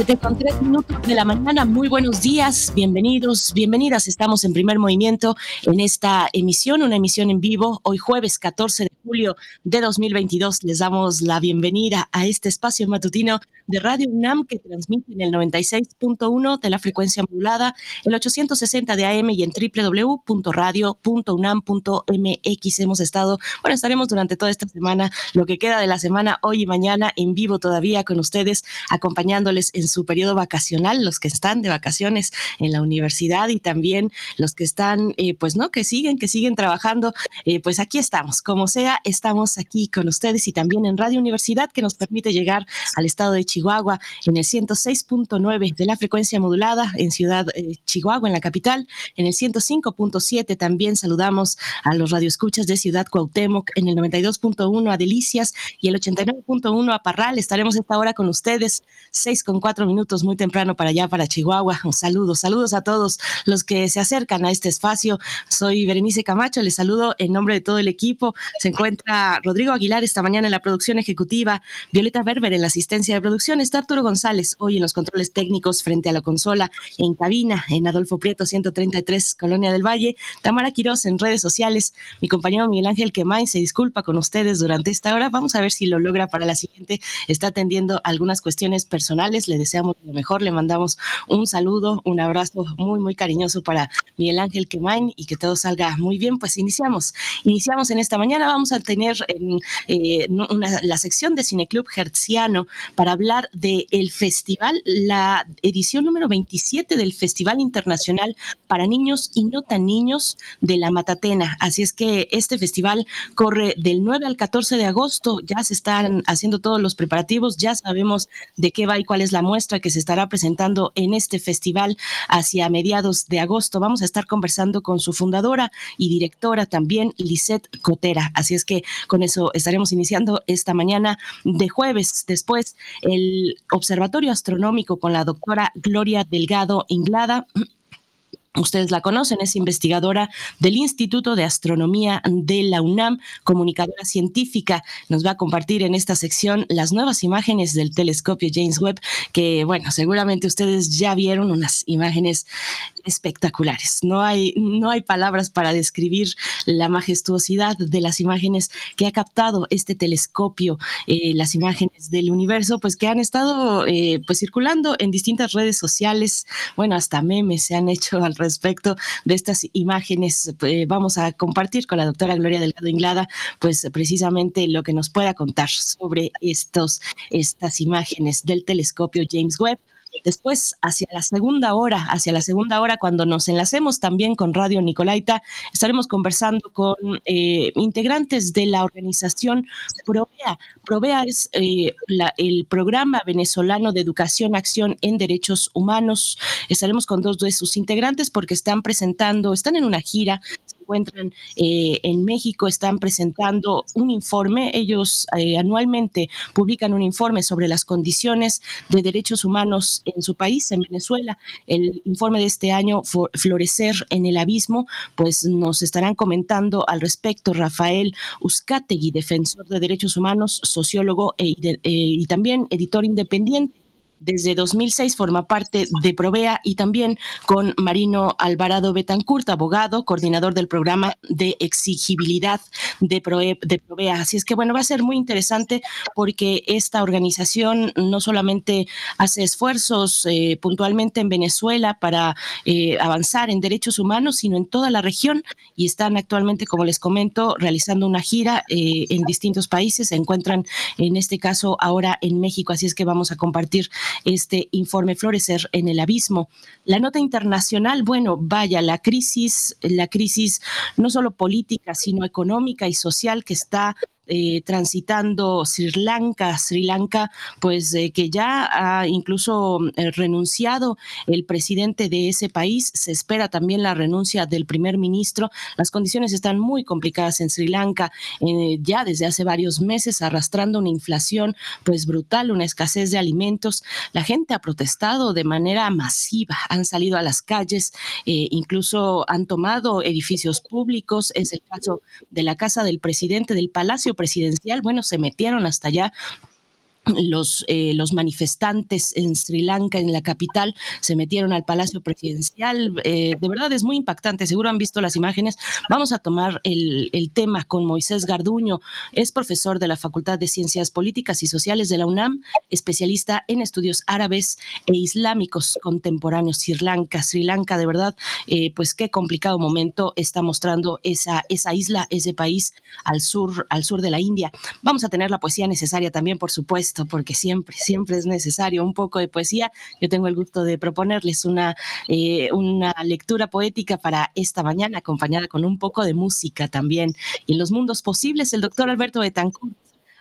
Con tres minutos de la mañana. Muy buenos días, bienvenidos, bienvenidas. Estamos en primer movimiento en esta emisión, una emisión en vivo. Hoy jueves 14 de julio de 2022 les damos la bienvenida a este espacio matutino de Radio UNAM que transmite en el 96.1 de la frecuencia modulada, el 860 de AM y en www.radio.unam.mx. Hemos estado, bueno, estaremos durante toda esta semana, lo que queda de la semana, hoy y mañana, en vivo todavía con ustedes, acompañándoles en su periodo vacacional, los que están de vacaciones en la universidad y también los que están, eh, pues no, que siguen, que siguen trabajando, eh, pues aquí estamos, como sea, estamos aquí con ustedes y también en Radio Universidad que nos permite llegar al estado de Chihuahua en el 106.9 de la frecuencia modulada en Ciudad eh, Chihuahua, en la capital, en el 105.7 también saludamos a los radioescuchas de Ciudad Cuauhtémoc, en el 92.1 a Delicias y el 89.1 a Parral. Estaremos esta hora con ustedes, 6 con 4 minutos muy temprano para allá, para Chihuahua. Un saludo, saludos a todos los que se acercan a este espacio. Soy Berenice Camacho, les saludo en nombre de todo el equipo. Se encuentra Rodrigo Aguilar esta mañana en la producción ejecutiva, Violeta Berber en la asistencia de producción, está Arturo González hoy en los controles técnicos frente a la consola, en cabina, en Adolfo Prieto 133, Colonia del Valle, Tamara Quiroz en redes sociales, mi compañero Miguel Ángel Quemay se disculpa con ustedes durante esta hora, vamos a ver si lo logra para la siguiente, está atendiendo algunas cuestiones personales, le deseamos lo mejor, le mandamos un saludo, un abrazo muy, muy cariñoso para Miguel Ángel Quemay y que todo salga muy bien, pues iniciamos, iniciamos en esta mañana, vamos a tener eh, la sección de Cineclub Hertziano para hablar del el festival, la edición número 27 del Festival Internacional para Niños y No Tan Niños de la Matatena. Así es que este festival corre del 9 al 14 de agosto, ya se están haciendo todos los preparativos, ya sabemos de qué va y cuál es la muestra que se estará presentando en este festival hacia mediados de agosto. Vamos a estar conversando con su fundadora y directora también, Lisette Cotera. Así es que con eso estaremos iniciando esta mañana de jueves. Después, el Observatorio Astronómico con la doctora Gloria Delgado Inglada Ustedes la conocen, es investigadora del Instituto de Astronomía de la UNAM, comunicadora científica. Nos va a compartir en esta sección las nuevas imágenes del telescopio James Webb, que bueno, seguramente ustedes ya vieron unas imágenes espectaculares. No hay, no hay palabras para describir la majestuosidad de las imágenes que ha captado este telescopio, eh, las imágenes del universo, pues que han estado eh, pues circulando en distintas redes sociales. Bueno, hasta memes se han hecho al respecto de estas imágenes. Eh, vamos a compartir con la doctora Gloria Delgado Inglada, pues precisamente lo que nos pueda contar sobre estos, estas imágenes del telescopio James Webb. Después, hacia la segunda hora, hacia la segunda hora, cuando nos enlacemos también con Radio Nicolaita, estaremos conversando con eh, integrantes de la organización Provea. Provea es eh, el programa venezolano de educación, acción en derechos humanos. Estaremos con dos de sus integrantes porque están presentando, están en una gira, encuentran eh, en México están presentando un informe. Ellos eh, anualmente publican un informe sobre las condiciones de derechos humanos en su país, en Venezuela. El informe de este año, Florecer en el Abismo, pues nos estarán comentando al respecto Rafael Uzcategui, defensor de derechos humanos, sociólogo e, eh, y también editor independiente desde 2006 forma parte de Provea y también con Marino Alvarado Betancourt, abogado, coordinador del programa de exigibilidad de, Provea. Así es que bueno, va a ser muy interesante porque esta organización no solamente hace esfuerzos eh, puntualmente en Venezuela para eh, avanzar en derechos humanos, sino en toda la región y están actualmente, como les comento, realizando una gira eh, en distintos países. Se encuentran en este caso ahora en México, así es que vamos a compartir este informe Florecer en el Abismo. La nota internacional, bueno, vaya, la crisis, la crisis no solo política, sino económica y social que está eh, transitando Sri Lanka, Sri Lanka, pues que ya ha incluso renunciado el presidente de ese país. Se espera también la renuncia del primer ministro. Las condiciones están muy complicadas en Sri Lanka ya desde hace varios meses, arrastrando una inflación pues brutal, una escasez de alimentos. La gente ha protestado de manera masiva, han salido a las calles, incluso han tomado edificios públicos. Es el caso de la casa del presidente del Palacio Presidencial. Bueno, se metieron hasta allá los, eh, los manifestantes en Sri Lanka, en la capital, se metieron al Palacio Presidencial. Eh, de verdad es muy impactante, seguro han visto las imágenes. Vamos a tomar el, tema con Moisés Garduño, es profesor de la Facultad de Ciencias Políticas y Sociales de la UNAM, especialista en estudios árabes e islámicos contemporáneos. Sri Lanka, Sri Lanka, de verdad, eh, pues qué complicado momento está mostrando esa, esa isla, ese país al sur, al sur de la India. Vamos a tener la poesía necesaria también, por supuesto porque siempre, siempre es necesario un poco de poesía. Yo tengo el gusto de proponerles una, eh, una lectura poética para esta mañana, acompañada con un poco de música también. Y en los mundos posibles, el doctor Alberto Betancourt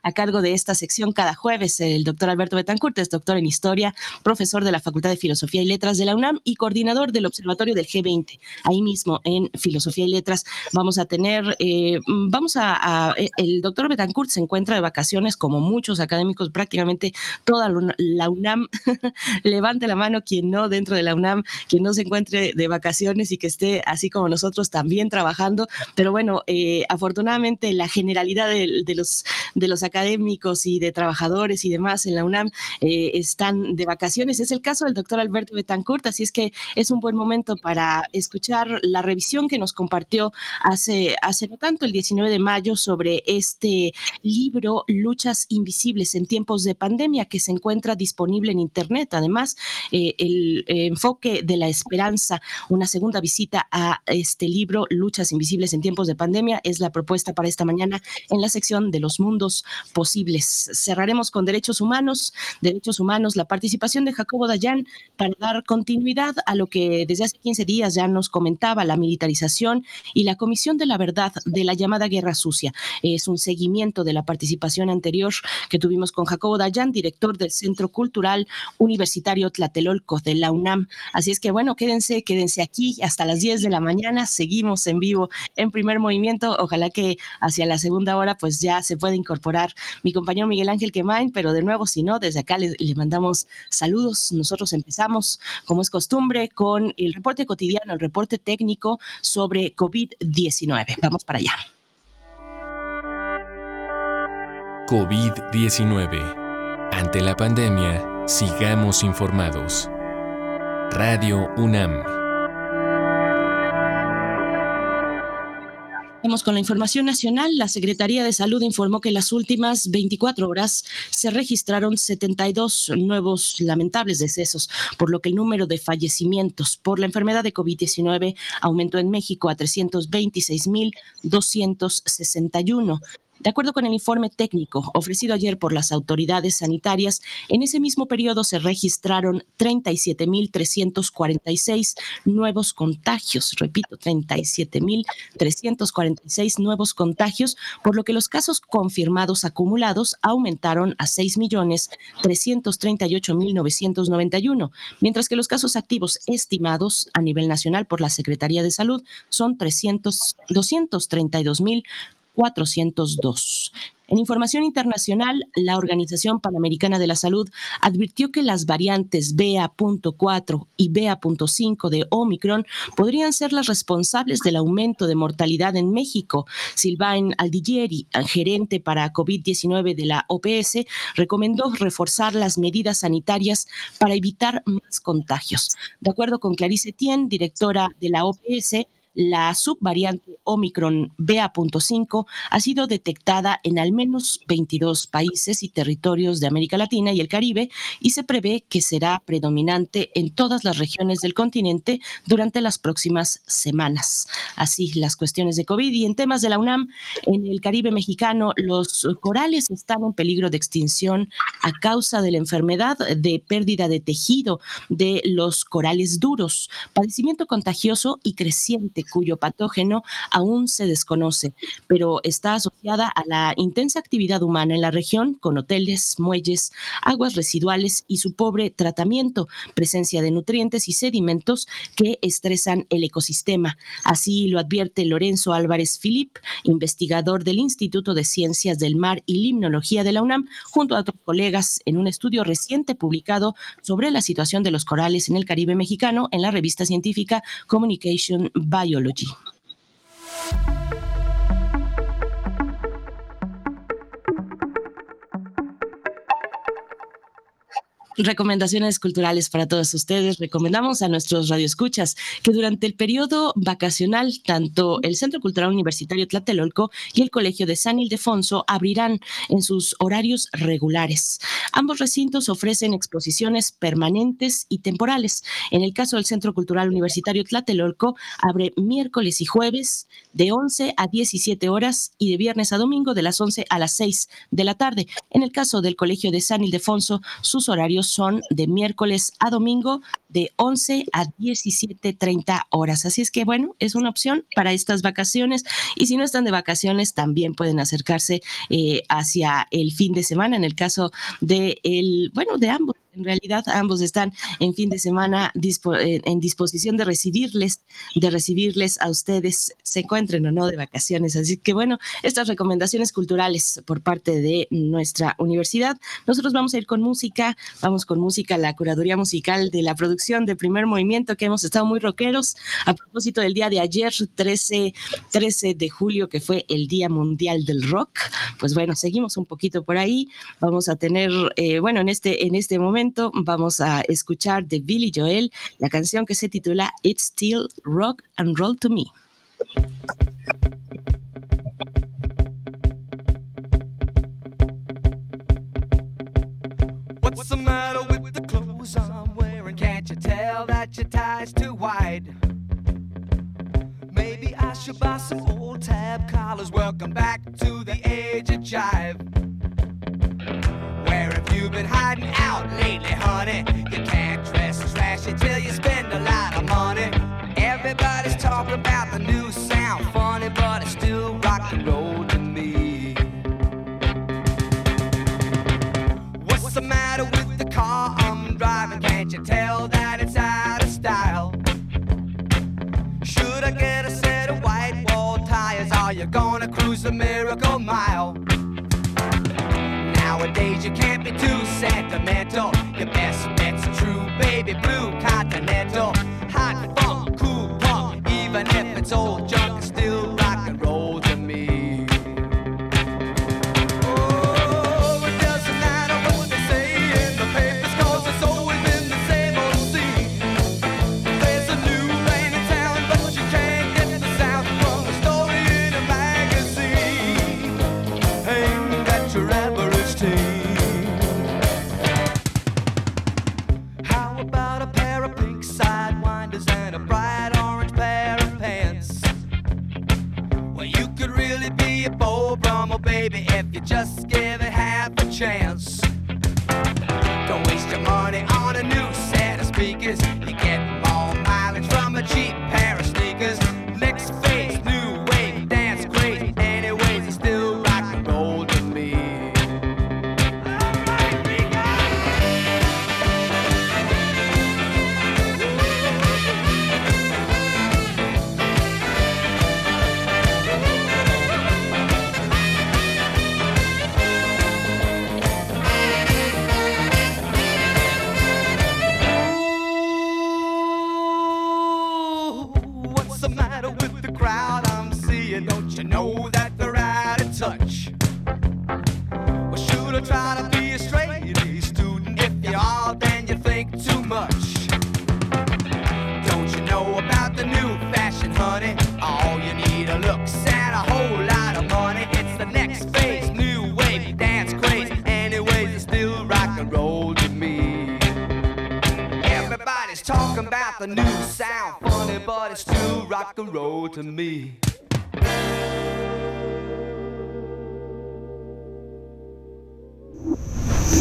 a cargo de esta sección cada jueves el doctor Alberto Betancourt, es doctor en historia, profesor de la Facultad de Filosofía y Letras de la UNAM y coordinador del Observatorio del G20. Ahí mismo en Filosofía y Letras vamos a tener, eh, vamos a, el doctor Betancourt se encuentra de vacaciones como muchos académicos, prácticamente toda la UNAM. Levante la mano quien no dentro de la UNAM, quien no se encuentre de vacaciones y que esté así como nosotros también trabajando. Pero bueno, eh, afortunadamente la generalidad de, de los de los académicos y de trabajadores y demás en la UNAM eh, están de vacaciones. Es el caso del doctor Alberto Betancourt, así es que es un buen momento para escuchar la revisión que nos compartió hace, hace no tanto, el 19 de mayo, sobre este libro Luchas Invisibles en tiempos de pandemia que se encuentra disponible en Internet. Además, eh, el enfoque de la esperanza, una segunda visita a este libro Luchas Invisibles en tiempos de pandemia, es la propuesta para esta mañana en la sección de los mundos posibles. Cerraremos con derechos humanos, derechos humanos, la participación de Jacobo Dayan para dar continuidad a lo que desde hace 15 días ya nos comentaba, la militarización y la Comisión de la Verdad de la llamada Guerra Sucia. Es un seguimiento de la participación anterior que tuvimos con Jacobo Dayan, director del Centro Cultural Universitario Tlatelolco de la UNAM. Así es que bueno, quédense, quédense aquí hasta las 10 de la mañana. Seguimos en vivo en primer movimiento. Ojalá que hacia la segunda hora pues ya se pueda incorporar mi compañero Miguel Ángel Quemain, pero de nuevo, si no, desde acá le, le mandamos saludos. Nosotros empezamos, como es costumbre, con el reporte cotidiano, el reporte técnico sobre COVID-19. Vamos para allá. COVID-19. Ante la pandemia, sigamos informados. Radio UNAM. Vamos con la información nacional. La Secretaría de Salud informó que en las últimas 24 horas se registraron 72 nuevos lamentables decesos, por lo que el número de fallecimientos por la enfermedad de COVID-19 aumentó en México a 326.261. De acuerdo con el informe técnico ofrecido ayer por las autoridades sanitarias, en ese mismo periodo se registraron 37.346 nuevos contagios, repito, 37.346 nuevos contagios, por lo que los casos confirmados acumulados aumentaron a 6.338.991, mientras que los casos activos estimados a nivel nacional por la Secretaría de Salud son 300, 232.000 402. En información internacional, la Organización Panamericana de la Salud advirtió que las variantes BA.4 y BA.5 de Omicron podrían ser las responsables del aumento de mortalidad en México. Silvain Aldigieri, gerente para COVID-19 de la OPS, recomendó reforzar las medidas sanitarias para evitar más contagios. De acuerdo con Clarice Tien, directora de la OPS, la subvariante Omicron BA.5 ha sido detectada en al menos 22 países y territorios de América Latina y el Caribe y se prevé que será predominante en todas las regiones del continente durante las próximas semanas. Así las cuestiones de COVID y en temas de la UNAM, en el Caribe mexicano, los corales están en peligro de extinción a causa de la enfermedad de pérdida de tejido de los corales duros, padecimiento contagioso y creciente cuyo patógeno aún se desconoce, pero está asociada a la intensa actividad humana en la región con hoteles, muelles, aguas residuales y su pobre tratamiento, presencia de nutrientes y sedimentos que estresan el ecosistema. Así lo advierte Lorenzo Álvarez Filip, investigador del Instituto de Ciencias del Mar y Limnología de la UNAM, junto a otros colegas en un estudio reciente publicado sobre la situación de los corales en el Caribe mexicano en la revista científica Communication Biology. Recomendaciones culturales para todos ustedes. Recomendamos a nuestros radioescuchas que durante el periodo vacacional, tanto el Centro Cultural Universitario Tlatelolco y el Colegio de San Ildefonso abrirán en sus horarios regulares. Ambos recintos ofrecen exposiciones permanentes y temporales. En el caso del Centro Cultural Universitario Tlatelolco, abre miércoles y jueves de 11 a 17 horas y de viernes a domingo de las 11 a las 6 de la tarde. En el caso del Colegio de San Ildefonso, sus horarios son de miércoles a domingo de 11 a 17.30 horas. Así es que bueno, es una opción para estas vacaciones y si no están de vacaciones también pueden acercarse eh, hacia el fin de semana en el caso de el, bueno, de ambos en realidad ambos están en fin de semana eh, en disposición de recibirles, de recibirles a ustedes, se encuentren o no de vacaciones. Así que bueno, estas recomendaciones culturales por parte de nuestra universidad. Nosotros vamos a ir con música, vamos con música, la curaduría musical de la producción de primer movimiento, que hemos estado muy rockeros a propósito del día de ayer, 13, 13 de julio, que fue el Día Mundial del Rock. Pues bueno, seguimos un poquito por ahí. Vamos a tener, eh, bueno, en este, en este momento, vamos a escuchar de Billy Joel la canción que se titula It's Still Rock and Roll to Me. What's the matter with the clothes I'm wearing? Can't you tell that your tie's too wide? Maybe I should buy some old tab collars. Welcome back to the age of jive. Have been hiding out lately, honey? You can't dress trashy till you spend a lot of money. Everybody's talking about the new sound, funny, but it's still rock and roll to me. What's the matter with the car I'm driving? Can't you tell that it's out of style? Should I get a set of white wall tires? Are you gonna cruise the miracle mile? Nowadays you can't be too sentimental. Your best bet's true, baby blue continental. Hot funk, cool punk, even if it's old junk, set but it's still rock and roll to me.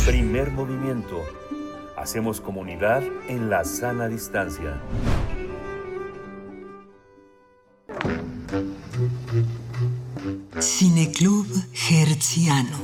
Primer movimiento. Hacemos comunidad en la sana distancia. Cineclub Herziano.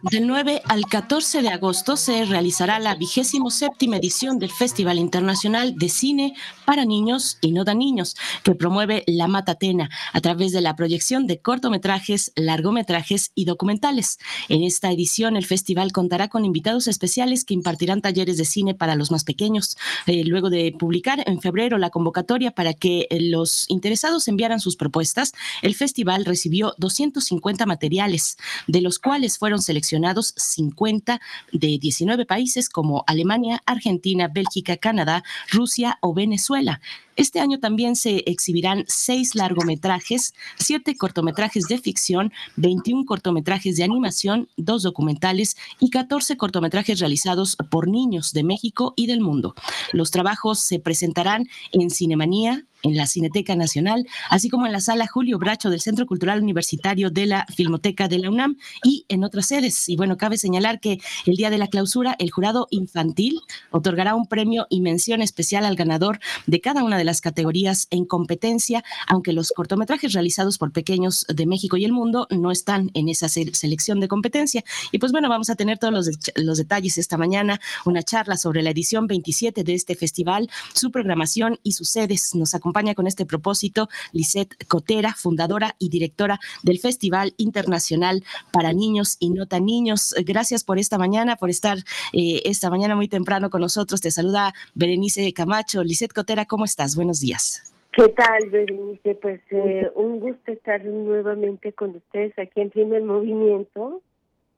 Del 9 al 14 de agosto se realizará la vigésimo séptima edición del Festival Internacional de Cine para Niños y No tan Niños, que promueve la Matatena a través de la proyección de cortometrajes, largometrajes y documentales. En esta edición, el festival contará con invitados especiales que impartirán talleres de cine para los más pequeños. Eh, luego de publicar en febrero la convocatoria para que eh, los interesados enviaran sus propuestas, el festival recibió 250 materiales, de los cuales fueron seleccionados 50 de 19 países como Alemania, Argentina, Bélgica, Canadá, Rusia o Venezuela. Este año también se exhibirán seis largometrajes, siete cortometrajes de ficción, 21 cortometrajes de animación, dos documentales y 14 cortometrajes realizados por niños de México y del mundo. Los trabajos se presentarán en Cinemanía, en la Cineteca Nacional, así como en la sala Julio Bracho del Centro Cultural Universitario de la Filmoteca de la UNAM y en otras sedes. Y bueno, cabe señalar que el día de la clausura, el jurado infantil otorgará un premio y mención especial al ganador de cada una de las categorías en competencia, aunque los cortometrajes realizados por pequeños de México y el mundo no están en esa selección de competencia. Y pues bueno, vamos a tener todos los, detalles esta mañana, una charla sobre la edición 27 de este festival, su programación y sus sedes. Nos acompaña con este propósito Lisette Cotera, fundadora y directora del Festival Internacional para Niños y No Tan Niños. Gracias por esta mañana, por estar eh, esta mañana muy temprano con nosotros. Te saluda Berenice Camacho. Lisette Cotera, ¿cómo estás? Buenos días. ¿Qué tal, Berenice? Pues eh, un gusto estar nuevamente con ustedes aquí en Primer Movimiento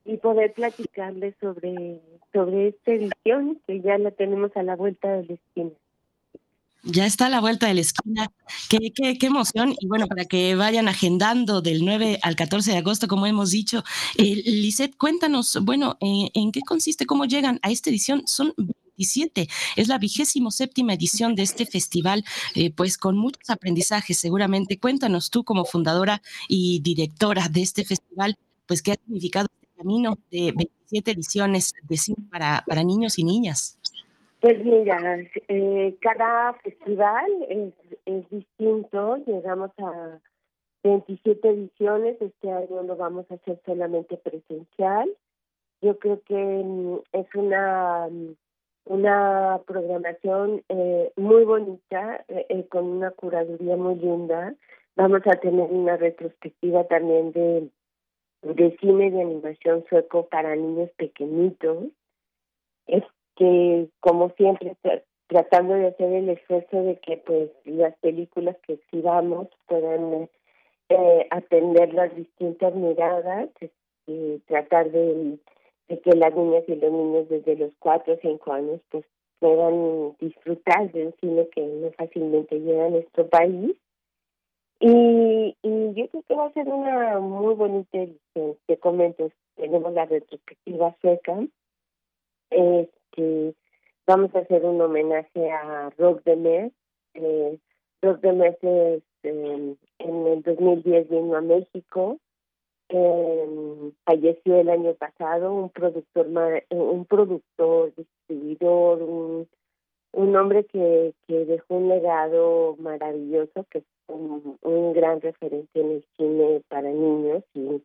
y poder platicarles sobre, sobre esta edición que ya la tenemos a la vuelta de la esquina. Ya está a la vuelta de la esquina. Qué, qué, qué, emoción. Y bueno, para que vayan agendando del 9 al 14 de agosto, como hemos dicho. Eh, Lisette, cuéntanos, bueno, eh, ¿en qué consiste? ¿Cómo llegan a esta edición? Son es la vigésimo séptima edición de este festival, eh, pues con muchos aprendizajes seguramente. Cuéntanos tú como fundadora y directora de este festival, pues qué ha significado este camino de 27 ediciones de cine para, para niños y niñas. Pues mira, eh, cada festival es, es distinto, llegamos a 27 ediciones, este año lo vamos a hacer solamente presencial. Yo creo que mm, es una mm, una programación eh, muy bonita, eh, eh, con una curaduría muy linda. Vamos a tener una retrospectiva también de, de cine de animación sueco para niños pequeñitos. Es que, como siempre, tratando de hacer el esfuerzo de que pues las películas que exhibamos puedan atender las distintas miradas, y tratar de que las niñas y los niños desde los 4 o 5 años pues puedan disfrutar del cine que no fácilmente llega a nuestro país. Y, y yo creo que va a ser una muy bonita edición. Te comento, tenemos la retrospectiva sueca. Este, vamos a hacer un homenaje a Rock de Mes. Eh, Rock de Mes es, eh, en el 2010 vino a México eh, falleció el año pasado un productor un productor distribuidor un, un hombre que, que dejó un legado maravilloso que es un, gran referente en el cine para niños y,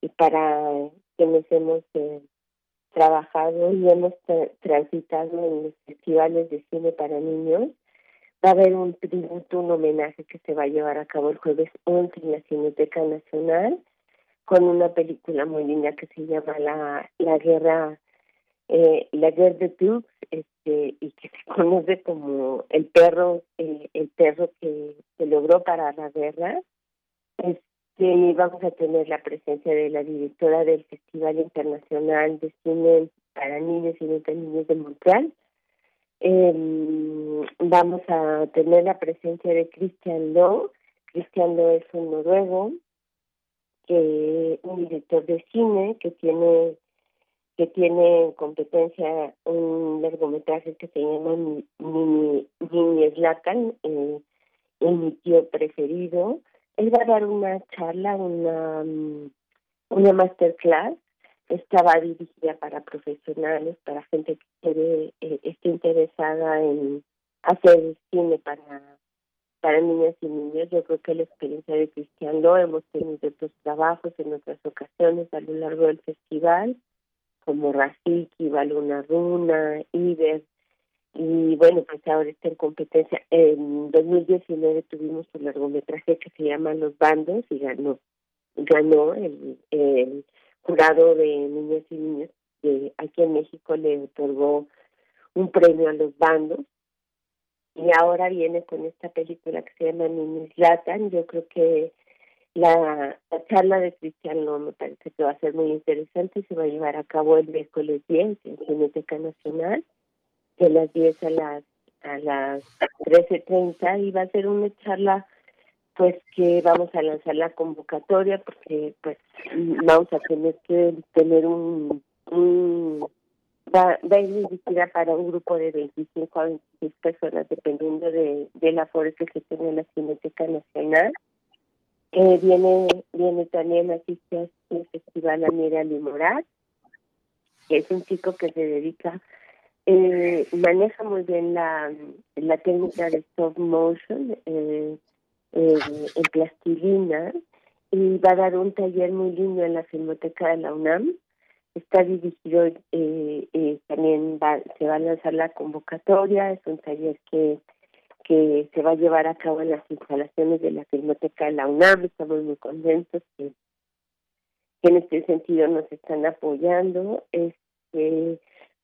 y para quienes hemos eh, trabajado y hemos transitado en los festivales de cine para niños. Va a haber un tributo, un homenaje que se va a llevar a cabo el jueves 11 en la Cineteca Nacional con una película muy linda que se llama La, la Guerra eh, la guerra de Tux, este, y que se conoce como el perro, eh, el perro que se logró para la guerra. Este, vamos a tener la presencia de la directora del Festival Internacional de Cine para Niños y Niños de Montreal. Eh, vamos a tener la presencia de Christian Lowe. Christian Lowe es un noruego que un director de cine que tiene que tiene en competencia un largometraje que se llama Mini, Mini Slatan, eh, mi tío preferido. Él va a dar una charla, una, una masterclass estaba dirigida para profesionales, para gente que eh, esté interesada en hacer cine para para niñas y niños. Yo creo que la experiencia de Cristian lo hemos tenido otros trabajos en otras ocasiones a lo largo del festival, como Rafiki, Baluna Runa, Iber, y bueno, pues ahora está en competencia. En 2019 tuvimos un largometraje que se llama Los Bandos y ganó, ganó el, el jurado de niñas y niños de aquí en México le otorgó un premio a los bandos y ahora viene con esta película que se llama Ninis Latan. Yo creo que la, charla de Cristian me parece que va a ser muy interesante. Se va a llevar a cabo el miércoles 10 en Cineteca Nacional, de las 10 a las a las 13.30 y va a ser una charla pues que vamos a lanzar la convocatoria porque pues vamos a tener que tener un, un va, va a ir dirigida para un grupo de 25 a 26 personas, dependiendo de, la aforo que se tiene en la Cineteca Nacional. Eh, viene viene también asiste a este festival Amira Limorat, que es un chico que se dedica, eh, maneja muy bien la, la técnica de stop motion eh, eh, en plastilina y va a dar un taller muy lindo en la Filmoteca de la UNAM está dirigido, eh, eh, también va, se va a lanzar la convocatoria, es un taller que, que se va a llevar a cabo en las instalaciones de la Filmoteca de la UNAM, estamos muy contentos que, en este sentido nos están apoyando, este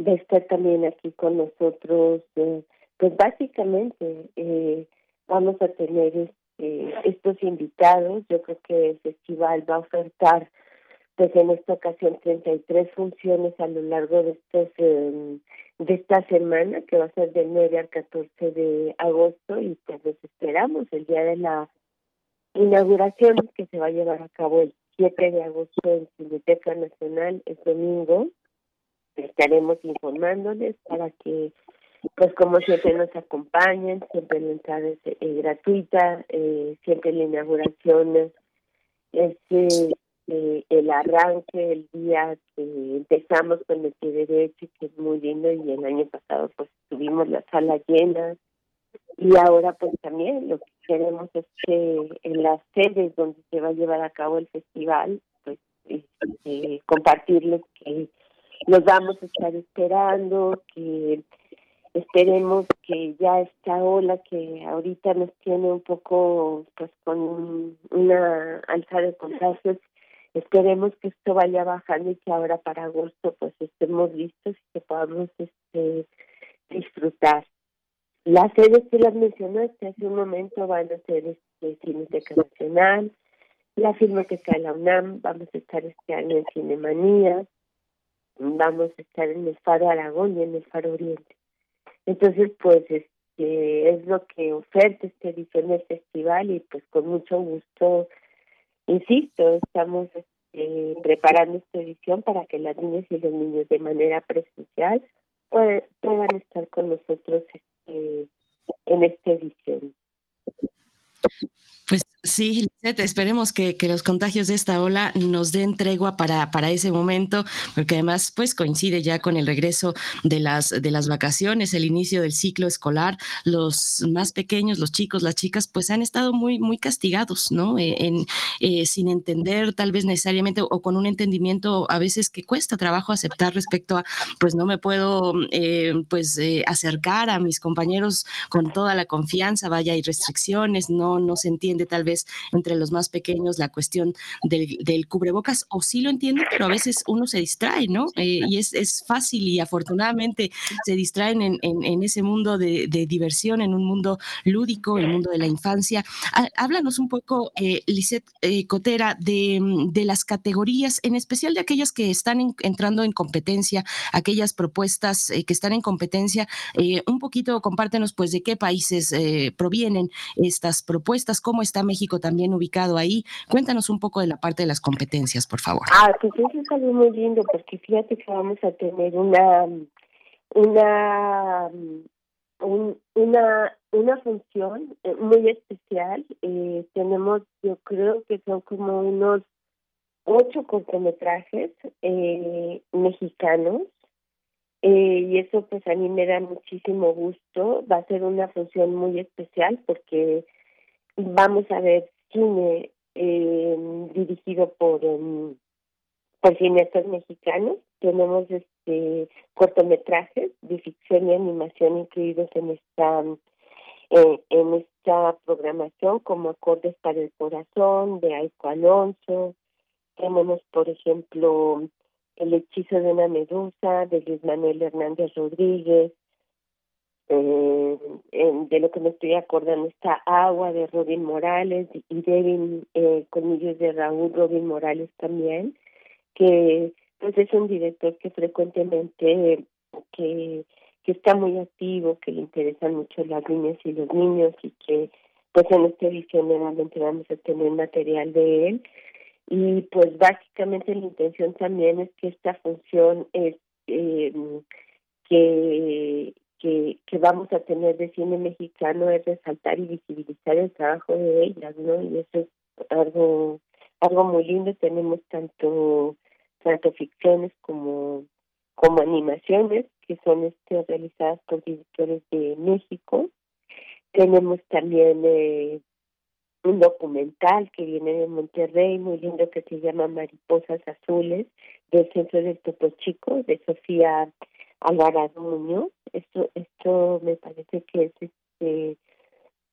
va a estar también aquí con nosotros, eh, pues básicamente eh, vamos a tener este, estos invitados, yo creo que el festival va a ofertar pues en esta ocasión 33 funciones a lo largo de estos em, de esta semana que va a ser del 9 al 14 de agosto y pues nos esperamos el día de la inauguración que se va a llevar a cabo el 7 de agosto en Biblioteca Nacional es domingo. Estaremos informándoles para que pues como siempre nos acompañen siempre la entrada es eh, gratuita eh, siempre la inauguración es eh, el arranque, el día que empezamos con el pie derecho, que es muy lindo, y el año pasado pues tuvimos la sala llena, y ahora pues también lo que queremos es que en las sedes donde se va a llevar a cabo el festival, pues este, compartirles que los vamos a estar esperando, que esperemos que ya esta ola que ahorita nos tiene un poco pues con una alza de contagios Esperemos que esto vaya bajando y que ahora para agosto pues estemos listos y que podamos este, disfrutar. Las sedes que las mencionaste hace un momento van a ser este Cineteca Nacional, la Filmoteca de la UNAM, vamos a estar este año en Cinemanía, vamos a estar en el Faro Aragón y en el Faro Oriente. Entonces, pues este es lo que oferta este edición del festival y pues con mucho gusto insisto, estamos este, preparando esta edición para que las niñas y los niños de manera presencial puedan, estar con nosotros este, en esta edición. Pues sí, esperemos que, los contagios de esta ola nos den tregua para, para ese momento, porque además pues coincide ya con el regreso de las, de las vacaciones, el inicio del ciclo escolar. Los más pequeños, los chicos, las chicas, pues han estado muy, muy castigados, ¿no? Eh, eh, sin entender tal vez necesariamente o con un entendimiento a veces que cuesta trabajo aceptar respecto a, pues no me puedo eh, pues acercar a mis compañeros con toda la confianza, vaya, hay restricciones, no, no se entiende tal vez entre los más pequeños la cuestión del, cubrebocas, o sí lo entienden, pero a veces uno se distrae, ¿no? Eh, y es, es, fácil y afortunadamente se distraen en, en, ese mundo de, diversión, en un mundo lúdico, el mundo de la infancia. Háblanos un poco, eh, Lisette eh, Cotera, de, de, las categorías, en especial de aquellas que están entrando en competencia, aquellas propuestas eh, que están en competencia. un poquito compártenos, pues, de qué países provienen estas propuestas, cómo está México también ubicado ahí. Cuéntanos un poco de la parte de las competencias, por favor. Ah, pues eso es algo muy lindo, porque fíjate que vamos a tener una, una, una, una función eh, muy especial. Eh, tenemos, yo creo que son como unos ocho cortometrajes eh, mexicanos y eso pues a mí me da muchísimo gusto. Va a ser una función muy especial porque vamos a ver cine eh, dirigido por, um, por cineastas mexicanos. Tenemos este cortometrajes de ficción y animación incluidos en esta eh, en esta programación como Acordes para el Corazón de Aiko Alonso. Tenemos, por ejemplo, El hechizo de una medusa de Luis Manuel Hernández Rodríguez. Eh, de lo que me estoy acordando está Agua de Robin Morales y Devin eh, Colmillos de Raúl Robin Morales también, que pues es un director que frecuentemente que que está muy activo, que le interesan mucho las niñas y los niños y que pues en esta edición nuevamente vamos a tener material de él. Y pues básicamente la intención también es que esta función es eh, que, que, vamos a tener de cine mexicano es resaltar y visibilizar el trabajo de ellas, ¿no? Y eso es algo algo muy lindo. Tenemos tanto tanto ficciones como como animaciones que son este, realizadas por directores de México. Tenemos también eh, un documental que viene de Monterrey, muy lindo, que se llama Mariposas Azules, del Centro del Topo Chico, de Sofía Alvarado Muñoz. Esto, esto me parece que es este,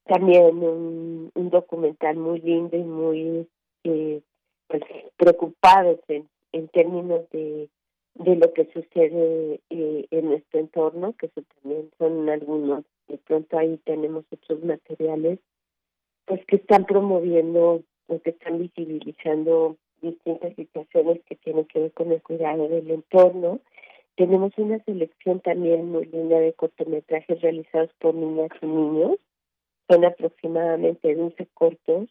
también un, un documental muy lindo y muy eh, pues, preocupado en, en términos de de lo que sucede eh, en nuestro entorno, que eso también son algunos, de pronto ahí tenemos otros materiales, pues que están promoviendo o que están visibilizando distintas situaciones que tienen que ver con el cuidado del entorno. Tenemos una selección también muy linda de cortometrajes realizados por niñas y niños, son aproximadamente 12 cortos,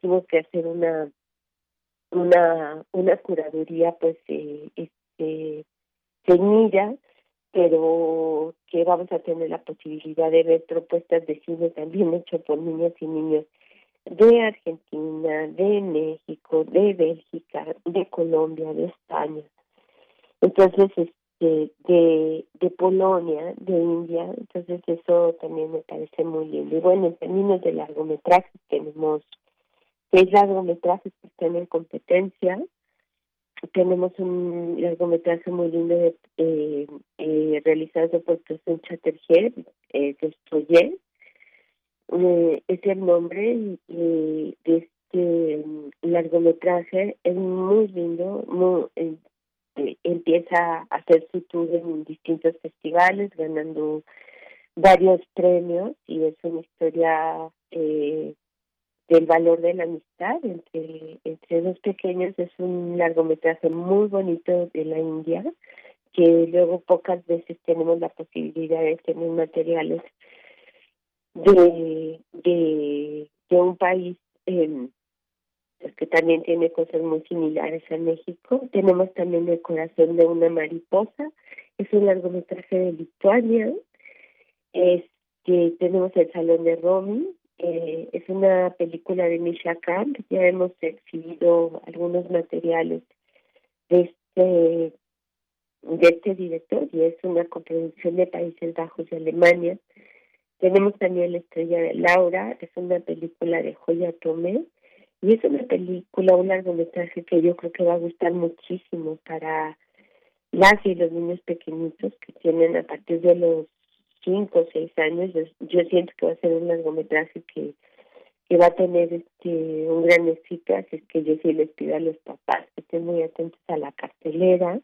tuvimos que hacer una una una curaduría pues eh, eh, pero que vamos a tener la posibilidad de ver propuestas de cine también hecho por niñas y niños de Argentina, de México, de Bélgica, de Colombia, de España. Entonces, este, de, de Polonia, de India, entonces eso también me parece muy lindo. Y bueno, en términos de largometrajes, tenemos seis largometrajes que están en competencia, tenemos un largometraje muy lindo de, eh, eh, realizado por Tosun Chatterjee, eh. Eh, es el nombre de este largometraje, es muy lindo, muy, eh, empieza a hacer su tour en distintos festivales, ganando varios premios y es una historia eh, del valor de la amistad entre, entre dos pequeños. Es un largometraje muy bonito de la India, que luego pocas veces tenemos la posibilidad de tener materiales de, de, de un país eh, que también tiene cosas muy similares a México. Tenemos también El corazón de una mariposa, es un largometraje de Lituania. Es que tenemos el Salón de Romy, eh, es una película de Misha Kant, ya hemos exhibido algunos materiales de este de este director y es una coproducción de Países Bajos y Alemania. Tenemos también La Estrella de Laura, es una película de Joya Tomé y es una película, un largometraje que yo creo que va a gustar muchísimo para las y los niños pequeñitos que tienen a partir de los cinco o seis años, yo, siento que va a ser un largometraje que, que va a tener este un gran éxito, así que yo sí les pido a los papás que estén muy atentos a la cartelera.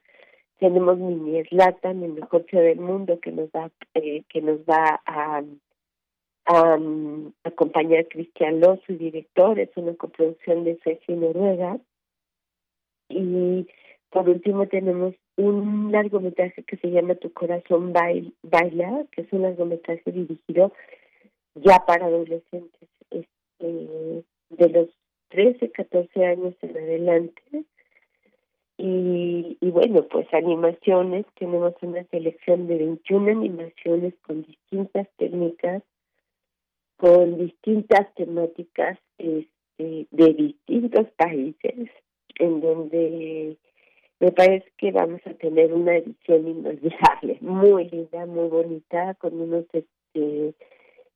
Tenemos Mini Eslatan, el mejor show del mundo, que nos va, eh, que nos va a, a, acompañar Cristian Loz, su director, es una coproducción de y Noruega. Y por último tenemos un largometraje que se llama Tu corazón baila, que es un largometraje dirigido ya para adolescentes, este, de los 13, 14 años en adelante. Y, y bueno, pues animaciones, tenemos una selección de 21 animaciones con distintas técnicas, con distintas temáticas este, de distintos países en donde me parece que vamos a tener una edición inolvidable, muy linda, muy bonita, con unos este,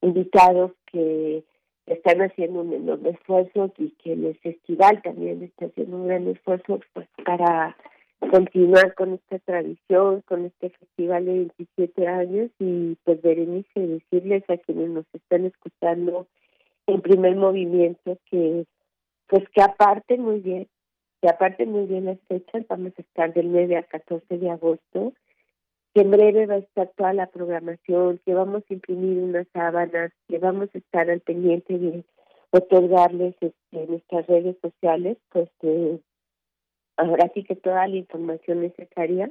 invitados que están haciendo un enorme esfuerzo y que el festival también está haciendo un gran esfuerzo pues, para continuar con esta tradición, con este festival de 27 años y pues Berenice decirles a quienes nos están escuchando en primer movimiento que pues que aparte muy bien y aparte muy bien las fechas, vamos a estar del 9 al 14 de agosto, que en breve va a estar toda la programación, que vamos a imprimir unas sábanas, que vamos a estar al pendiente de otorgarles este, nuestras redes sociales, pues eh, ahora sí que toda la información necesaria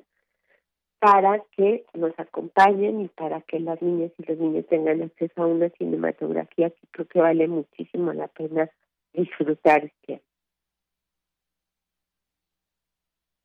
para que nos acompañen y para que las niñas y los niños tengan acceso a una cinematografía que creo que vale muchísimo la pena disfrutar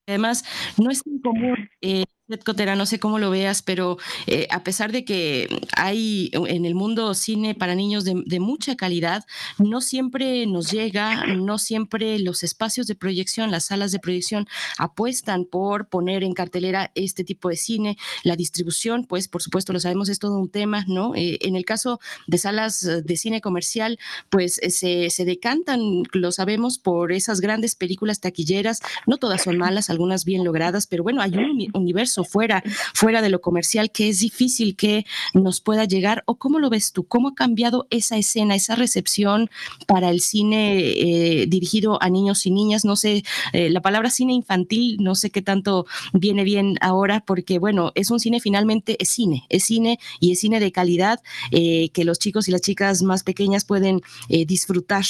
Además, no es tan común eh, Cotera, no sé cómo lo veas, pero eh, a pesar de que hay en el mundo cine para niños de, mucha calidad, no siempre nos llega, no siempre los espacios de proyección, las salas de proyección apuestan por poner en cartelera este tipo de cine. La distribución, pues por supuesto lo sabemos, es todo un tema, ¿no? Eh, en el caso de salas de cine comercial, pues eh, se, se decantan, lo sabemos, por esas grandes películas taquilleras. No todas son malas, algunas bien logradas, pero bueno, hay un universo fuera, fuera de lo comercial que es difícil que nos pueda llegar? ¿O cómo lo ves tú? ¿Cómo ha cambiado esa escena, esa recepción para el cine eh, dirigido a niños y niñas? No sé, eh, la palabra cine infantil, no sé qué tanto viene bien ahora, porque bueno, es un cine finalmente, es cine, es cine y es cine de calidad eh, que los chicos y las chicas más pequeñas pueden disfrutar.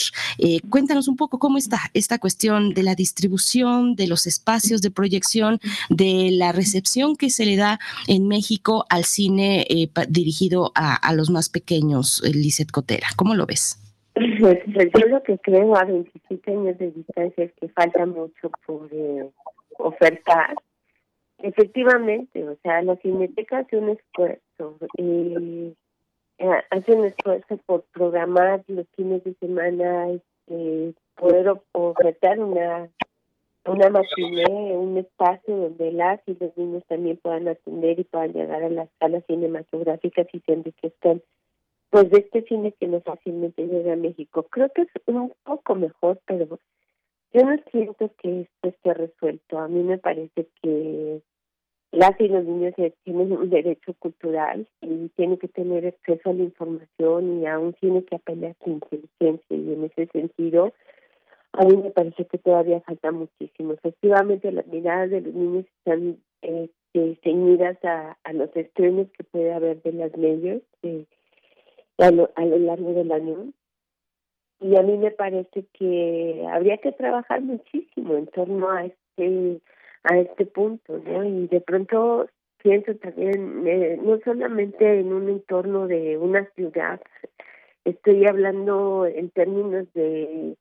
cuéntanos un poco cómo está esta cuestión de la distribución, de los espacios de proyección, de la recepción que se le da en México al cine eh, dirigido a, los más pequeños, eh, Lizeth Cotera. ¿Cómo lo ves? Pues, yo lo que creo a 27 años de distancia es que falta mucho por eh, ofertar. Efectivamente, o sea, la Cineteca hace un esfuerzo, eh, hace un esfuerzo por programar los fines de semana, este, poder ofertar una una matiné, un espacio donde las y los niños también puedan atender y puedan llegar a las salas cinematográficas y se enriquezcan pues de este cine que no fácilmente llega a México. Creo que es un poco mejor, pero yo no siento que esto esté resuelto. A mí me parece que las y los niños tienen un derecho cultural y tienen que tener acceso a la información y aún tienen que apelar a su inteligencia y en ese sentido a mí me parece que todavía falta muchísimo. Efectivamente, las miradas de los niños están este, ceñidas a, a los estrenos que puede haber de las medios eh, a, lo, a lo largo del año. Y a mí me parece que habría que trabajar muchísimo en torno a este a este punto, ¿no? Y de pronto pienso también, eh, no solamente en un entorno de una ciudad, estoy hablando en términos de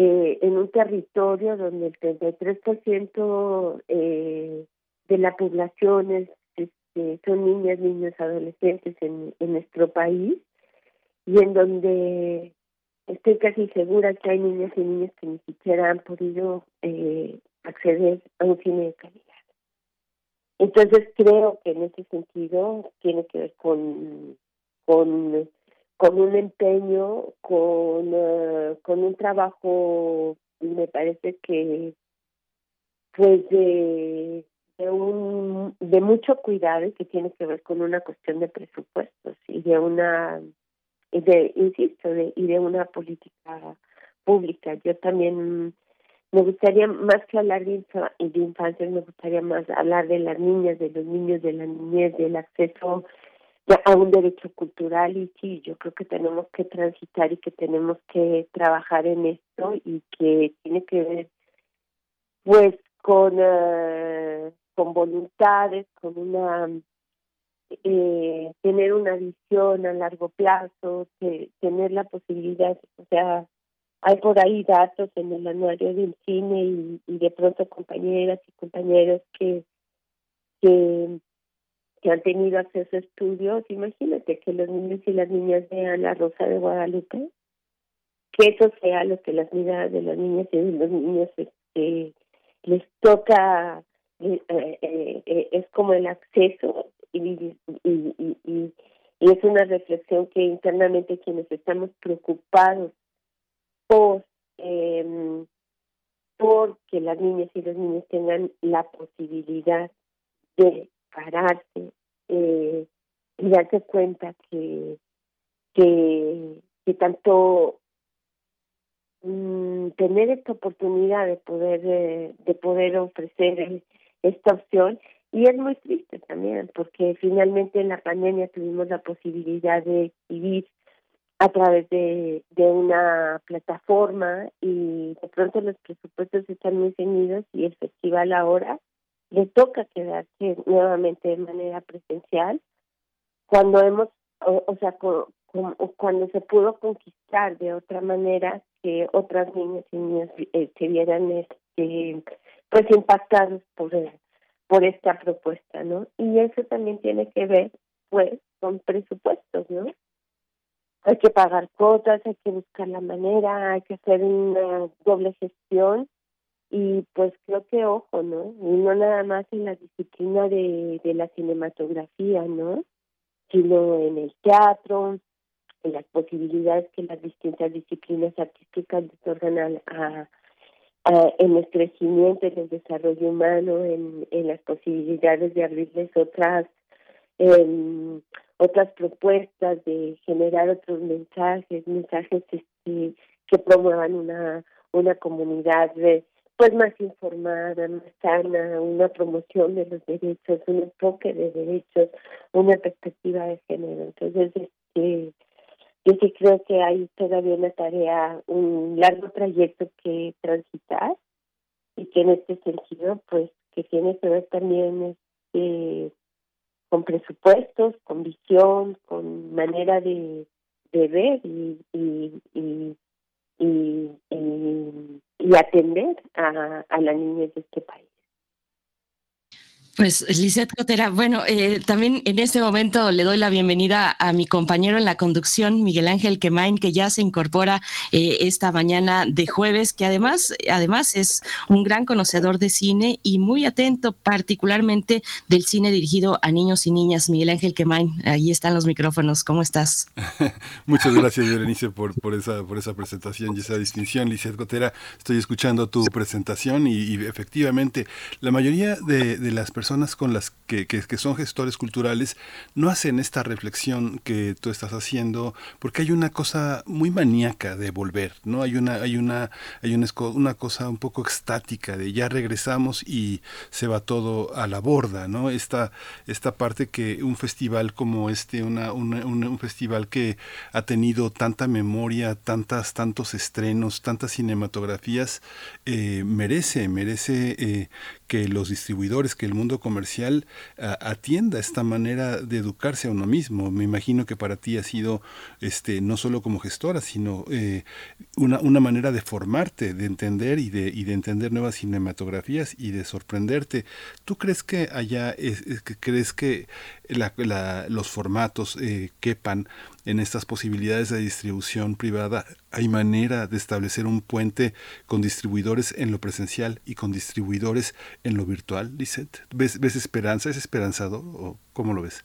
eh, en un territorio donde el 33% eh, de la población es, este, son niñas, niños, adolescentes en, en nuestro país y en donde estoy casi segura que hay niñas y niños que ni siquiera han podido eh, acceder a un cine de calidad. Entonces creo que en ese sentido tiene que ver con, con con un empeño, con, eh, con un trabajo, me parece que pues de, de, un, de mucho cuidado y que tiene que ver con una cuestión de presupuestos y de una, y de, insisto, de, y de una política pública. Yo también me gustaría, más que hablar de infancia, me gustaría más hablar de las niñas, de los niños, de la niñez, del acceso a un derecho cultural y sí, yo creo que tenemos que transitar y que tenemos que trabajar en esto y que tiene que ver pues con, uh, con voluntades, con una eh, tener una visión a largo plazo, tener la posibilidad, o sea, hay por ahí datos en el anuario del cine y, y de pronto compañeras y compañeros que que que han tenido acceso a estudios, imagínate que los niños y las niñas vean la Rosa de Guadalupe, que eso sea lo que las miradas de las niñas y de los niños este, les toca, eh, eh, eh, es como el acceso y, es una reflexión que internamente quienes estamos preocupados por eh, porque las niñas y los niños tengan la posibilidad de pararse eh, y darse cuenta que, que, tanto mm, tener esta oportunidad de poder eh, de poder ofrecer esta opción y es muy triste también porque finalmente en la pandemia tuvimos la posibilidad de vivir a través de, de una plataforma y de pronto los presupuestos están muy ceñidos y el festival ahora le toca quedarse nuevamente de manera presencial cuando hemos o, sea cuando se pudo conquistar de otra manera que otras niñas y niños eh, se vieran este pues impactados por por esta propuesta no y eso también tiene que ver pues con presupuestos no hay que pagar cuotas, hay que buscar la manera, hay que hacer una doble gestión y pues creo que ojo, ¿no? Y no nada más en la disciplina de, de la cinematografía, ¿no? Sino en el teatro, en las posibilidades que las distintas disciplinas artísticas otorgan a, a, en el crecimiento, en el desarrollo humano, en, en las posibilidades de abrirles otras eh, otras propuestas de generar otros mensajes, mensajes este, que promuevan una, una comunidad pues más informada, más sana, una promoción de los derechos, un enfoque de derechos, una perspectiva de género. Entonces, este, yo sí creo que hay todavía una tarea, un largo trayecto que transitar y que en este sentido, pues, que tiene que ver también este, con presupuestos, con visión, con manera de, ver y, y, y, y atender a, a la niñez de este país. Pues Lisette Cotera, bueno, eh, también en este momento le doy la bienvenida a mi compañero en la conducción, Miguel Ángel Quemain, que ya se incorpora eh, esta mañana de jueves, que además, además es un gran conocedor de cine y muy atento particularmente del cine dirigido a niños y niñas. Miguel Ángel Quemain, ahí están los micrófonos, ¿cómo estás? Muchas gracias, Berenice, por, por, esa, por esa presentación y esa distinción. Lisette Cotera, estoy escuchando tu presentación y, efectivamente la mayoría de, de las personas personas con las que, que, son gestores culturales no hacen esta reflexión que tú estás haciendo porque hay una cosa muy maníaca de volver, ¿no? Hay una, hay una, hay una, una cosa un poco estática de ya regresamos y se va todo a la borda, ¿no? Esta, esta parte que un festival como este, una, un festival que ha tenido tanta memoria, tantas, tantos estrenos, tantas cinematografías, eh, merece, merece eh, que los distribuidores, que el mundo comercial atienda esta manera de educarse a uno mismo. Me imagino que para ti ha sido este, no solo como gestora, sino eh, una, una, manera de formarte, de entender y de, y de entender nuevas cinematografías y de sorprenderte. ¿Tú crees que allá, es, crees que los formatos eh, quepan en estas posibilidades de distribución privada, hay manera de establecer un puente con distribuidores en lo presencial y con distribuidores en lo virtual, Lisette? ¿Ves, ves esperanza? ¿Es esperanzado o cómo lo ves?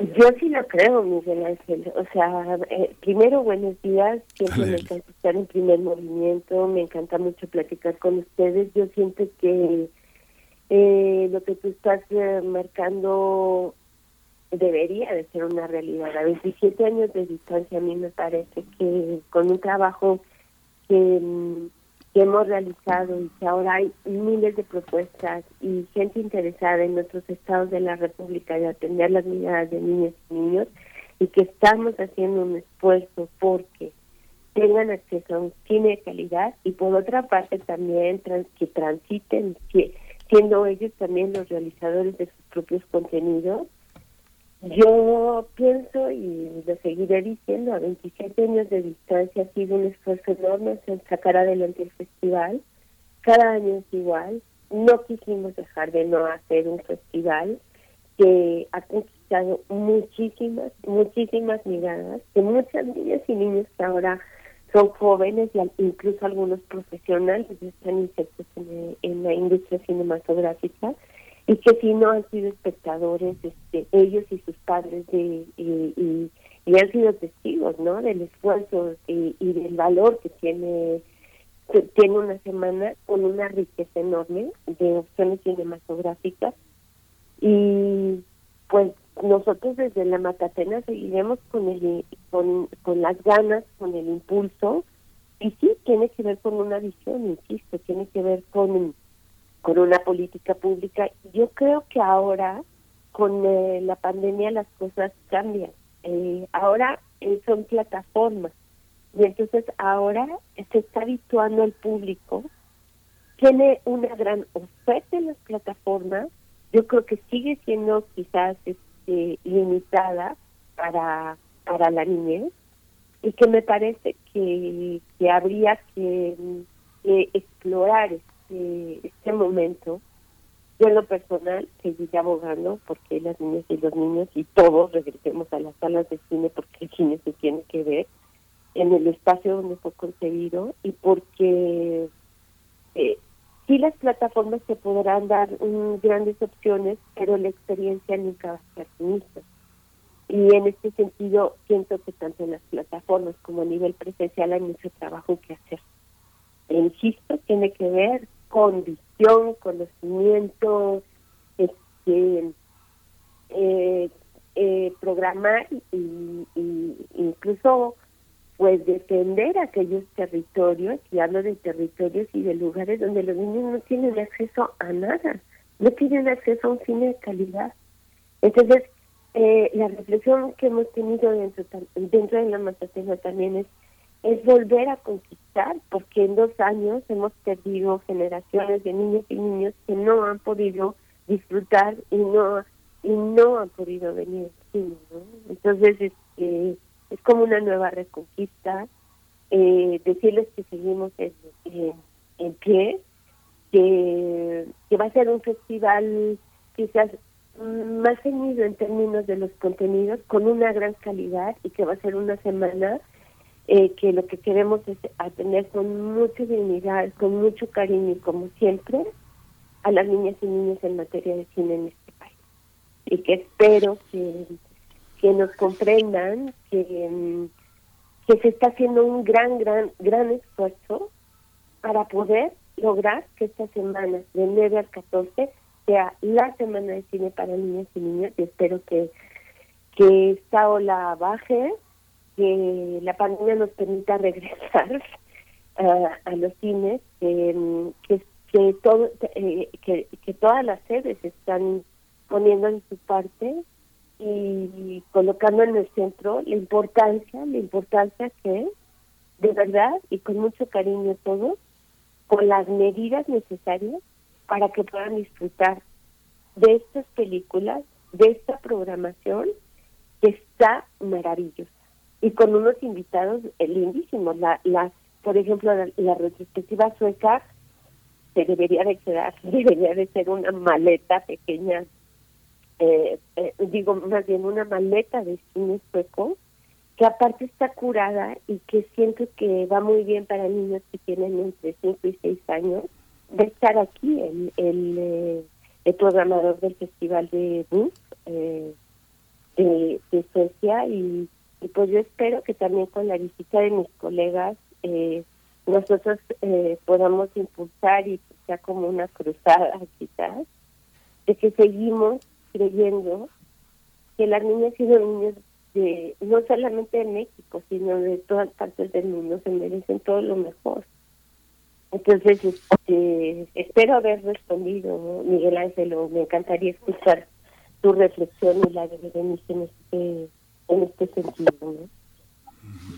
Yo sí lo creo, Miguel Ángel. O sea, eh, primero, buenos días. Siempre me encanta estar en primer movimiento. Me encanta mucho platicar con ustedes. Yo siento que eh, lo que tú estás eh, marcando debería de ser una realidad. A 27 años de distancia a mí me parece que con un trabajo que, que hemos realizado y que ahora hay miles de propuestas y gente interesada en otros estados de la República de atender las miradas de niños y niños y que estamos haciendo un esfuerzo porque tengan acceso a un cine de calidad y por otra parte también que transiten siendo ellos también los realizadores de sus propios contenidos yo pienso y lo seguiré diciendo, a 27 años de distancia ha sido un esfuerzo enorme en sacar adelante el festival. Cada año es igual. No quisimos dejar de no hacer un festival que ha conquistado muchísimas, muchísimas miradas, que muchas niñas y niños que ahora son jóvenes y incluso algunos profesionales están insertos en, la industria cinematográfica y que si no han sido espectadores este, ellos y sus padres de y, han sido testigos no del esfuerzo y, del valor que tiene tiene una semana con una riqueza enorme de opciones cinematográficas. Y pues nosotros desde la Matatena seguiremos con el con, con las ganas, con el impulso. Y sí tiene que ver con una visión, insisto, tiene que ver con con una política pública. Yo creo que ahora con eh, la pandemia las cosas cambian. Eh, ahora eh, son plataformas y entonces ahora se está habituando el público. Tiene una gran oferta en las plataformas. Yo creo que sigue siendo quizás este, limitada para, para la niñez y que me parece que, que habría que, explorar este, este momento. Yo en lo personal seguiré abogando porque las niñas y los niños y todos regresemos a las salas de cine porque el cine se tiene que ver en el espacio donde fue concebido y porque eh, sí las plataformas te podrán dar grandes opciones, pero la experiencia nunca va a ser misma. Y en este sentido, siento que tanto en las plataformas como a nivel presencial hay mucho trabajo que hacer. E insisto, tiene que ver con visión, conocimiento, este, eh, eh, programar y, incluso pues defender aquellos territorios, y hablo de territorios y de lugares donde los niños no tienen acceso a nada, no tienen acceso a un cine de calidad. Entonces, eh, la reflexión que hemos tenido dentro, dentro de la Matatena también es, es volver a conquistar, porque en dos años hemos perdido generaciones de niños y niños que no han podido disfrutar y no y no han podido venir. Entonces, este, es como una nueva reconquista, eh, decirles que seguimos en, en, pie, que, que va a ser un festival quizás más ceñido en términos de los contenidos, con una gran calidad y que va a ser una semana eh, que lo que queremos es atender con mucha dignidad, con mucho cariño y como siempre a las niñas y niños en materia de cine en este país. Y que espero que que nos comprendan que, mm, que se está haciendo un gran, gran, gran esfuerzo para poder lograr que esta semana, del 9 al 14, sea la semana de cine para niñas y niños y espero que, que esta ola baje, que la pandemia nos permita regresar a, los cines, mm, que, que, todo, eh, que, que todas las sedes están poniendo en su parte y colocando en el centro la importancia, la importancia que de verdad y con mucho cariño todos, con las medidas necesarias para que puedan disfrutar de estas películas, de esta programación que está maravillosa y con unos invitados lindísimos. La, las, por ejemplo, la, la retrospectiva sueca se debería de quedar, debería de ser una maleta pequeña eh, eh, digo, más bien una maleta de cine sueco, que aparte está curada y que siento que va muy bien para niños que tienen entre 5 y 6 años, de estar aquí el, el, eh, el programador del Festival de Bus eh, de, de, Suecia y, y, pues yo espero que también con la visita de mis colegas eh, nosotros eh, podamos impulsar y sea como una cruzada quizás, de que seguimos creyendo que las niñas y los niños de no solamente de México, sino de todas partes del mundo se merecen todo lo mejor. Entonces, este, espero haber respondido, Miguel Ángel, me encantaría escuchar tu reflexión y la de Berenice en este, en este sentido.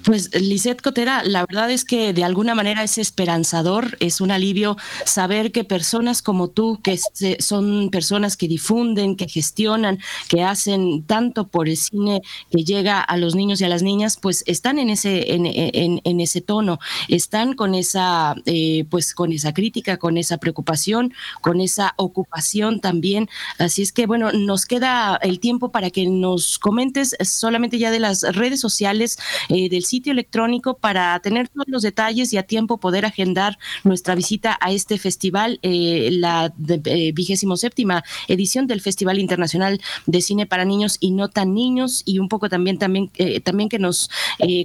Pues Lisette Cotera, la verdad es que de alguna manera es esperanzador, es un alivio saber que personas como tú, que son personas que difunden, que gestionan, que hacen tanto por el cine que llega a los niños y a las niñas, pues están en ese, en, en, ese tono, están con esa, eh, pues con esa crítica, con esa preocupación, con esa ocupación también. Así es que bueno, nos queda el tiempo para que nos comentes solamente ya de las redes sociales eh, del sitio electrónico para tener todos los detalles y a tiempo poder agendar nuestra visita a este festival, eh, la eh, vigésimo séptima edición del Festival Internacional de Cine para Niños y No Tan Niños y un poco también, también, eh, también que nos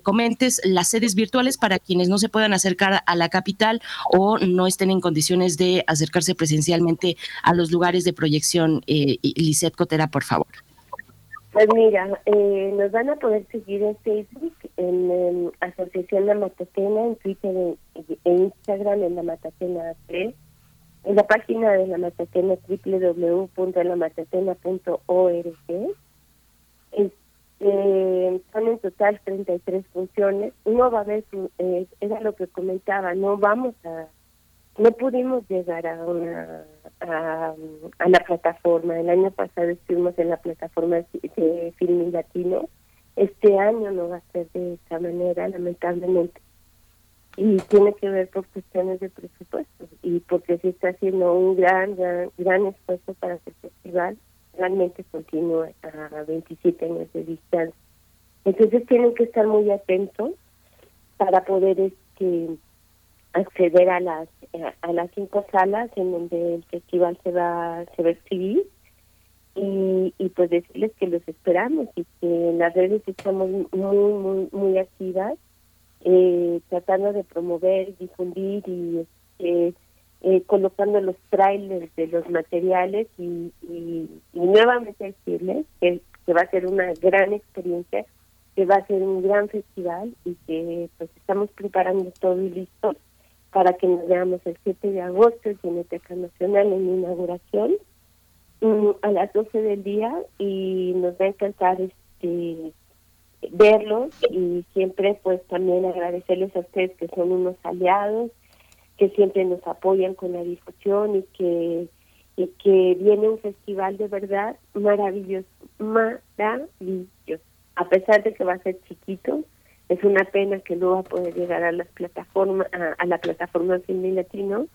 comentes las sedes virtuales para quienes no se puedan acercar a la capital o no estén en condiciones de acercarse presencialmente a los lugares de proyección. Eh, Lisette Cotera, por favor. Pues mira, eh, nos van a poder seguir en Facebook, en, Asociación La Matatena, en Twitter e Instagram en La Matatena 3, en la página de La Matatena www.lamatatena.org. Eh, son en total 33 funciones. No va a haber, eh, era lo que comentaba, no vamos a, no pudimos llegar a una a, la plataforma. El año pasado estuvimos en la plataforma de Filming Latino. Este año no va a ser de esta manera, lamentablemente. Y tiene que ver por cuestiones de presupuesto y porque se está haciendo un gran, gran, gran esfuerzo para que el festival realmente continúe a 27 años de distancia. Entonces tienen que estar muy atentos para poder este acceder a las a las cinco salas en donde el festival se va se va a exhibir y, y pues decirles que los esperamos y que en las redes estamos muy muy muy activas eh, tratando de promover difundir y este, eh, colocando los trailers de los materiales y, nuevamente decirles que, que va a ser una gran experiencia que va a ser un gran festival y que pues estamos preparando todo y listo para que nos veamos el 7 de agosto en Cineteca Nacional en inauguración mm, a las 12 del día y nos va a encantar este verlos y siempre pues también agradecerles a ustedes que son unos aliados que siempre nos apoyan con la difusión y que y que viene un festival de verdad maravilloso, maravilloso. A pesar de que va a ser chiquito, es una pena que no va a poder llegar a las plataformas a, la plataforma Film Latino,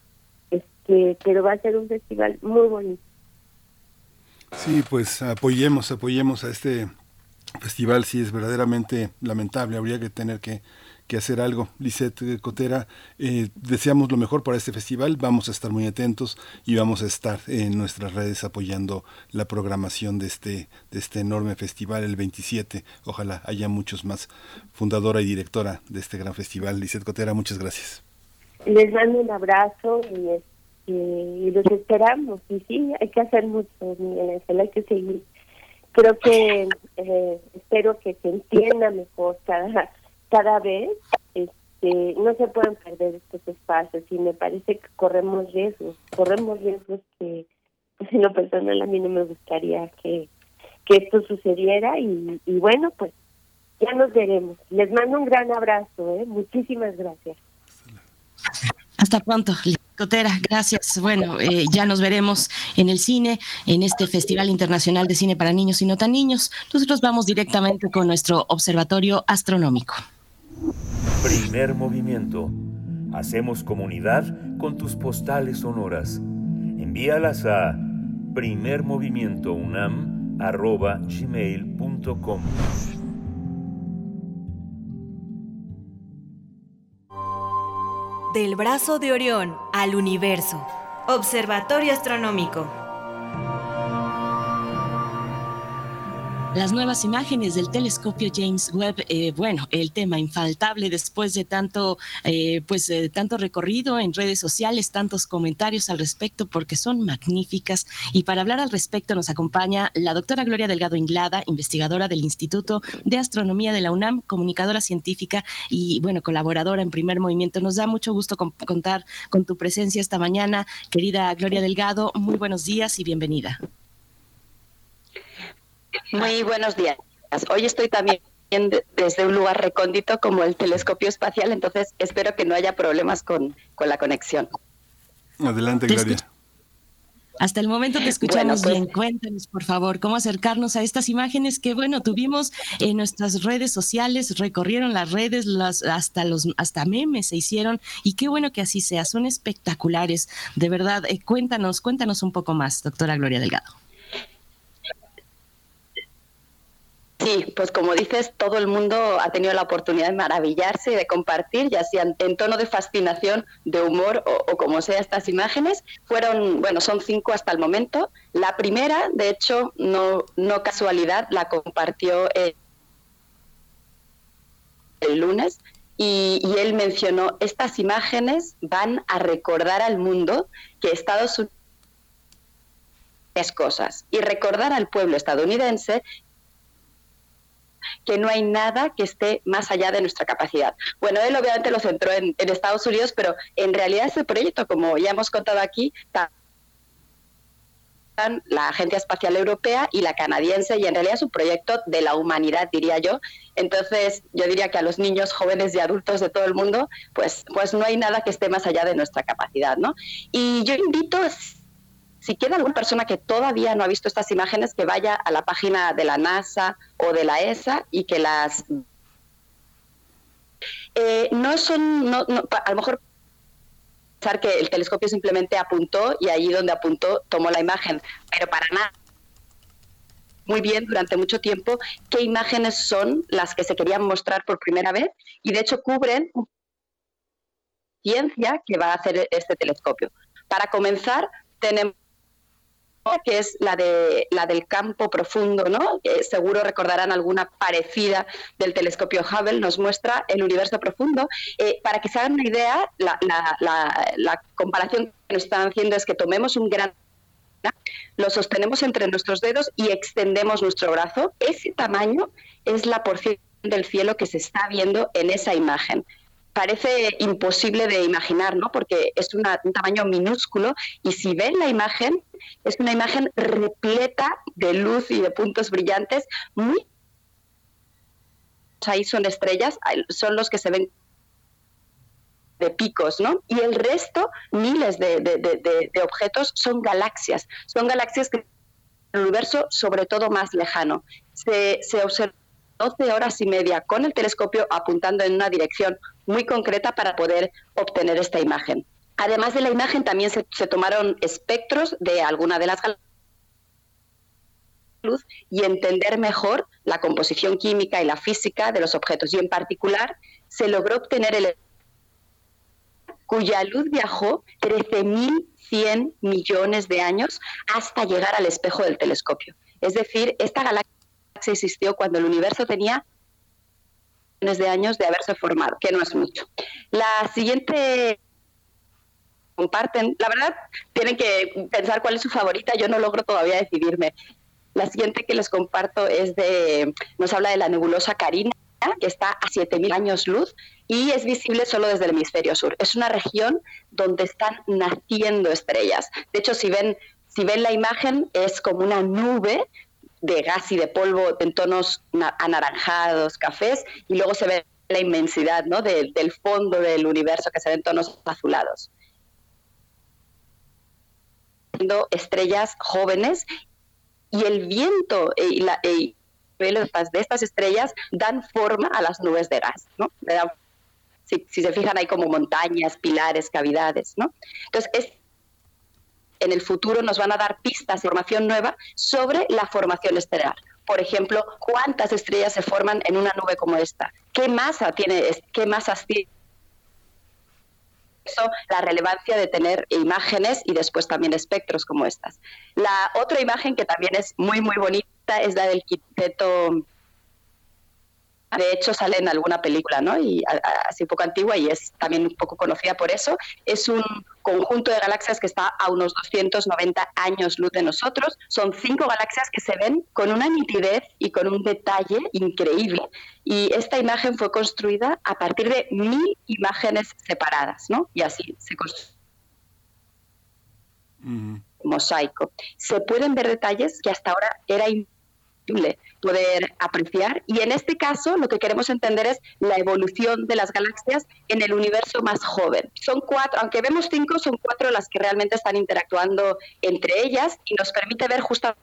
este, pero va a ser un festival muy bonito. Sí, pues apoyemos, apoyemos a este festival, sí es verdaderamente lamentable, habría que tener que que hacer algo. Lisette Cotera, eh, deseamos lo mejor para este festival, vamos a estar muy atentos y vamos a estar en nuestras redes apoyando la programación de este, de este enorme festival el 27. Ojalá haya muchos más. Fundadora y directora de este gran festival, Lisette Cotera, muchas gracias. Les mando un abrazo y, este, los esperamos. Y sí, hay que hacer mucho, hay que seguir. Creo que eh, espero que se entienda mejor cada cada vez este, no se pueden perder estos espacios y me parece que corremos riesgos, corremos riesgos que pues, en lo personal a mí no me gustaría que, que esto sucediera y, y bueno, pues ya nos veremos. Les mando un gran abrazo, ¿eh? muchísimas gracias. Hasta pronto, Cotera, gracias. Bueno, eh, ya nos veremos en el cine, en este Festival Internacional de Cine para Niños y No Tan Niños. Nosotros vamos directamente con nuestro observatorio astronómico. Primer movimiento. Hacemos comunidad con tus postales sonoras. Envíalas a primermovimientounam.gmail.com Del brazo de Orión al universo. Observatorio Astronómico. Las nuevas imágenes del telescopio James Webb, eh, bueno, el tema infaltable después de tanto, eh, pues, de tanto recorrido en redes sociales, tantos comentarios al respecto, porque son magníficas. Y para hablar al respecto nos acompaña la doctora Gloria Delgado Inglada, investigadora del Instituto de Astronomía de la UNAM, comunicadora científica y, bueno, colaboradora en Primer Movimiento. Nos da mucho gusto contar con tu presencia esta mañana, querida Gloria Delgado. Muy buenos días y bienvenida. Muy buenos días. Hoy estoy también desde un lugar recóndito como el telescopio espacial, entonces espero que no haya problemas con, la conexión. Adelante, Gloria. Hasta el momento te escuchamos pues bien. Cuéntanos, por favor, cómo acercarnos a estas imágenes que, bueno, tuvimos en nuestras redes sociales, recorrieron las redes, las, hasta los hasta memes se hicieron y qué bueno que así sea. Son espectaculares, de verdad. Eh, cuéntanos, cuéntanos un poco más, doctora Gloria Delgado. Sí, pues como dices, todo el mundo ha tenido la oportunidad de maravillarse y de compartir, ya sean en tono de fascinación, de humor o, como sea estas imágenes. Fueron, bueno, son cinco hasta el momento. La primera, de hecho, no, no casualidad, la compartió el, lunes y, y, él mencionó, estas imágenes van a recordar al mundo que Estados Unidos es cosas y recordar al pueblo estadounidense que no hay nada que esté más allá de nuestra capacidad. Bueno, él obviamente lo centró en, Estados Unidos, pero en realidad este proyecto, como ya hemos contado aquí, la Agencia Espacial Europea y la canadiense, y en realidad es un proyecto de la humanidad, diría yo. Entonces, yo diría que a los niños, jóvenes y adultos de todo el mundo, pues, pues no hay nada que esté más allá de nuestra capacidad, ¿no? Y yo invito si queda alguna persona que todavía no ha visto estas imágenes, que vaya a la página de la NASA o de la ESA y que las... Eh, no son, no, a lo mejor pensar que el telescopio simplemente apuntó y allí donde apuntó tomó la imagen, pero para nada muy bien durante mucho tiempo qué imágenes son las que se querían mostrar por primera vez y de hecho cubren ciencia que va a hacer este telescopio. Para comenzar, tenemos que es la, de, la del campo profundo, ¿no? Seguro recordarán alguna parecida del telescopio Hubble, nos muestra el universo profundo. Eh, para que se hagan una idea, la, comparación que nos están haciendo es que tomemos un gran lo sostenemos entre nuestros dedos y extendemos nuestro brazo. Ese tamaño es la porción del cielo que se está viendo en esa imagen parece imposible de imaginar, ¿no? Porque es un tamaño minúsculo y si ven la imagen, es una imagen repleta de luz y de puntos brillantes, muy ahí son estrellas, son los que se ven de picos, ¿no? Y el resto, miles de, objetos, son galaxias, son galaxias que el universo, sobre todo más lejano. Se, se observa 12 horas y media con el telescopio apuntando en una dirección muy concreta para poder obtener esta imagen. Además de la imagen, también se, tomaron espectros de alguna de las luz y entender mejor la composición química y la física de los objetos. Y en particular, se logró obtener el cuya luz viajó 13.100 millones de años hasta llegar al espejo del telescopio. Es decir, esta galaxia existió cuando el universo tenía de años de haberse formado, que no es mucho. La siguiente comparten, la verdad, tienen que pensar cuál es su favorita, yo no logro todavía decidirme. La siguiente que les comparto es de, nos habla de la nebulosa Carina, que está a 7.000 años luz y es visible solo desde el hemisferio sur. Es una región donde están naciendo estrellas. De hecho, si ven, si ven la imagen, es como una nube de gas y de polvo en tonos anaranjados, cafés, y luego se ve la inmensidad ¿no? del fondo del universo que se ve en tonos azulados. Estrellas jóvenes y el viento y la, de estas estrellas dan forma a las nubes de gas. ¿no? Si, si, se fijan, hay como montañas, pilares, cavidades. ¿no? Entonces, es en el futuro nos van a dar pistas de información nueva sobre la formación estelar. Por ejemplo, cuántas estrellas se forman en una nube como esta, qué masa tiene, qué masas tiene eso, la relevancia de tener imágenes y después también espectros como estas. La otra imagen que también es muy, muy bonita es la del quinteto de hecho, sale en alguna película, ¿no? Y así un poco antigua y es también un poco conocida por eso. Es un conjunto de galaxias que está a unos 290 años luz de nosotros. Son cinco galaxias que se ven con una nitidez y con un detalle increíble. Y esta imagen fue construida a partir de mil imágenes separadas, ¿no? Y así se construyó. mosaico. Se pueden ver detalles que hasta ahora era poder apreciar. Y en este caso lo que queremos entender es la evolución de las galaxias en el universo más joven. Son cuatro, aunque vemos cinco, son cuatro las que realmente están interactuando entre ellas y nos permite ver justamente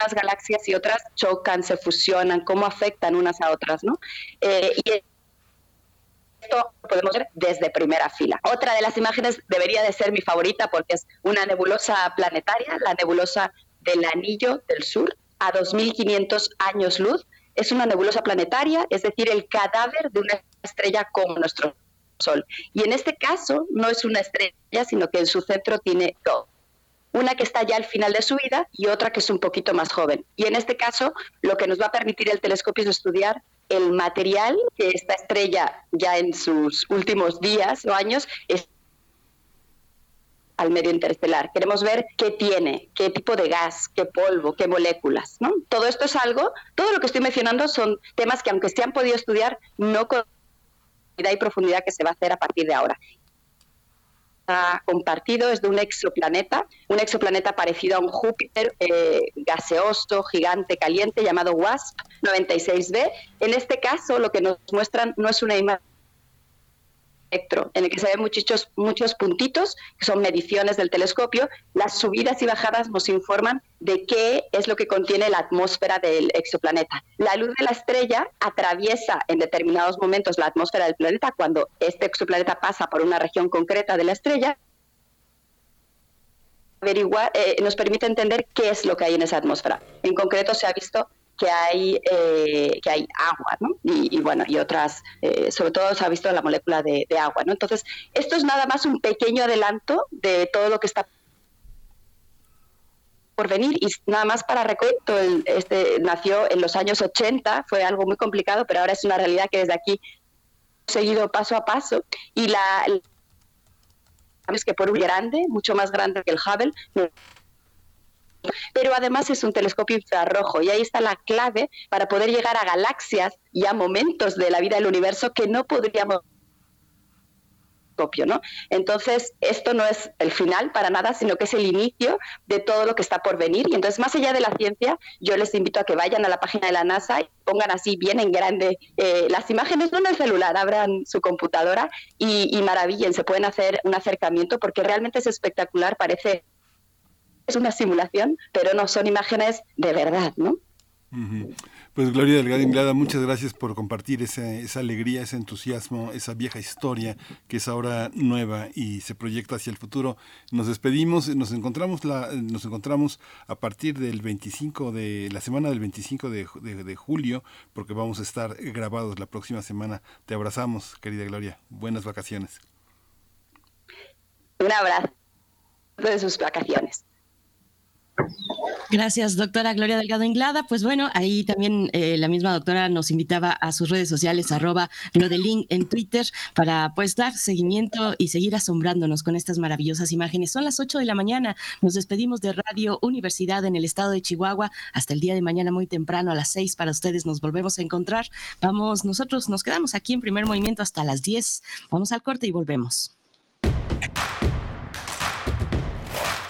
las galaxias y otras chocan, se fusionan, cómo afectan unas a otras, ¿no? Eh, y esto lo podemos ver desde primera fila. Otra de las imágenes debería de ser mi favorita porque es una nebulosa planetaria, la nebulosa del Anillo del Sur, a 2.500 años luz. Es una nebulosa planetaria, es decir, el cadáver de una estrella como nuestro Sol. Y en este caso no es una estrella, sino que en su centro tiene dos. Una que está ya al final de su vida y otra que es un poquito más joven. Y en este caso, lo que nos va a permitir el telescopio es estudiar el material que esta estrella ya en sus últimos días o años al medio interestelar. Queremos ver qué tiene, qué tipo de gas, qué polvo, qué moléculas. Todo esto es algo, todo lo que estoy mencionando son temas que aunque se han podido estudiar, no con y profundidad que se va a hacer a partir de ahora compartido es de un exoplaneta, un exoplaneta parecido a un Júpiter eh, gaseoso, gigante, caliente, llamado WASP 96b. En este caso, lo que nos muestran no es una imagen en el que se ven muchos, muchos puntitos, que son mediciones del telescopio. Las subidas y bajadas nos informan de qué es lo que contiene la atmósfera del exoplaneta. La luz de la estrella atraviesa en determinados momentos la atmósfera del planeta cuando este exoplaneta pasa por una región concreta de la estrella averiguar, eh, nos permite entender qué es lo que hay en esa atmósfera. En concreto se ha visto que hay, eh, que hay agua, ¿no? Y, bueno, y otras, eh, sobre todo se ha visto la molécula de, agua, ¿no? Entonces, esto es nada más un pequeño adelanto de todo lo que está por venir y nada más para recuento, este nació en los años 80, fue algo muy complicado, pero ahora es una realidad que desde aquí seguido paso a paso y la es que por un grande, mucho más grande que el Hubble, pero además es un telescopio infrarrojo y ahí está la clave para poder llegar a galaxias y a momentos de la vida del universo que no podríamos ¿no? Entonces, esto no es el final para nada, sino que es el inicio de todo lo que está por venir. Y entonces, más allá de la ciencia, yo les invito a que vayan a la página de la NASA y pongan así bien en grande eh, las imágenes, no en el celular, abran su computadora y, y maravillen, se pueden hacer un acercamiento porque realmente es espectacular, parece es una simulación, pero no son imágenes de verdad, ¿no? Pues Gloria Delgado Inglada, muchas gracias por compartir esa, alegría, ese entusiasmo, esa vieja historia que es ahora nueva y se proyecta hacia el futuro. Nos despedimos, nos encontramos, la, nos encontramos a partir del 25 de la semana del 25 de, de julio, porque vamos a estar grabados la próxima semana. Te abrazamos, querida Gloria. Buenas vacaciones. Un abrazo de sus vacaciones. Gracias, doctora Gloria Delgado Inglada. Pues bueno, ahí también eh, la misma doctora nos invitaba a sus redes sociales, arroba Glodelin en Twitter, para pues dar seguimiento y seguir asombrándonos con estas maravillosas imágenes. Son las 8 de la mañana, nos despedimos de Radio Universidad en el estado de Chihuahua. Hasta el día de mañana muy temprano a las 6 para ustedes nos volvemos a encontrar. Vamos, nosotros nos quedamos aquí en primer movimiento hasta las 10. Vamos al corte y volvemos.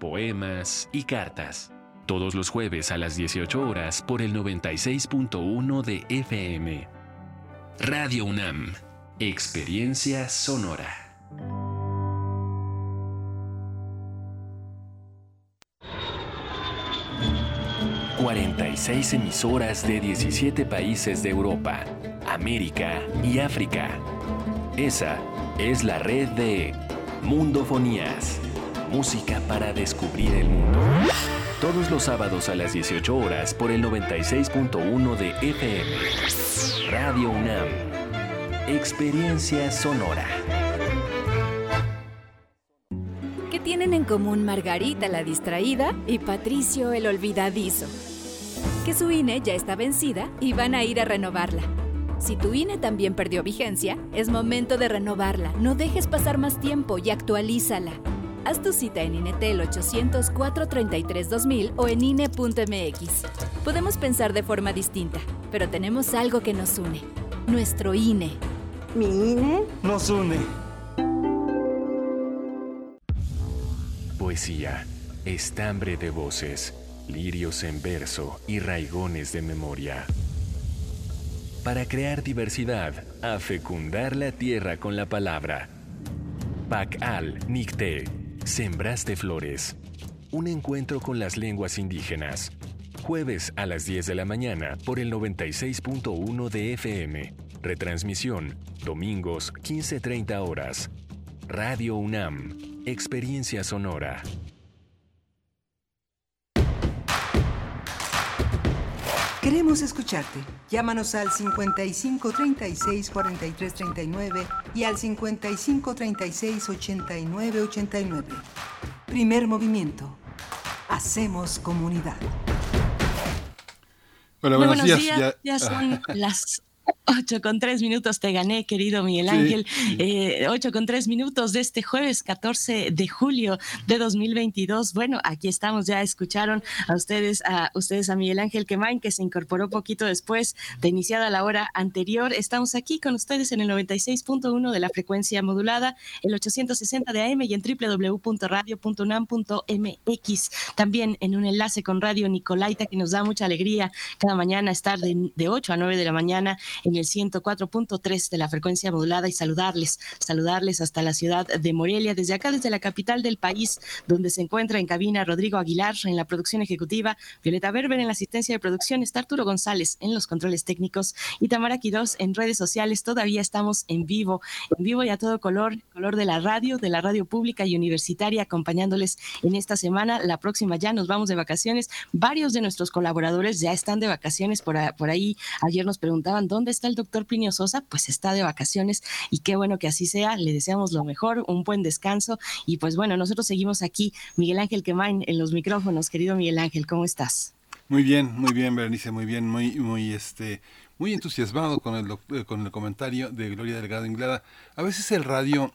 poemas y cartas. Todos los jueves a las 18 horas por el 96.1 de FM. Radio UNAM. Experiencia sonora. ...46 emisoras de 17 países de Europa, América y África. Esa es la red de Mundofonías música para descubrir el mundo. Todos los sábados a las 18 horas por el 96.1 de FM. Radio UNAM. Experiencia sonora. ¿Qué tienen en común Margarita la distraída y Patricio el olvidadizo? Que su INE ya está vencida y van a ir a renovarla. Si tu INE también perdió vigencia, es momento de renovarla. No dejes pasar más tiempo y actualízala. Haz tu cita en INETEL 804 33 2000 o en INE.mx. Podemos pensar de forma distinta, pero tenemos algo que nos une. Nuestro INE. ¿Mi INE? Nos une. Poesía, estambre de voces, lirios en verso y raigones de memoria para crear diversidad, a fecundar la tierra con la palabra. Pacal Nicte, Sembraste Flores. Un encuentro con las lenguas indígenas. Jueves a las 10 de la mañana por el 96.1 de FM. Retransmisión, domingos 15.30 horas. Radio UNAM, Experiencia Sonora. Queremos escucharte. Llámanos al 55 36 43 39 y al 55 36 89 89. Primer movimiento. Hacemos comunidad. Bueno, Muy buenos, buenos días. días. Ya- Ya son las 8 con 3 minutos. Te gané, querido Miguel Ángel. Eh, 8 con 3 minutos de este jueves 14 de julio de 2022. Bueno, aquí estamos. Ya escucharon a ustedes, a ustedes a Miguel Ángel Quemain, que se incorporó poquito después de iniciada la hora anterior. Estamos aquí con ustedes en el 96.1 de la frecuencia modulada, el 860 de AM y en www.radio.unam.mx. También en un enlace con Radio Nicolaita, que nos da mucha alegría cada mañana estar de, de 8 a 9 de la mañana en el 104.3 de la frecuencia modulada y saludarles, saludarles hasta la ciudad de Morelia, desde acá, desde la capital del país, donde se encuentra en cabina Rodrigo Aguilar en la producción ejecutiva, Violeta Berber en la asistencia de producción, está Arturo González en los controles técnicos y Tamara Quirós en redes sociales. Todavía estamos en vivo, en vivo y a todo color, color de la radio, de la radio pública y universitaria, acompañándoles en esta semana. La próxima ya nos vamos de vacaciones. Varios de nuestros colaboradores ya están de vacaciones por, por ahí. Ayer nos preguntaban dónde está el doctor Plinio Sosa. Pues está de vacaciones y qué bueno que así sea. Le deseamos lo mejor, un buen descanso. Y pues bueno, nosotros seguimos aquí. Miguel Ángel Quemain en los micrófonos. Querido Miguel Ángel, ¿cómo estás? Muy bien, muy bien, Berenice, muy bien, muy, muy, este, muy entusiasmado con el, eh, con el comentario de Gloria Delgado Inglada. A veces el radio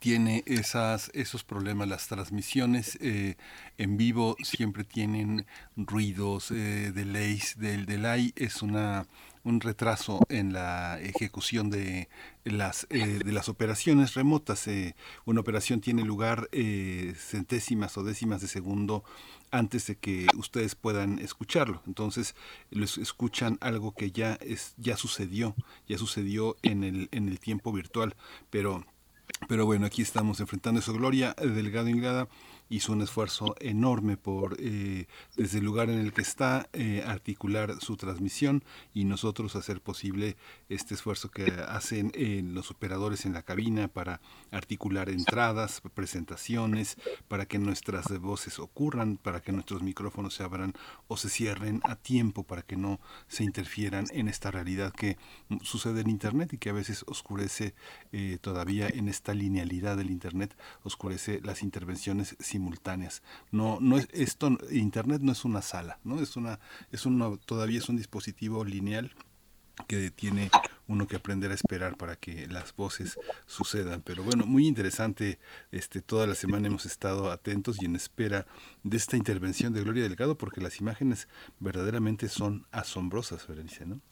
tiene esas, esos problemas, las transmisiones eh, en vivo siempre tienen ruidos, eh, delays. Del delay es una un retraso en la ejecución de las eh, de las operaciones remotas. Eh, una operación tiene lugar eh, centésimas o décimas de segundo antes de que ustedes puedan escucharlo. Entonces, les escuchan algo que ya es ya sucedió, ya sucedió en el en el tiempo virtual, pero pero bueno, aquí estamos enfrentando eso. Gloria Delgado Inglada hizo un esfuerzo enorme por, eh, desde el lugar en el que está, eh, articular su transmisión y nosotros hacer posible este esfuerzo que hacen eh, los operadores en la cabina para articular entradas, presentaciones, para que nuestras voces ocurran, para que nuestros micrófonos se abran o se cierren a tiempo, para que no se interfieran en esta realidad que sucede en Internet y que a veces oscurece eh, todavía en esta linealidad del Internet, oscurece las intervenciones simultáneas. No, no es esto, Internet no es una sala, no es una, es una, todavía es un dispositivo lineal que tiene uno que aprender a esperar para que las voces sucedan. Pero bueno, muy interesante. Este, toda la semana hemos estado atentos y en espera de esta intervención de Gloria Delgado, porque las imágenes verdaderamente son asombrosas, Berenice, ¿no?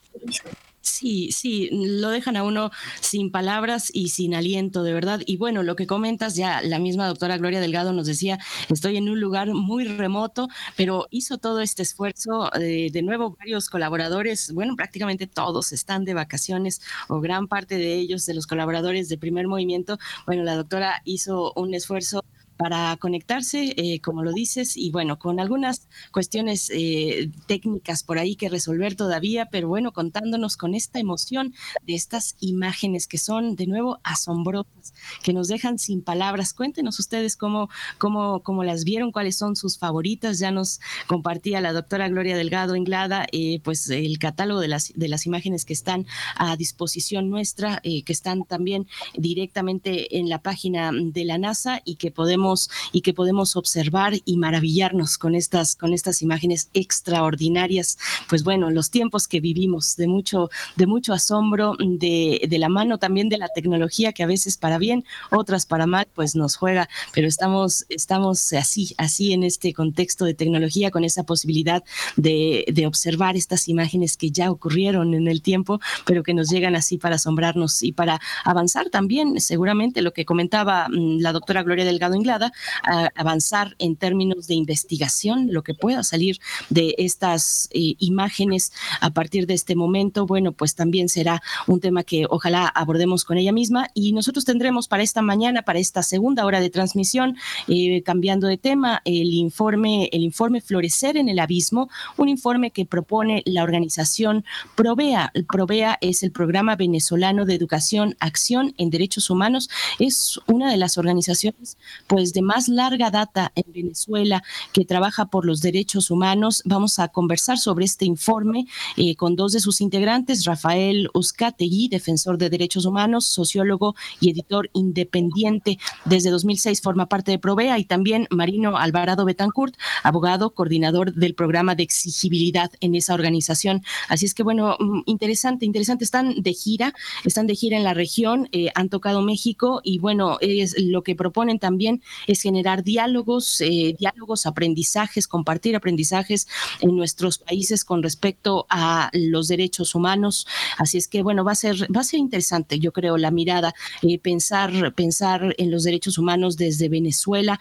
Sí, sí, lo dejan a uno sin palabras y sin aliento, de verdad. Y bueno, lo que comentas, ya la misma doctora Gloria Delgado nos decía, estoy en un lugar muy remoto, pero hizo todo este esfuerzo. eh, de nuevo, varios colaboradores, bueno, prácticamente todos están de vacaciones o gran parte de ellos, de los colaboradores de primer movimiento. Bueno, la doctora hizo un esfuerzo para conectarse, eh, como lo dices, y bueno, con algunas cuestiones eh, técnicas por ahí que resolver todavía, pero bueno, contándonos con esta emoción de estas imágenes que son de nuevo asombrosas, que nos dejan sin palabras. Cuéntenos ustedes cómo, cómo, cómo las vieron, cuáles son sus favoritas. Ya nos compartía la doctora Gloria Delgado Inglada, eh, pues el catálogo de las, de las imágenes que están a disposición nuestra, eh, que están también directamente en la página de la NASA y que podemos y que podemos observar y maravillarnos con estas con estas imágenes extraordinarias. Pues bueno, los tiempos que vivimos de mucho de mucho asombro, de, de la mano también de la tecnología que a veces para bien, otras para mal, pues nos juega, pero estamos estamos así así en este contexto de tecnología con esa posibilidad de, de observar estas imágenes que ya ocurrieron en el tiempo, pero que nos llegan así para asombrarnos y para avanzar también, seguramente lo que comentaba mm, la doctora Gloria Delgado Inglada a avanzar en términos de investigación, lo que pueda salir de estas eh, imágenes a partir de este momento, bueno, pues también será un tema que ojalá abordemos con ella misma y nosotros tendremos para esta mañana, para esta segunda hora de transmisión, eh, cambiando de tema, el informe, el informe Florecer en el Abismo, un informe que propone la organización Provea. Provea es el programa venezolano de educación, acción en derechos humanos. Es una de las organizaciones pues de más larga data en Venezuela que trabaja por los derechos humanos. Vamos a conversar sobre este informe eh, con dos de sus integrantes, Rafael Uzcategui, defensor de derechos humanos, sociólogo y editor independiente. Desde 2006 forma parte de Provea y también Marino Alvarado Betancourt, abogado, coordinador del programa de exigibilidad en esa organización. Así es que bueno, mm, interesante, interesante. Están de gira, están de gira en la región, eh, han tocado México y bueno, es, lo que proponen también es generar diálogos, eh, diálogos, aprendizajes, compartir aprendizajes en nuestros países con respecto a los derechos humanos. Así es que bueno, va a ser, va a ser interesante, yo creo, la mirada, eh, pensar, pensar en los derechos humanos desde Venezuela.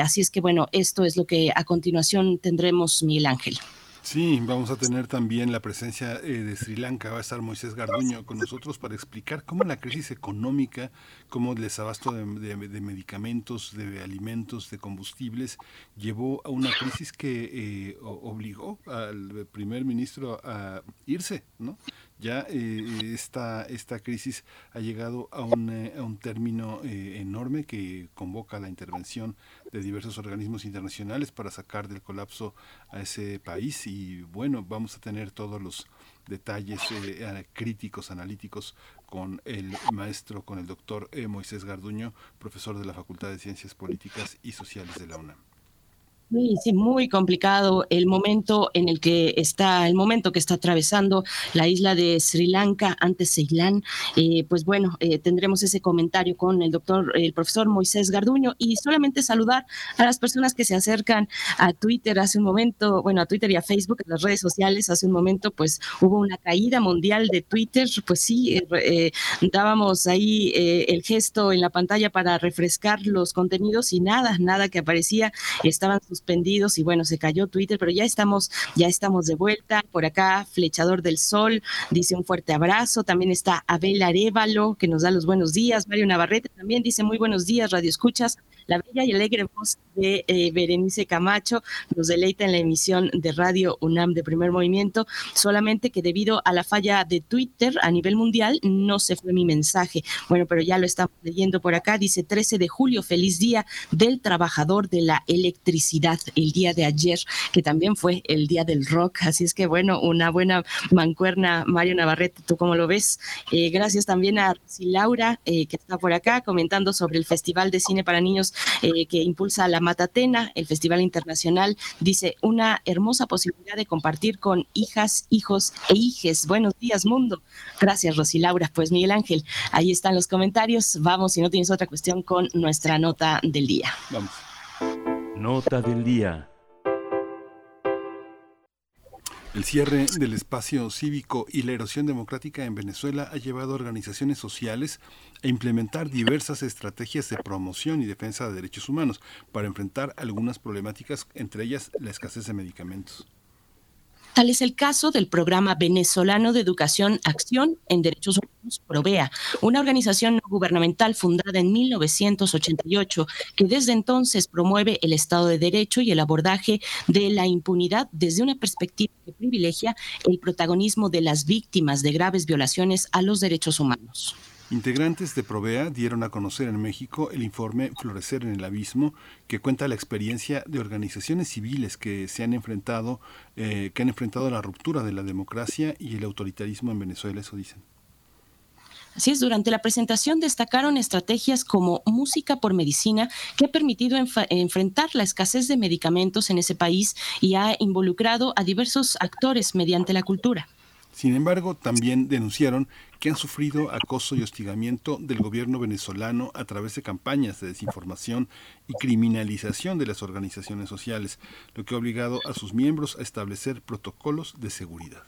así es que bueno, esto es lo que a continuación tendremos, Miguel Ángel. Sí, vamos a tener también la presencia eh, de Sri Lanka. Va a estar Moisés Garduño con nosotros para explicar cómo la crisis económica, cómo el desabasto de, medicamentos, de alimentos, de combustibles, llevó a una crisis que eh, obligó al primer ministro a irse, ¿no? Ya eh, esta, esta crisis ha llegado a un, eh, a un término eh, enorme que convoca la intervención de diversos organismos internacionales para sacar del colapso a ese país y bueno, vamos a tener todos los detalles críticos, analíticos con el maestro, con el doctor Moisés Garduño, profesor de la Facultad de Ciencias Políticas y Sociales de la UNAM. Sí, sí, muy complicado el momento en el que está, el momento que está atravesando la isla de Sri Lanka, antes Ceilán. Eh, pues bueno, eh, tendremos ese comentario con el doctor, el profesor Moisés Garduño y solamente saludar a las personas que se acercan a Twitter. Hace un momento, bueno, a Twitter y a Facebook, a las redes sociales, hace un momento pues hubo una caída mundial de Twitter, pues sí, eh, dábamos ahí el gesto en la pantalla para refrescar los contenidos y nada, nada que aparecía, estaban sus suspendidos y bueno, se cayó Twitter, pero ya estamos, ya estamos de vuelta. Por acá, Flechador del Sol dice un fuerte abrazo. También está Abel Arevalo, que nos da los buenos días. Mario Navarrete también dice muy buenos días, Radio Escuchas. La bella y alegre voz de eh, Berenice Camacho nos deleita en la emisión de Radio UNAM de primer movimiento, solamente que debido a la falla de Twitter a nivel mundial no se fue mi mensaje. Bueno, pero ya lo estamos leyendo por acá. Dice 13 de julio, feliz día del trabajador de la electricidad, el día de ayer, que también fue el día del rock. Así es que bueno, una buena mancuerna, Mario Navarrete, ¿tú cómo lo ves? Eh, gracias también a Laura, eh, que está por acá comentando sobre el Festival de Cine para Niños eh, que impulsa la Matatena, el Festival Internacional, dice una hermosa posibilidad de compartir con hijas, hijos e hijes. Buenos días, mundo. Gracias, Rosy Laura. Pues Miguel Ángel, ahí están los comentarios. Vamos, si no tienes otra cuestión, con nuestra nota del día. Vamos. Nota del día. El cierre del espacio cívico y la erosión democrática en Venezuela ha llevado a organizaciones sociales a implementar diversas estrategias de promoción y defensa de derechos humanos para enfrentar algunas problemáticas, entre ellas la escasez de medicamentos. Tal es el caso del programa venezolano de educación Acción en Derechos Humanos, Provea, una organización no gubernamental fundada en 1988 que desde entonces promueve el Estado de Derecho y el abordaje de la impunidad desde una perspectiva que privilegia el protagonismo de las víctimas de graves violaciones a los derechos humanos. Integrantes de Provea dieron a conocer en México el informe Florecer en el Abismo, que cuenta la experiencia de organizaciones civiles que se han enfrentado, eh, que han enfrentado la ruptura de la democracia y el autoritarismo en Venezuela, eso dicen. Así es, durante la presentación destacaron estrategias como Música por Medicina, que ha permitido enfrentar la escasez de medicamentos en ese país y ha involucrado a diversos actores mediante la cultura. Sin embargo, también denunciaron que han sufrido acoso y hostigamiento del gobierno venezolano a través de campañas de desinformación y criminalización de las organizaciones sociales, lo que ha obligado a sus miembros a establecer protocolos de seguridad.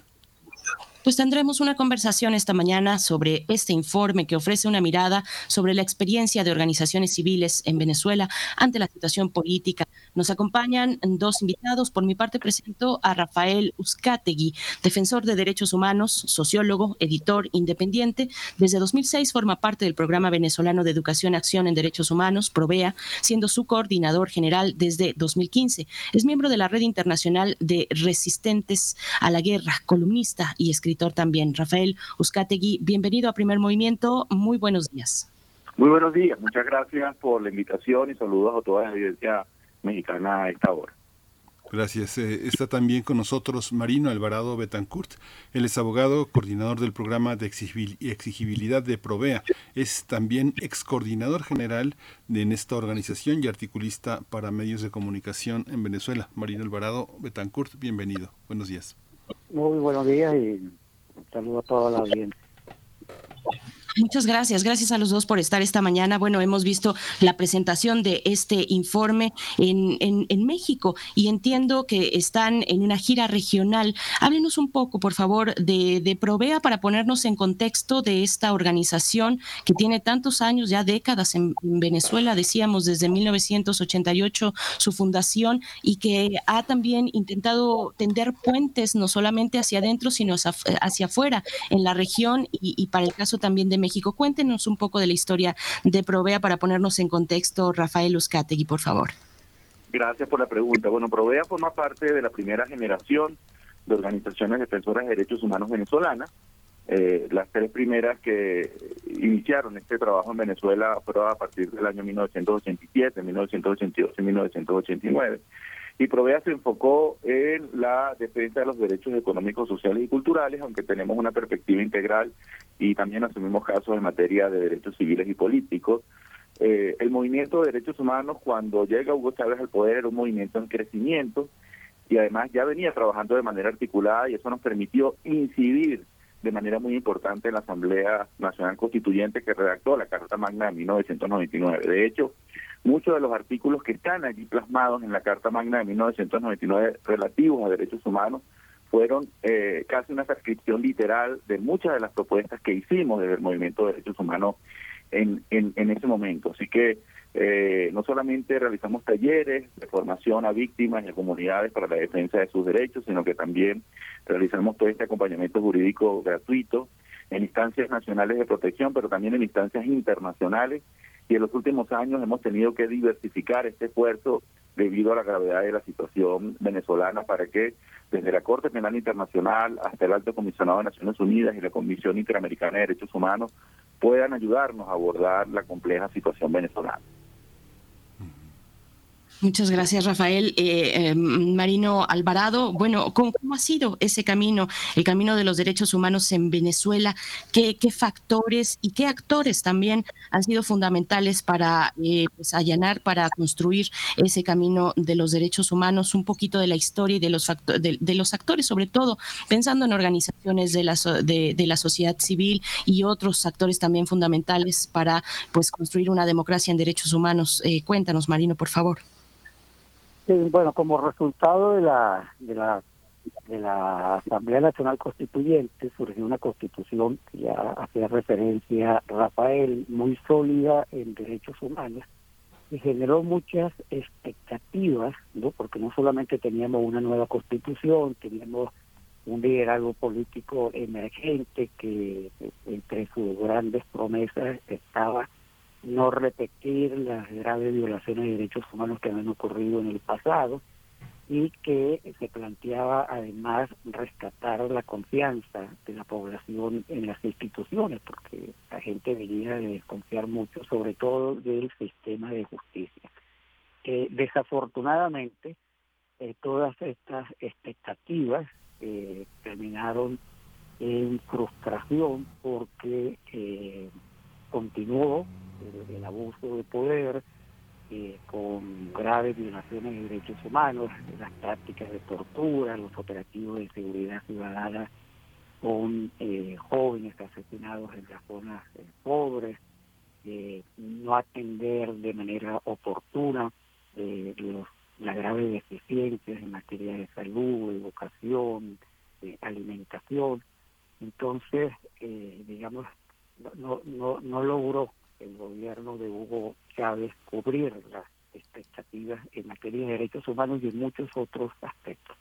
Pues tendremos una conversación esta mañana sobre este informe que ofrece una mirada sobre la experiencia de organizaciones civiles en Venezuela ante la situación política. Nos acompañan dos invitados. Por mi parte presento a Rafael Uzcategui, defensor de derechos humanos, sociólogo, editor independiente. Desde 2006 forma parte del Programa Venezolano de Educación Acción en Derechos Humanos, PROVEA, siendo su coordinador general desde 2015. Es miembro de la Red Internacional de Resistentes a la Guerra, columnista y escritor también. Rafael Uzcategui, bienvenido a Primer Movimiento. Muy buenos días. Muy buenos días. Muchas gracias por la invitación y saludos a toda la audiencia mexicana a esta hora. Gracias. Eh, está también con nosotros Marino Alvarado Betancourt. Él es abogado, coordinador del programa de exigibilidad de Provea. Es también ex coordinador general de, en esta organización y articulista para medios de comunicación en Venezuela. Marino Alvarado Betancourt, bienvenido. Buenos días. Muy buenos días y un saludo a toda la audiencia. Muchas gracias. Gracias a los dos por estar esta mañana. Bueno, hemos visto la presentación de este informe en, en, México y entiendo que están en una gira regional. Háblenos un poco, por favor, de, de Provea para ponernos en contexto de esta organización que tiene tantos años, ya décadas en, Venezuela, decíamos desde 1988 su fundación y que ha también intentado tender puentes no solamente hacia adentro, sino hacia, afuera en la región y, y para el caso también de México. Cuéntenos un poco de la historia de Provea para ponernos en contexto, Rafael Uzcategui, por favor. Gracias por la pregunta. Bueno, Provea forma parte de la primera generación de organizaciones defensoras de derechos humanos venezolanas. Eh, las tres primeras que iniciaron este trabajo en Venezuela fueron a partir del año 1987, 1982 y 1989 y Provea se enfocó en la defensa de los derechos económicos, sociales y culturales, aunque tenemos una perspectiva integral y también asumimos casos en materia de derechos civiles y políticos. Eh, el movimiento de derechos humanos, cuando llega Hugo Chávez al poder, era un movimiento en crecimiento y además ya venía trabajando de manera articulada y eso nos permitió incidir de manera muy importante en la Asamblea Nacional Constituyente que redactó la Carta Magna de 1999. De hecho, muchos de los artículos que están allí plasmados en la Carta Magna de 1999 relativos a derechos humanos fueron eh, casi una transcripción literal de muchas de las propuestas que hicimos desde el movimiento de derechos humanos en, en, ese momento. Así que eh, no solamente realizamos talleres de formación a víctimas y a comunidades para la defensa de sus derechos, sino que también realizamos todo este acompañamiento jurídico gratuito en instancias nacionales de protección, pero también en instancias internacionales y en los últimos años hemos tenido que diversificar este esfuerzo debido a la gravedad de la situación venezolana para que desde la Corte Penal Internacional hasta el Alto Comisionado de Naciones Unidas y la Comisión Interamericana de Derechos Humanos puedan ayudarnos a abordar la compleja situación venezolana. Muchas gracias, Rafael. Eh, eh, Marino Alvarado, bueno, ¿cómo, ha sido ese camino, el camino de los derechos humanos en Venezuela? ¿Qué, factores y qué actores también han sido fundamentales para eh, pues, allanar, para construir ese camino de los derechos humanos? Un poquito de la historia y de los, de, los actores, sobre todo pensando en organizaciones de la, de, de la sociedad civil y otros actores también fundamentales para pues, construir una democracia en derechos humanos. cuéntanos, Marino, por favor bueno, como resultado de la, de la de la Asamblea Nacional Constituyente surgió una constitución que ya hacía referencia Rafael, muy sólida en derechos humanos y generó muchas expectativas, ¿no? porque no solamente teníamos una nueva constitución, teníamos un liderazgo político emergente que entre sus grandes promesas estaba no repetir las graves violaciones de derechos humanos que habían ocurrido en el pasado y que se planteaba además rescatar la confianza de la población en las instituciones, porque la gente venía de desconfiar mucho, sobre todo del sistema de justicia. Eh, desafortunadamente, eh, todas estas expectativas eh, terminaron en frustración porque continuó el, abuso de poder, eh, con graves violaciones de derechos humanos, las prácticas de tortura, los operativos de seguridad ciudadana con eh, jóvenes asesinados en las zonas eh, pobres, no atender de manera oportuna los, las graves deficiencias en materia de salud, educación, alimentación. Entonces, eh, digamos, no, no, no logró el gobierno de Hugo Chávez cubrir las expectativas en materia de derechos humanos y en muchos otros aspectos.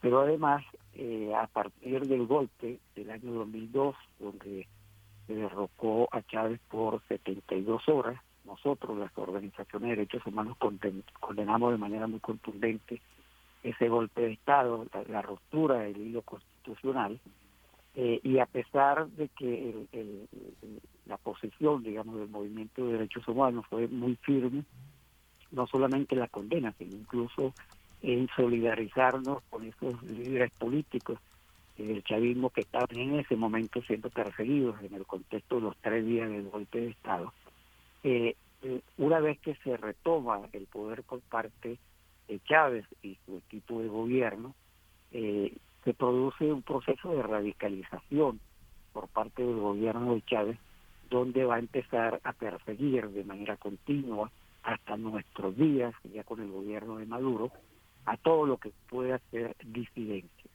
Pero además, eh, a partir del golpe del año 2002, donde se derrocó a Chávez por 72 horas, nosotros, las organizaciones de derechos humanos, condenamos de manera muy contundente ese golpe de Estado, la, ruptura del hilo constitucional, eh, y a pesar de que la posición, digamos, del movimiento de derechos humanos fue muy firme, no solamente la condena, sino incluso en solidarizarnos con esos líderes políticos del chavismo que estaban en ese momento siendo perseguidos en el contexto de los tres días del golpe de Estado. Eh, eh, una vez que se retoma el poder por parte de Chávez y su equipo de gobierno, eh, se produce un proceso de radicalización por parte del gobierno de Chávez, donde va a empezar a perseguir de manera continua hasta nuestros días, ya con el gobierno de Maduro, a todo lo que pueda ser disidencia.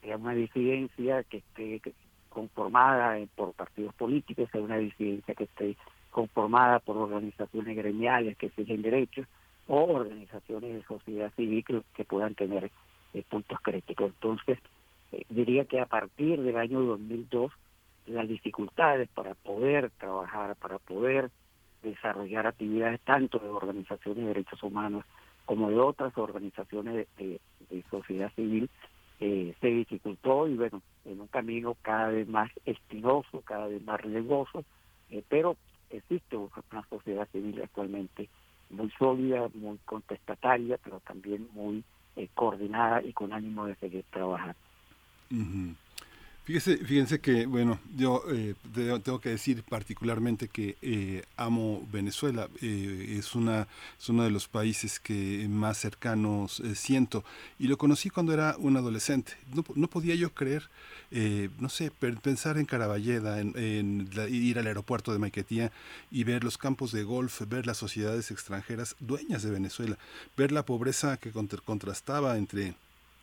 Sea una disidencia que esté conformada por partidos políticos, sea una disidencia que esté conformada por organizaciones gremiales que exigen derechos o organizaciones de sociedad civil que, puedan tener eh, puntos críticos. Entonces, eh, diría que a partir del año 2002, las dificultades para poder trabajar, para poder desarrollar actividades tanto de organizaciones de derechos humanos como de otras organizaciones de, sociedad civil, eh, se dificultó y bueno, en un camino cada vez más espinoso, cada vez más riesgoso, pero existe una sociedad civil actualmente muy sólida, muy contestataria, pero también muy eh, coordinada y con ánimo de seguir trabajando. Fíjese, fíjense que, bueno, yo eh, tengo que decir particularmente que eh, amo Venezuela. Eh, es, una, es uno de los países que más cercanos siento. Y lo conocí cuando era un adolescente. No, no podía yo creer, no sé, pensar en Caraballeda, en, ir al aeropuerto de Maiquetía y ver los campos de golf, ver las sociedades extranjeras dueñas de Venezuela, ver la pobreza que contrastaba entre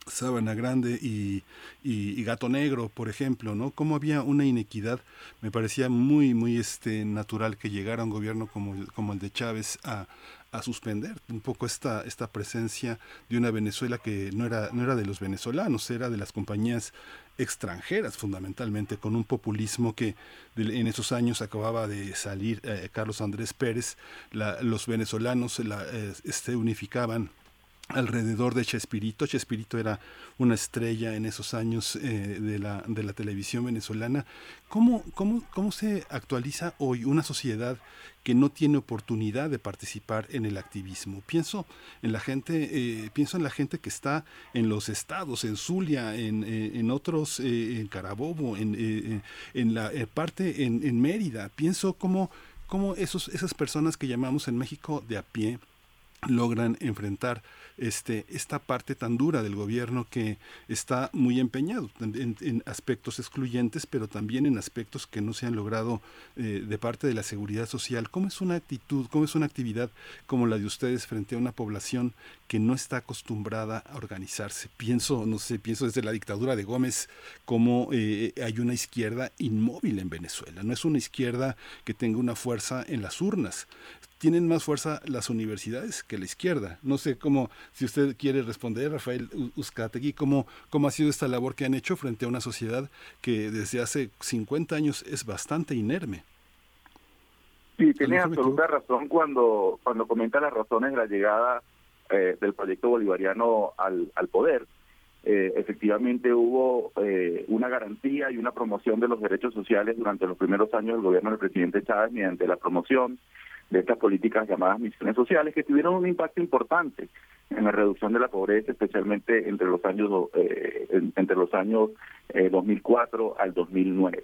Sábana Grande y, y, Gato Negro, por ejemplo, ¿no? Cómo había una inequidad, me parecía muy, muy este, natural que llegara un gobierno como, como el de Chávez a, a suspender un poco esta, esta presencia de una Venezuela que no era, no era de los venezolanos, era de las compañías extranjeras fundamentalmente, con un populismo que en esos años acababa de salir eh, Carlos Andrés Pérez, los venezolanos la, eh, este, unificaban alrededor de Chespirito. Chespirito era una estrella en esos años eh, de, la, de la televisión venezolana. ¿Cómo, cómo, ¿Cómo se actualiza hoy una sociedad que no tiene oportunidad de participar en el activismo? Pienso en la gente, eh, pienso en la gente que está en los estados, en Zulia, en, eh, en otros, en Carabobo, en, en la parte en, en Mérida. Pienso cómo, cómo esos, esas personas que llamamos en México de a pie, logran enfrentar este, esta parte tan dura del gobierno que está muy empeñado en, aspectos excluyentes, pero también en aspectos que no se han logrado eh, de parte de la seguridad social. ¿Cómo es una actitud, cómo es una actividad como la de ustedes frente a una población que no está acostumbrada a organizarse? Pienso, no sé, pienso desde la dictadura de Gómez, cómo eh, hay una izquierda inmóvil en Venezuela. No es una izquierda que tenga una fuerza en las urnas tienen más fuerza las universidades que la izquierda. No sé cómo, si usted quiere responder, Rafael Uzcategui, cómo, cómo ha sido esta labor que han hecho frente a una sociedad que desde hace 50 años es bastante inerme. Sí, tiene absoluta razón cuando, cuando comenta las razones de la llegada eh, del proyecto bolivariano al, al poder. Eh, efectivamente hubo eh, una garantía y una promoción de los derechos sociales durante los primeros años del gobierno del presidente Chávez mediante la promoción de estas políticas llamadas misiones sociales que tuvieron un impacto importante en la reducción de la pobreza, especialmente entre los años eh, entre los años 2004 eh, al 2009.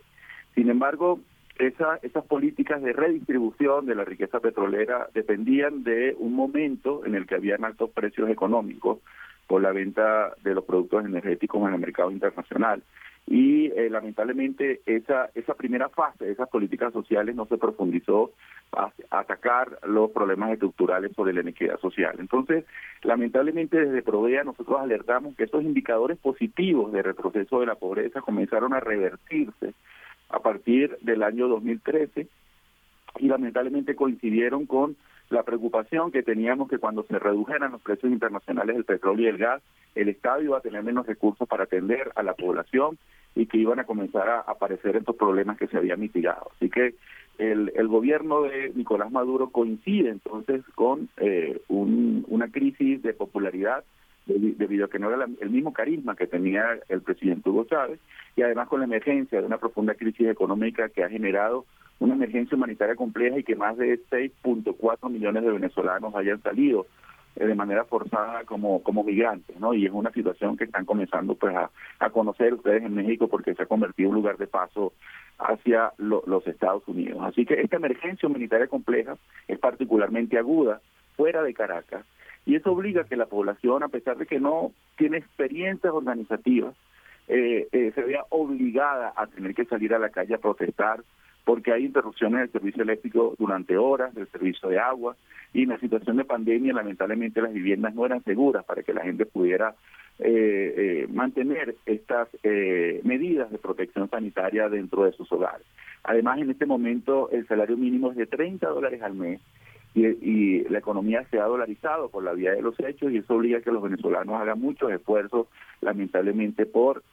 Sin embargo, esa, esas políticas de redistribución de la riqueza petrolera dependían de un momento en el que habían altos precios económicos por la venta de los productos energéticos en el mercado internacional y eh, lamentablemente esa esa primera fase de esas políticas sociales no se profundizó a, atacar los problemas estructurales sobre la inequidad social. Entonces, lamentablemente desde Provea nosotros alertamos que esos indicadores positivos de retroceso de la pobreza comenzaron a revertirse a partir del año 2013 y lamentablemente coincidieron con la preocupación que teníamos que cuando se redujeran los precios internacionales del petróleo y el gas, el Estado iba a tener menos recursos para atender a la población y que iban a comenzar a aparecer estos problemas que se habían mitigado. Así que el, el gobierno de Nicolás Maduro coincide entonces con eh, una crisis de popularidad debido a que no era el mismo carisma que tenía el presidente Hugo Chávez y además con la emergencia de una profunda crisis económica que ha generado una emergencia humanitaria compleja y que más de 6.4 millones de venezolanos hayan salido eh, de manera forzada como como migrantes, ¿no? Y es una situación que están comenzando pues a, a conocer ustedes en México porque se ha convertido en un lugar de paso hacia los Estados Unidos. Así que esta emergencia humanitaria compleja es particularmente aguda fuera de Caracas y eso obliga a que la población, a pesar de que no tiene experiencias organizativas, eh, eh, se vea obligada a tener que salir a la calle a protestar porque hay interrupciones del servicio eléctrico durante horas, del servicio de agua, y en la situación de pandemia lamentablemente las viviendas no eran seguras para que la gente pudiera eh, eh, mantener estas eh, medidas de protección sanitaria dentro de sus hogares. Además, en este momento el salario mínimo es de 30 dólares al mes y, y, la economía se ha dolarizado por la vía de los hechos y eso obliga a que los venezolanos hagan muchos esfuerzos, lamentablemente, por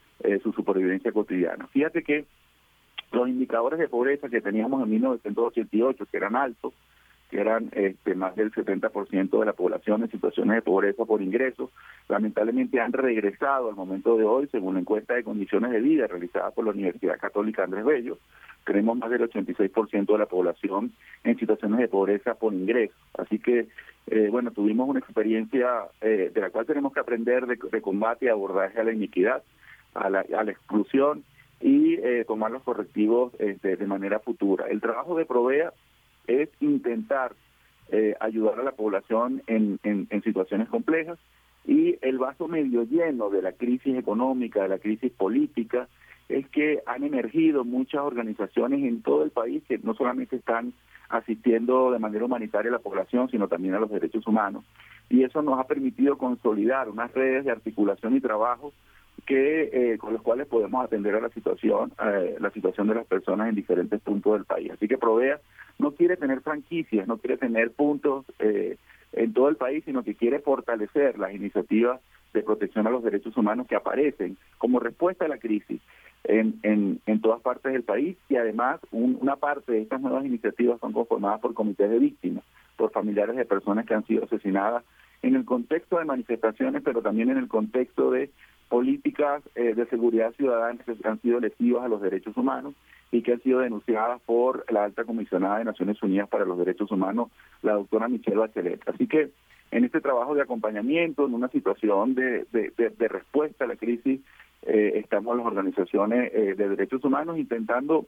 su supervivencia cotidiana. Fíjate que los indicadores de pobreza que teníamos en 1988, que eran altos, que eran este, más del 70% de la población en situaciones de pobreza por ingresos, lamentablemente han regresado al momento de hoy, según la encuesta de condiciones de vida realizada por la Universidad Católica Andrés Bello, tenemos más del 86% de la población en situaciones de pobreza por ingresos. Así que, eh, bueno, tuvimos una experiencia eh, de la cual tenemos que aprender de, combate y abordaje a la iniquidad, a la, a la exclusión y eh, tomar los correctivos este, de manera futura. El trabajo de Provea es intentar eh, ayudar a la población en, en, situaciones complejas y el vaso medio lleno de la crisis económica, de la crisis política, es que han emergido muchas organizaciones en todo el país que no solamente están asistiendo de manera humanitaria a la población, sino también a los derechos humanos. Y eso nos ha permitido consolidar unas redes de articulación y trabajo que eh, con los cuales podemos atender a la situación eh, la situación de las personas en diferentes puntos del país. Así que Provea no quiere tener franquicias no quiere tener puntos eh, en todo el país sino que quiere fortalecer las iniciativas de protección a los derechos humanos que aparecen como respuesta a la crisis en, en, en todas partes del país. Y además una parte de estas nuevas iniciativas son conformadas por comités de víctimas por familiares de personas que han sido asesinadas en el contexto de manifestaciones, pero también en el contexto de políticas eh, de seguridad ciudadana que han sido lesivas a los derechos humanos y que han sido denunciadas por la alta comisionada de Naciones Unidas para los Derechos Humanos, la doctora Michelle Bachelet. Así que en este trabajo de acompañamiento, en una situación de, de, respuesta a la crisis, eh, estamos las organizaciones eh, de derechos humanos intentando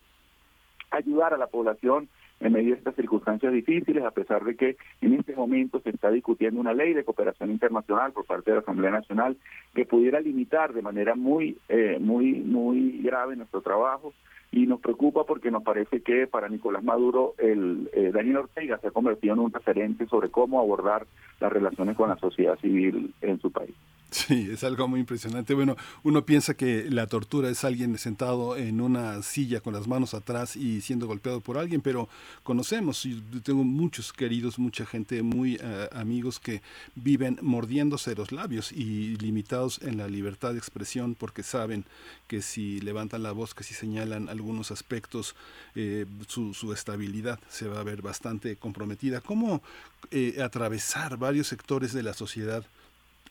ayudar a la población en medio de estas circunstancias difíciles, a pesar de que en este momento se está discutiendo una ley de cooperación internacional por parte de la Asamblea Nacional que pudiera limitar de manera muy, eh, muy, muy grave nuestro trabajo y nos preocupa porque nos parece que para Nicolás Maduro el eh, Daniel Ortega se ha convertido en un referente sobre cómo abordar las relaciones con la sociedad civil en su país. Sí, es algo muy impresionante. Bueno, uno piensa que la tortura es alguien sentado en una silla con las manos atrás y siendo golpeado por alguien, pero conocemos, y tengo muchos queridos, mucha gente, muy eh, amigos que viven mordiéndose los labios y limitados en la libertad de expresión porque saben que si levantan la voz, que si señalan algunos aspectos, eh, su, estabilidad se va a ver bastante comprometida. ¿Cómo eh, atravesar varios sectores de la sociedad?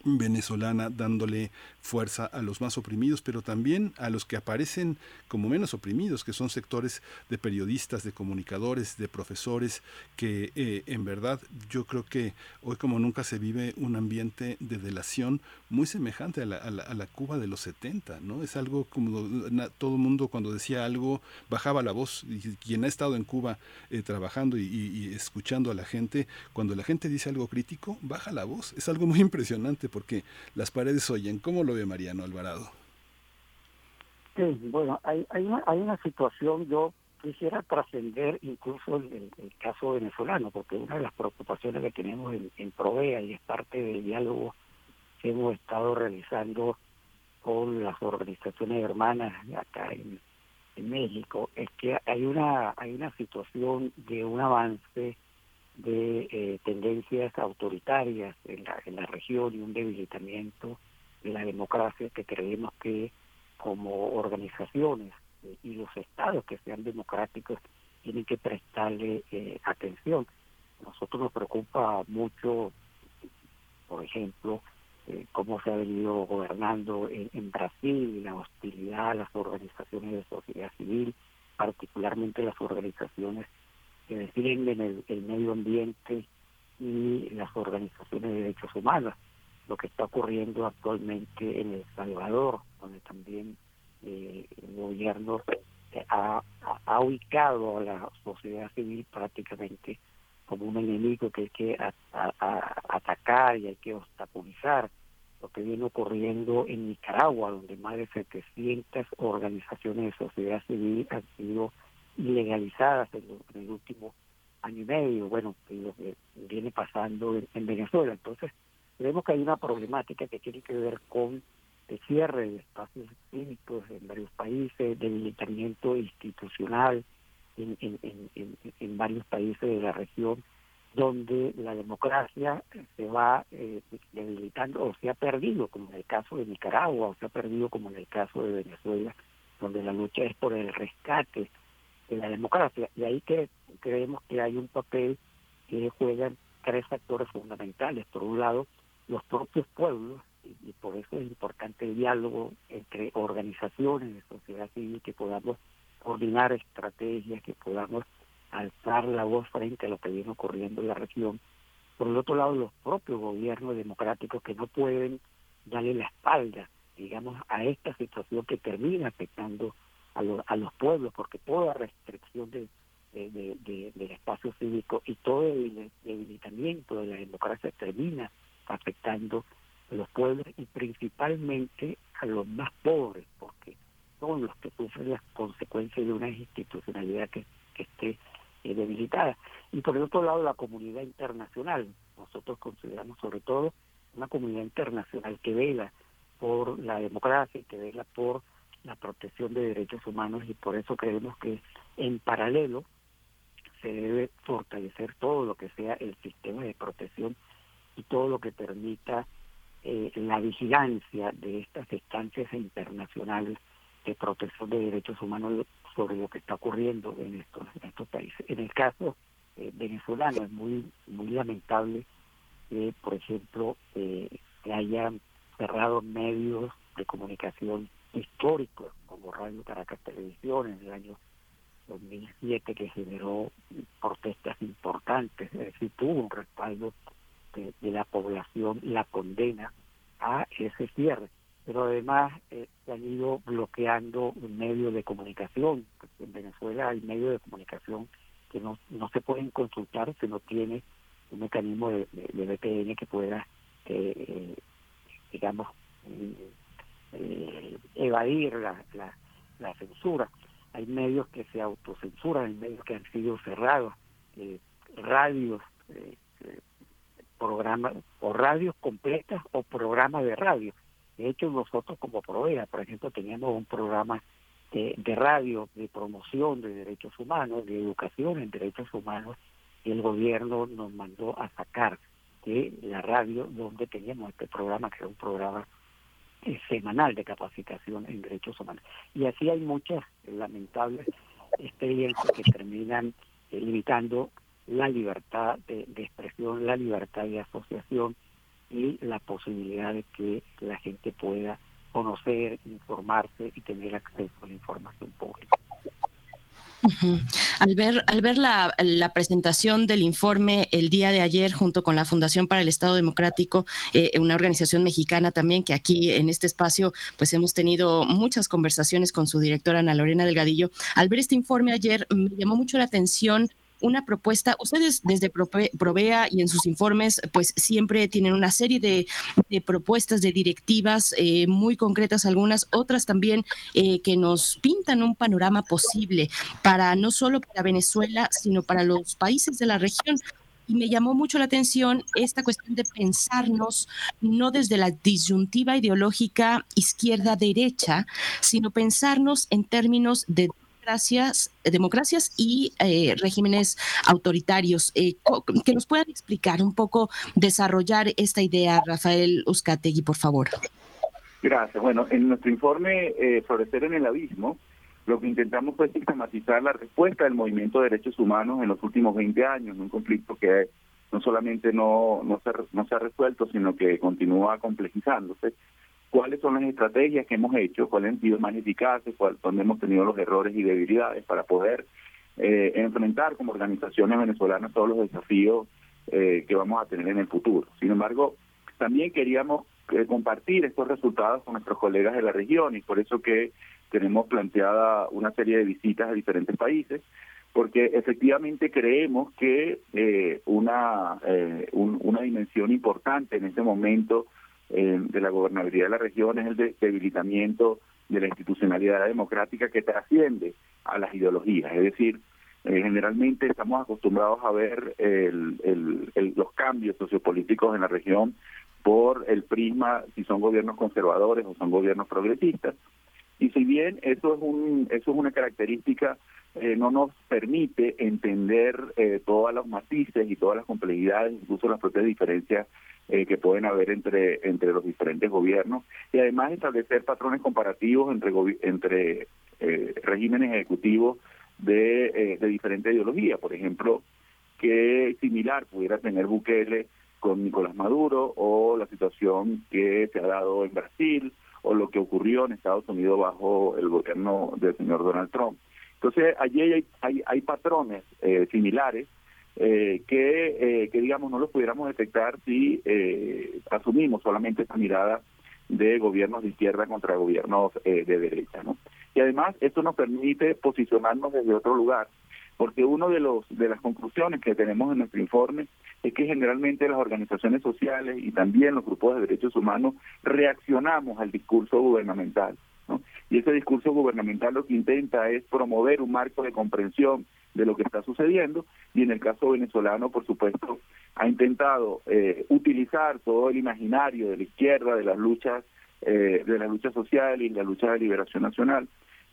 Venezolana dándole fuerza a los más oprimidos, pero también a los que aparecen como menos oprimidos, que son sectores de periodistas, de comunicadores, de profesores, que eh, en verdad yo creo que hoy como nunca se vive un ambiente de delación muy semejante a la, a la, Cuba de los 70, ¿no? Es algo como todo el mundo cuando decía algo bajaba la voz, y quien ha estado en Cuba eh, trabajando y, y escuchando a la gente, cuando la gente dice algo crítico, baja la voz, es algo muy impresionante porque las paredes oyen. ¿Cómo lo ve Mariano Alvarado? Sí, bueno, hay, hay, una, hay una situación, yo quisiera trascender incluso el, caso venezolano, porque una de las preocupaciones que tenemos en, Provea y es parte del diálogo que hemos estado realizando con las organizaciones hermanas acá en, en México es que hay una hay una situación de un avance de eh, tendencias autoritarias en la, en la región y un debilitamiento de la democracia que creemos que como organizaciones eh, y los estados que sean democráticos tienen que prestarle eh, atención. nosotros nos preocupa mucho, por ejemplo, eh, cómo se ha venido gobernando en, Brasil, la hostilidad a las organizaciones de sociedad civil, particularmente las organizaciones que defienden el, el medio ambiente y las organizaciones de derechos humanos. Lo que está ocurriendo actualmente en El Salvador, donde también eh, el gobierno ha, ubicado a la sociedad civil prácticamente como un enemigo que hay que atacar y hay que obstaculizar lo que viene ocurriendo en Nicaragua, donde más de 700 organizaciones de sociedad civil han sido ilegalizadas en, el último año y medio, bueno, lo que viene pasando en, Venezuela. Entonces, vemos que hay una problemática que tiene que ver con el cierre de espacios cívicos en varios países, debilitamiento institucional en, en, en varios países de la región, donde la democracia se va eh, debilitando o se ha perdido, como en el caso de Nicaragua, o se ha perdido como en el caso de Venezuela, donde la lucha es por el rescate de la democracia. Y ahí que creemos que hay un papel que juegan tres factores fundamentales. Por un lado, los propios pueblos, y, por eso es importante el diálogo entre organizaciones de sociedad civil, que podamos coordinar estrategias, que podamos alzar la voz frente a lo que viene ocurriendo en la región. Por el otro lado, los propios gobiernos democráticos que no pueden darle la espalda, digamos, a esta situación que termina afectando a, a los pueblos, porque toda restricción de, de, del espacio cívico y todo el debilitamiento de la democracia termina afectando a los pueblos y principalmente a los más pobres, porque son los que sufren las consecuencias de una institucionalidad que, que esté eh, debilitada. Y por el otro lado, la comunidad internacional. Nosotros consideramos sobre todo una comunidad internacional que vela por la democracia y que vela por la protección de derechos humanos y por eso creemos que en paralelo se debe fortalecer todo lo que sea el sistema de protección y todo lo que permita eh, la vigilancia de estas instancias internacionales de protección de derechos humanos sobre lo que está ocurriendo en estos, estos países. En el caso eh, venezolano es muy muy lamentable que, por ejemplo, eh, que hayan cerrado medios de comunicación históricos como Radio Caracas Televisión en el año 2007 que generó protestas importantes, es decir, tuvo un respaldo de la población, la condena a ese cierre pero además eh, se han ido bloqueando medios de comunicación. En Venezuela hay medios de comunicación que no, no se pueden consultar si no tiene un mecanismo de, de, VPN que pueda, eh, eh, evadir la, la, censura. Hay medios que se autocensuran, hay medios que han sido cerrados, radios, programas, o radios completas o programas de radio de hecho, nosotros como Provea, por ejemplo, teníamos un programa de, radio de promoción de derechos humanos, de educación en derechos humanos, y el gobierno nos mandó a sacar de la radio donde teníamos este programa, que era un programa eh, semanal de capacitación en derechos humanos. Y así hay muchas lamentables experiencias que terminan eh, limitando la libertad de expresión, la libertad de asociación, y la posibilidad de que la gente pueda conocer, informarse y tener acceso a la información pública. Al ver, al ver la, la, presentación del informe el día de ayer junto con la Fundación para el Estado Democrático, eh, una organización mexicana también que aquí en este espacio pues hemos tenido muchas conversaciones con su directora Ana Lorena Delgadillo. Al ver este informe ayer me llamó mucho la atención una propuesta. Ustedes desde Provea y en sus informes, pues siempre tienen una serie de, propuestas, de directivas eh, muy concretas, algunas otras también eh, que nos pintan un panorama posible para no solo para Venezuela, sino para los países de la región y me llamó mucho la atención esta cuestión de pensarnos no desde la disyuntiva ideológica izquierda-derecha, sino pensarnos en términos de democracias, democracias y eh, regímenes autoritarios. Eh, que nos puedan explicar un poco, desarrollar esta idea, Rafael Uzcategui, por favor. Gracias. Bueno, en nuestro informe eh, Florecer en el Abismo, lo que intentamos fue sistematizar la respuesta del movimiento de derechos humanos en los últimos 20 años, un conflicto que no solamente no, no, se, no se ha resuelto, sino que continúa complejizándose. ¿Cuáles son las estrategias que hemos hecho? ¿Cuáles han sido más eficaces? ¿Cuáles, ¿Dónde hemos tenido los errores y debilidades para poder eh, enfrentar como organizaciones venezolanas todos los desafíos eh, que vamos a tener en el futuro? Sin embargo, también queríamos eh, compartir estos resultados con nuestros colegas de la región y por eso que tenemos planteada una serie de visitas a diferentes países, porque efectivamente creemos que eh, una, eh, una dimensión importante en este momento eh, de la gobernabilidad de la región es el debilitamiento de la institucionalidad democrática que trasciende a las ideologías. Es decir, generalmente estamos acostumbrados a ver los cambios sociopolíticos en la región por el prisma si son gobiernos conservadores o son gobiernos progresistas. Y si bien eso es, un, eso es una característica, eh, no nos permite entender eh, todos los matices y todas las complejidades, incluso las propias diferencias eh, que pueden haber entre, entre los diferentes gobiernos, y además establecer patrones comparativos entre, entre regímenes ejecutivos de, de diferente ideología. Por ejemplo, qué similar pudiera tener Bukele con Nicolás Maduro o la situación que se ha dado en Brasil o lo que ocurrió en Estados Unidos bajo el gobierno del señor Donald Trump. Entonces, allí hay, hay, hay patrones eh, similares eh, que, eh, que, digamos, no los pudiéramos detectar si asumimos solamente esa mirada de gobiernos de izquierda contra gobiernos de derecha. ¿no? Y además, esto nos permite posicionarnos desde otro lugar porque uno de los de las conclusiones que tenemos en nuestro informe es que generalmente las organizaciones sociales y también los grupos de derechos humanos reaccionamos al discurso gubernamental ¿no? y ese discurso gubernamental lo que intenta es promover un marco de comprensión de lo que está sucediendo y en el caso venezolano por supuesto ha intentado eh, utilizar todo el imaginario de la izquierda de las luchas eh, de la lucha social y la lucha de liberación nacional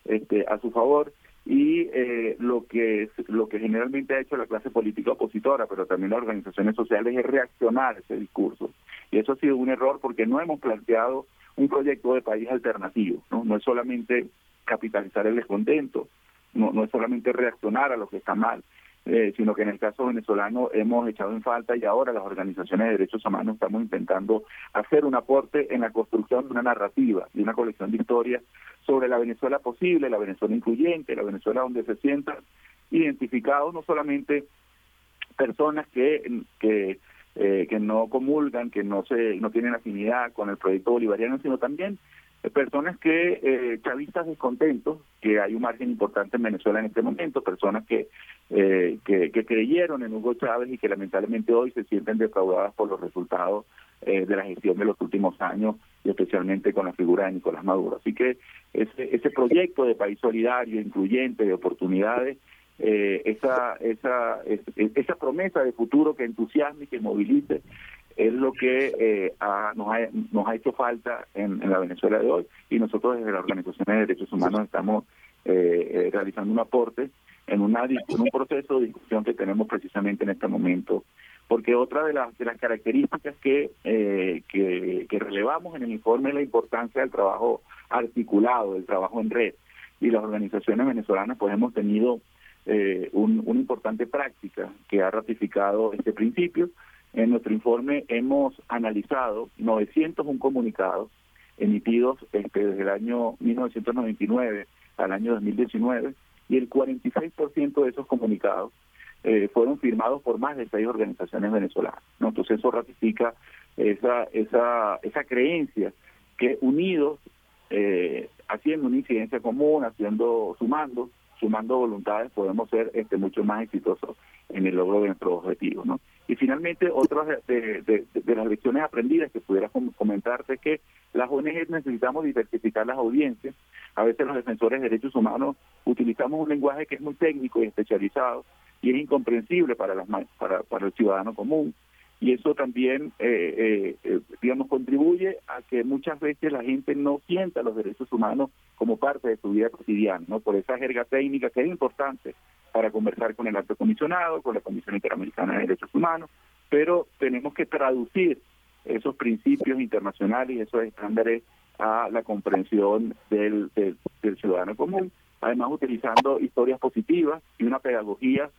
este, a su favor y eh, lo que lo que generalmente ha hecho la clase política opositora, pero también las organizaciones sociales es reaccionar a ese discurso. Y eso ha sido un error porque no hemos planteado un proyecto de país alternativo, no, no es solamente capitalizar el descontento, no, no es solamente reaccionar a lo que está mal, eh, sino que en el caso venezolano hemos echado en falta y ahora las organizaciones de derechos humanos estamos intentando hacer un aporte en la construcción de una narrativa, de una colección de historias sobre la Venezuela posible, la Venezuela incluyente, la Venezuela donde se sientan identificados no solamente personas que, que eh, que no comulgan, que no se no tienen afinidad con el proyecto bolivariano, sino también personas que, eh, chavistas descontentos, que hay un margen importante en Venezuela en este momento, personas que, eh, que, creyeron en Hugo Chávez y que lamentablemente hoy se sienten defraudadas por los resultados eh, de la gestión de los últimos años y especialmente con la figura de Nicolás Maduro. Así que ese, ese proyecto de país solidario, incluyente, de oportunidades, eh, esa, esa, esa promesa de futuro que entusiasme y que movilice es lo que eh, nos, ha, nos ha hecho falta en, la Venezuela de hoy. Y nosotros desde la Organización de Derechos Humanos estamos eh, eh, realizando un aporte en, una, en un proceso de discusión que tenemos precisamente en este momento. Porque otra de las, de las características que, que relevamos en el informe es la importancia del trabajo articulado, del trabajo en red. Y las organizaciones venezolanas pues hemos tenido un, una importante práctica que ha ratificado este principio en nuestro informe hemos analizado 901 comunicados emitidos este, desde el año 1999 al año 2019 y el 46% de esos comunicados eh, fueron firmados por más de seis organizaciones venezolanas. Entonces eso ratifica esa, esa, esa creencia que unidos, eh, haciendo una incidencia común, haciendo, sumando, sumando voluntades, podemos ser este, mucho más exitosos en el logro de nuestros objetivos. ¿no? Y finalmente, otras de, las lecciones aprendidas que pudiera comentarte que las ONG necesitamos diversificar las audiencias. A veces los defensores de derechos humanos utilizamos un lenguaje que es muy técnico y especializado y es incomprensible para, las, para, para el ciudadano común y eso también, eh, eh, eh, digamos, contribuye a que muchas veces la gente no sienta los derechos humanos como parte de su vida cotidiana, ¿no? Por esa jerga técnica que es importante para conversar con el alto comisionado, con la Comisión Interamericana de Derechos Humanos, pero tenemos que traducir esos principios internacionales y esos estándares a la comprensión del, ciudadano común, además utilizando historias positivas y una pedagogía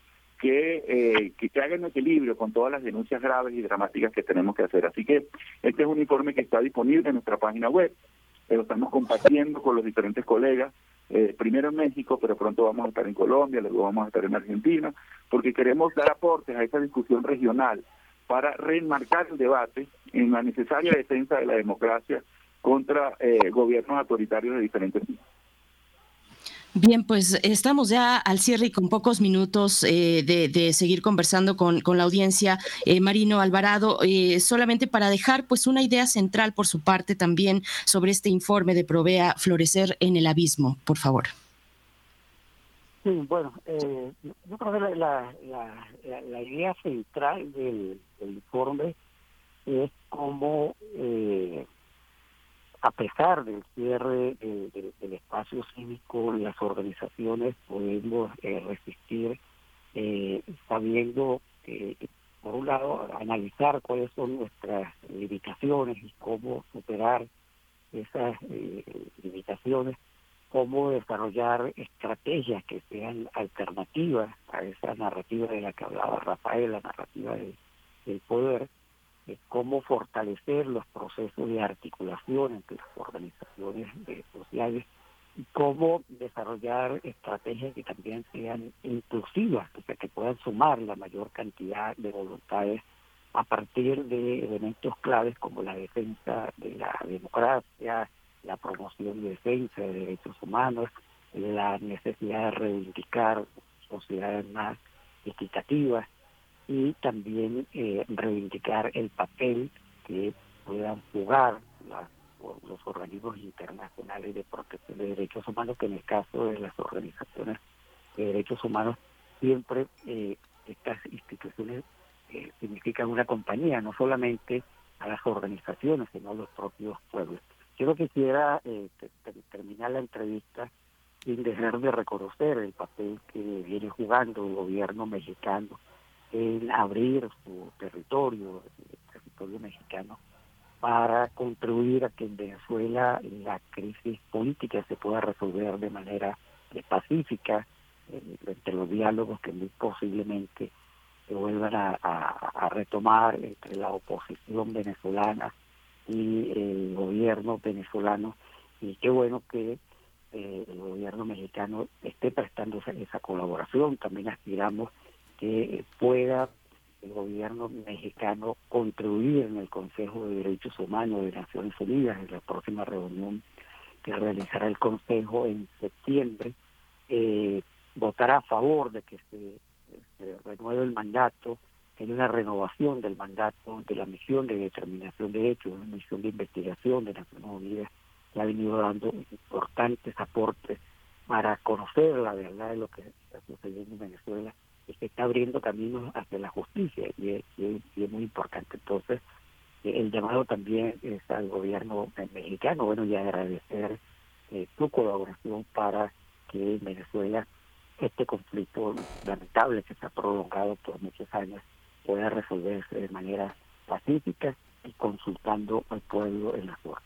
que, eh, que, hagan equilibrio con todas las denuncias graves y dramáticas que tenemos que hacer. Así que este es un informe que está disponible en nuestra página web, lo estamos compartiendo con los diferentes colegas, eh, primero en México, pero pronto vamos a estar en Colombia, luego vamos a estar en Argentina, porque queremos dar aportes a esta discusión regional para reenmarcar el debate en la necesaria defensa de la democracia contra eh, gobiernos autoritarios de diferentes tipos. Bien, pues estamos ya al cierre y con pocos minutos eh, de, seguir conversando con, la audiencia. Eh, Marino Alvarado, eh, solamente para dejar pues una idea central por su parte también sobre este informe de Provea Florecer en el Abismo, por favor. Sí, bueno, yo creo que la, idea central del, del, informe es cómo a pesar del cierre del espacio cívico, las organizaciones podemos eh, resistir eh, sabiendo, por un lado, analizar cuáles son nuestras limitaciones y cómo superar esas eh, limitaciones, cómo desarrollar estrategias que sean alternativas a esa narrativa de la que hablaba Rafael, la narrativa del poder, cómo fortalecer los procesos de articulación entre las organizaciones sociales y cómo desarrollar estrategias que también sean inclusivas, o sea, que puedan sumar la mayor cantidad de voluntades a partir de elementos claves como la defensa de la democracia, la promoción y defensa de derechos humanos, la necesidad de reivindicar sociedades más equitativas, y también eh, reivindicar el papel que puedan jugar los organismos internacionales de protección de derechos humanos, que en el caso de las organizaciones de derechos humanos siempre eh, estas instituciones eh, significan una compañía, no solamente a las organizaciones, sino a los propios pueblos. Yo quisiera terminar la entrevista sin dejar de reconocer el papel que viene jugando el gobierno mexicano el abrir su territorio, el territorio mexicano, para contribuir a que en Venezuela la crisis política se pueda resolver de manera pacífica, eh, entre los diálogos que muy posiblemente se vuelvan a, retomar entre la oposición venezolana y el gobierno venezolano. Y qué bueno que eh, el gobierno mexicano esté prestando esa colaboración. También aspiramos que pueda el gobierno mexicano contribuir en el Consejo de Derechos Humanos de Naciones Unidas en la próxima reunión que realizará el Consejo en septiembre, eh, votará a favor de que se, renueve el mandato, hay una renovación del mandato de la misión de determinación de hechos, una misión de investigación de Naciones Unidas que ha venido dando importantes aportes para conocer la verdad de lo que está sucediendo en Venezuela se está abriendo caminos hacia la justicia y es, muy importante. Entonces, eh, el llamado también es al gobierno mexicano, bueno, y agradecer eh, su colaboración para que en Venezuela este conflicto lamentable que ha prolongado por muchos años pueda resolverse de manera pacífica y consultando al pueblo en la zona.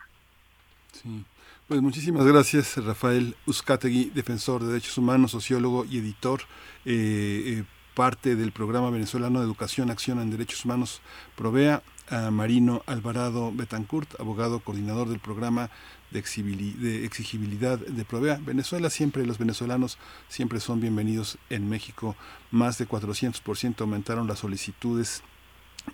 Sí. Pues muchísimas gracias, Rafael Uzcategui, defensor de derechos humanos, sociólogo y editor, eh, eh, parte del programa venezolano de educación, acción en derechos humanos, Provea, a Marino Alvarado Betancourt, abogado coordinador del programa de, exigibilidad de Provea. Venezuela siempre, los venezolanos siempre son bienvenidos en México. Más de 400% aumentaron las solicitudes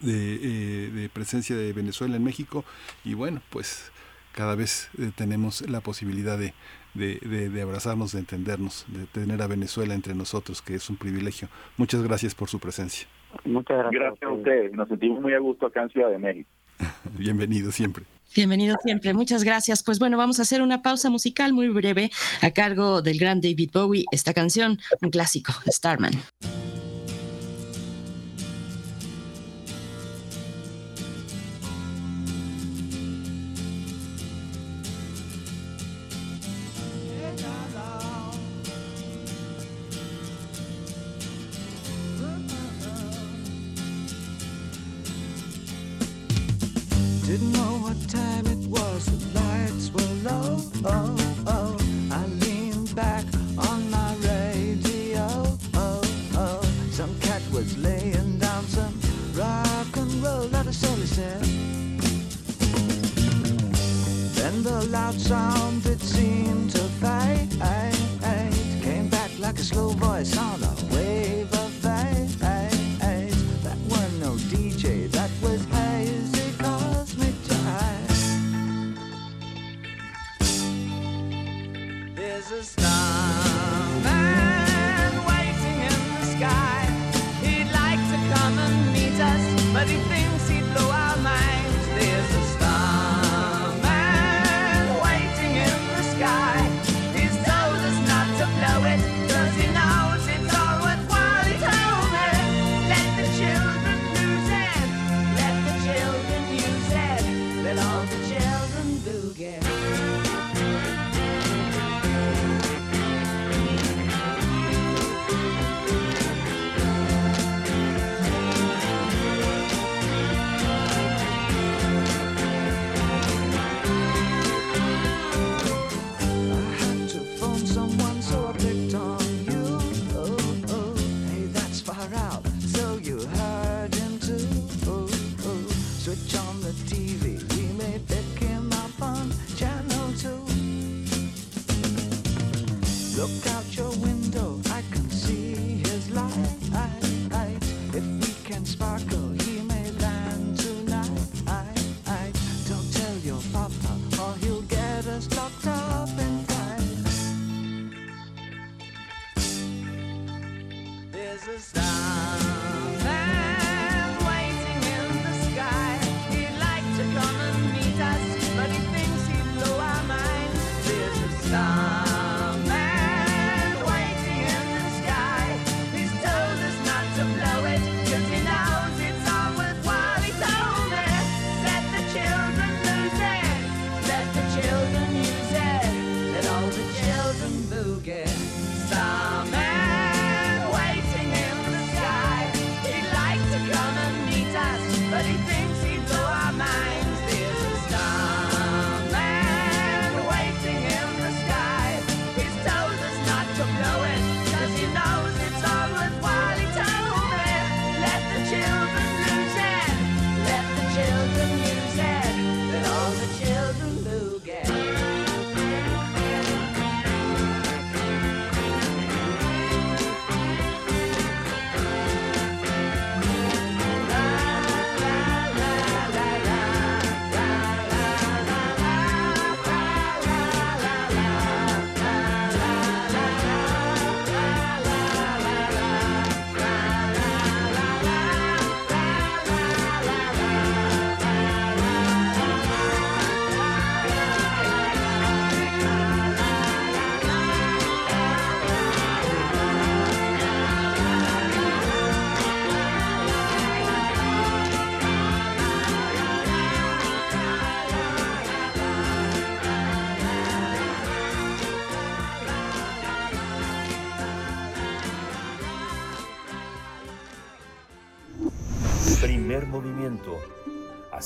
de, eh, de presencia de Venezuela en México y bueno, pues cada vez eh, tenemos la posibilidad de, de, de, abrazarnos, de entendernos, de tener a Venezuela entre nosotros, que es un privilegio. Muchas gracias por su presencia. Muchas gracias. Gracias a ustedes. Nos sentimos muy a gusto acá en Ciudad de México. Bienvenido siempre. Bienvenido siempre, muchas gracias. Pues bueno, vamos a hacer una pausa musical muy breve a cargo del gran David Bowie, esta canción, un clásico, Starman.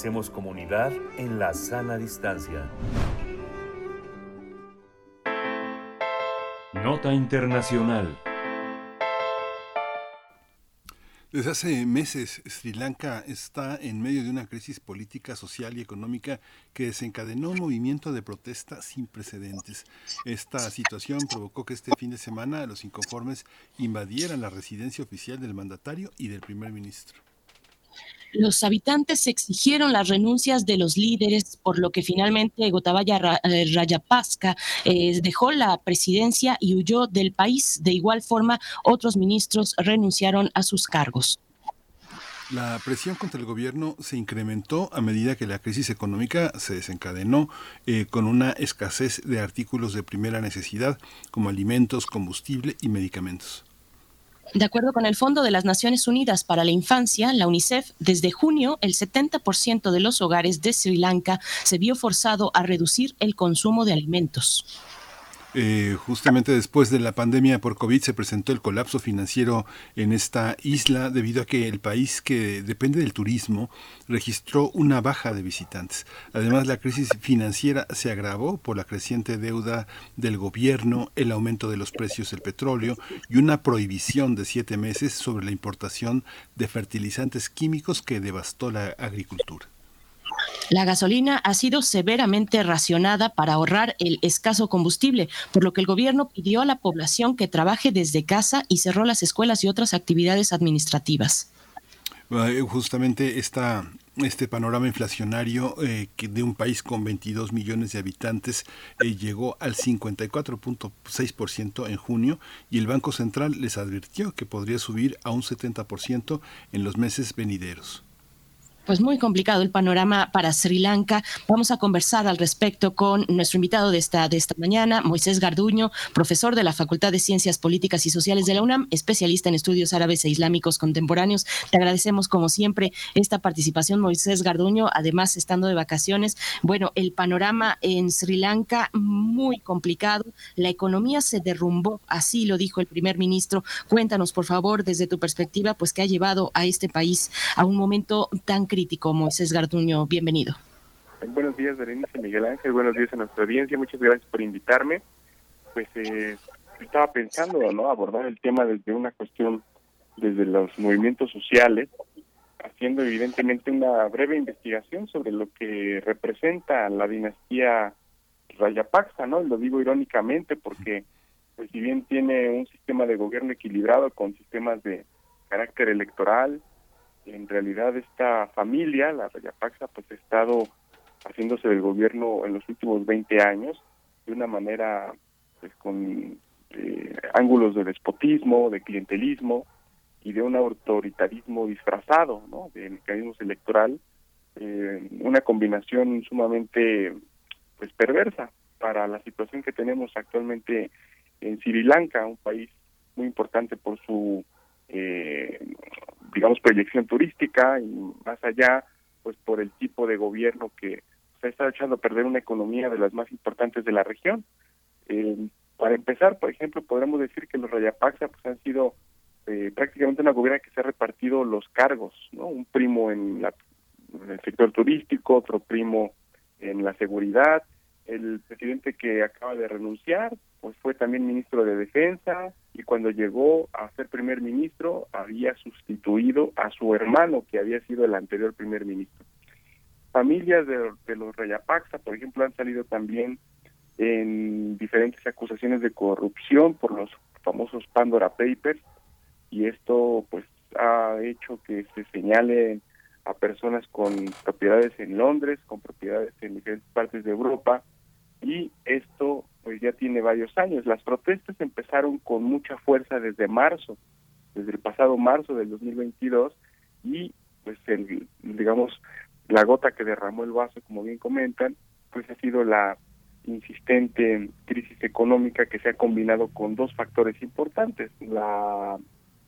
Hacemos comunidad en la sana distancia. Nota Internacional. Desde hace meses, Sri Lanka está en medio de una crisis política, social y económica que desencadenó un movimiento de protesta sin precedentes. Esta situación provocó que este fin de semana los inconformes invadieran la residencia oficial del mandatario y del primer ministro. Los habitantes exigieron las renuncias de los líderes, por lo que finalmente Gotabaya eh, Rayapasca eh, dejó la presidencia y huyó del país. De igual forma, otros ministros renunciaron a sus cargos. La presión contra el gobierno se incrementó a medida que la crisis económica se desencadenó eh, con una escasez de artículos de primera necesidad como alimentos, combustible y medicamentos. De acuerdo con el Fondo de las Naciones Unidas para la Infancia, la UNICEF, desde junio el 70% de los hogares de Sri Lanka se vio forzado a reducir el consumo de alimentos. Eh, justamente después de la pandemia por COVID se presentó el colapso financiero en esta isla debido a que el país que depende del turismo registró una baja de visitantes. Además, la crisis financiera se agravó por la creciente deuda del gobierno, el aumento de los precios del petróleo y una prohibición de siete meses sobre la importación de fertilizantes químicos que devastó la agricultura. La gasolina ha sido severamente racionada para ahorrar el escaso combustible, por lo que el gobierno pidió a la población que trabaje desde casa y cerró las escuelas y otras actividades administrativas. Eh, justamente este panorama inflacionario eh, que de un país con 22 millones de habitantes eh, llegó al 54.6% en junio y el Banco Central les advirtió que podría subir a un 70% en los meses venideros pues muy complicado el panorama para Sri Lanka. Vamos a conversar al respecto con nuestro invitado de esta, de esta mañana, Moisés Garduño, profesor de la Facultad de Ciencias Políticas y Sociales de la UNAM, especialista en estudios árabes e islámicos contemporáneos. Te agradecemos como siempre esta participación, Moisés Garduño, además estando de vacaciones. Bueno, el panorama en Sri Lanka muy complicado, la economía se derrumbó, así lo dijo el primer ministro. Cuéntanos, por favor, desde tu perspectiva, pues qué ha llevado a este país a un momento tan crítico, Moisés Garduño. Bienvenido. Buenos días, Berenice Miguel Ángel. Buenos días a nuestra audiencia. Muchas gracias por invitarme. Pues eh, estaba pensando, ¿no? Abordar el tema desde una cuestión, desde los movimientos sociales, haciendo evidentemente una breve investigación sobre lo que representa la dinastía Rayapaksa, ¿no? Lo digo irónicamente porque, pues si bien tiene un sistema de gobierno equilibrado con sistemas de carácter electoral, en realidad esta familia, la Rayapaxa, pues ha estado haciéndose del gobierno en los últimos 20 años de una manera pues con eh, ángulos de despotismo, de clientelismo y de un autoritarismo disfrazado, ¿no? De mecanismos electoral, eh, una combinación sumamente pues perversa para la situación que tenemos actualmente en Sri Lanka, un país muy importante por su eh, digamos, proyección turística y más allá, pues por el tipo de gobierno que se estado echando a perder una economía de las más importantes de la región. Eh, para empezar, por ejemplo, podríamos decir que los Rayapaxa pues, han sido eh, prácticamente una gobierno que se ha repartido los cargos, ¿no? Un primo en, la, en el sector turístico, otro primo en la seguridad, el presidente que acaba de renunciar, pues fue también ministro de Defensa y cuando llegó a ser primer ministro había sustituido a su hermano que había sido el anterior primer ministro. Familias de, los Rayapaxa, por ejemplo, han salido también en diferentes acusaciones de corrupción por los famosos Pandora Papers y esto pues ha hecho que se señale a personas con propiedades en Londres, con propiedades en diferentes partes de Europa, y esto pues ya tiene varios años. Las protestas empezaron con mucha fuerza desde marzo, desde el pasado marzo del 2022 y pues el, digamos la gota que derramó el vaso, como bien comentan, pues ha sido la insistente crisis económica que se ha combinado con dos factores importantes. La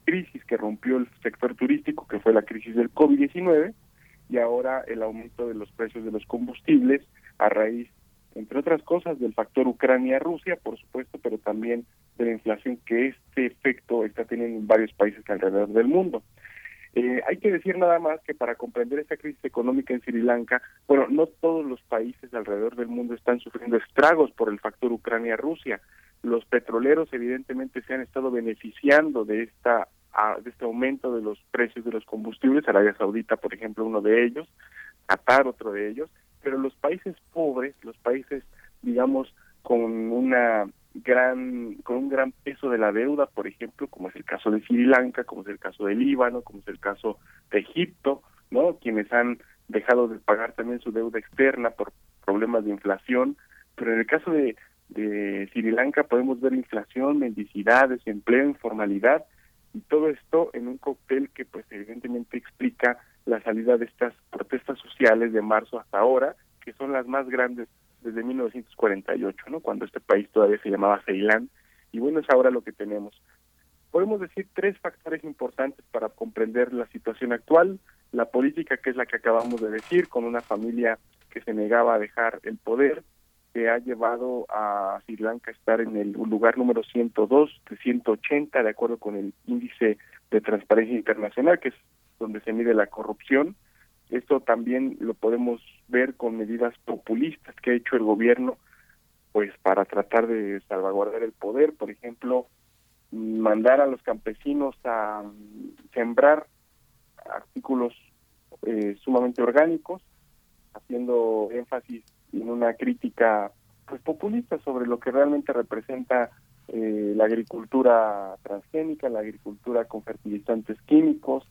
crisis que rompió el sector turístico, que fue la crisis del COVID-19, y ahora el aumento de los precios de los combustibles a raíz entre otras cosas, del factor Ucrania-Rusia, por supuesto, pero también de la inflación que este efecto está teniendo en varios países alrededor del mundo. Eh, hay que decir nada más que para comprender esta crisis económica en Sri Lanka, bueno, no todos los países alrededor del mundo están sufriendo estragos por el factor Ucrania-Rusia. Los petroleros evidentemente se han estado beneficiando de esta de este aumento de los precios de los combustibles, Arabia Saudita, por ejemplo, uno de ellos, Qatar, otro de ellos, pero los países pobres, los países, digamos, con una gran con un gran peso de la deuda, por ejemplo, como es el caso de Sri Lanka, como es el caso de Líbano, como es el caso de Egipto, ¿no? Quienes han dejado de pagar también su deuda externa por problemas de inflación, pero en el caso de, de Sri Lanka podemos ver inflación, mendicidad, desempleo, informalidad, y todo esto en un cóctel que pues evidentemente explica la salida de estas protestas sociales de marzo hasta ahora, que son las más grandes desde 1948, ¿no? Cuando este país todavía se llamaba Ceilán, y bueno, es ahora lo que tenemos. Podemos decir tres factores importantes para comprender la situación actual, la política, que es la que acabamos de decir, con una familia que se negaba a dejar el poder, que ha llevado a Sri Lanka a estar en el lugar número 102 de 180, de acuerdo con el índice de transparencia internacional, que es donde se mide la corrupción. Esto también lo podemos ver con medidas populistas que ha hecho el gobierno, pues para tratar de salvaguardar el poder, por ejemplo, mandar a los campesinos a sembrar artículos eh, sumamente orgánicos, haciendo énfasis en una crítica pues populista sobre lo que realmente representa eh, la agricultura transgénica, la agricultura con fertilizantes químicos.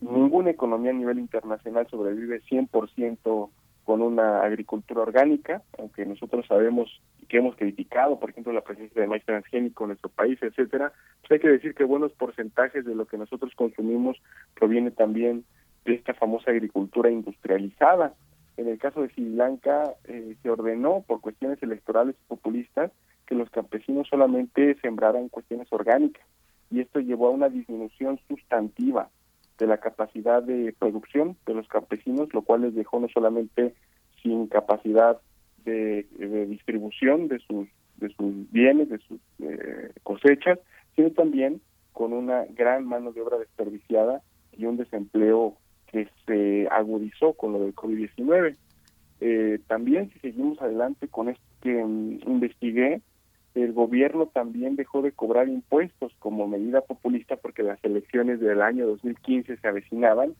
Ninguna economía a nivel internacional sobrevive 100% con una agricultura orgánica, aunque nosotros sabemos que hemos criticado, por ejemplo, la presencia de maíz transgénico en nuestro país, etcétera, pues hay que decir que buenos porcentajes de lo que nosotros consumimos proviene también de esta famosa agricultura industrializada. En el caso de Sri Lanka eh, se ordenó por cuestiones electorales populistas que los campesinos solamente sembraran cuestiones orgánicas y esto llevó a una disminución sustantiva de la capacidad de producción de los campesinos, lo cual les dejó no solamente sin capacidad de, de distribución de sus de sus bienes, de sus eh, cosechas, sino también con una gran mano de obra desperdiciada y un desempleo que se agudizó con lo del COVID-19. Eh, también, si seguimos adelante con esto que mm, investigué, el gobierno también dejó de cobrar impuestos como medida populista porque las elecciones del año 2015 se avecinaban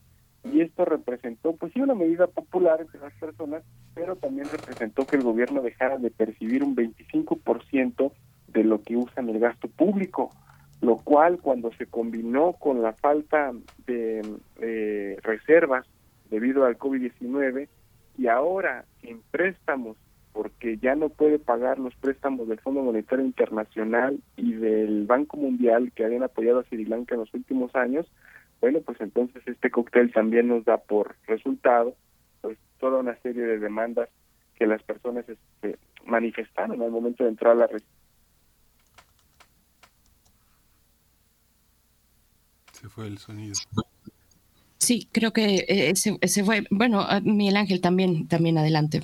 y esto representó, pues sí, una medida popular entre las personas, pero también representó que el gobierno dejara de percibir un 25% de lo que usa en el gasto público, lo cual cuando se combinó con la falta de eh, reservas debido al COVID-19 y ahora en préstamos porque ya no puede pagar los préstamos del Fondo Monetario Internacional y del Banco Mundial que habían apoyado a Sri Lanka en los últimos años, bueno, pues entonces este cóctel también nos da por resultado pues toda una serie de demandas que las personas este, manifestaron al momento de entrar a la Se fue el sonido. Sí, creo que eh, ese, ese fue, bueno, ah, Miguel Ángel también, también adelante.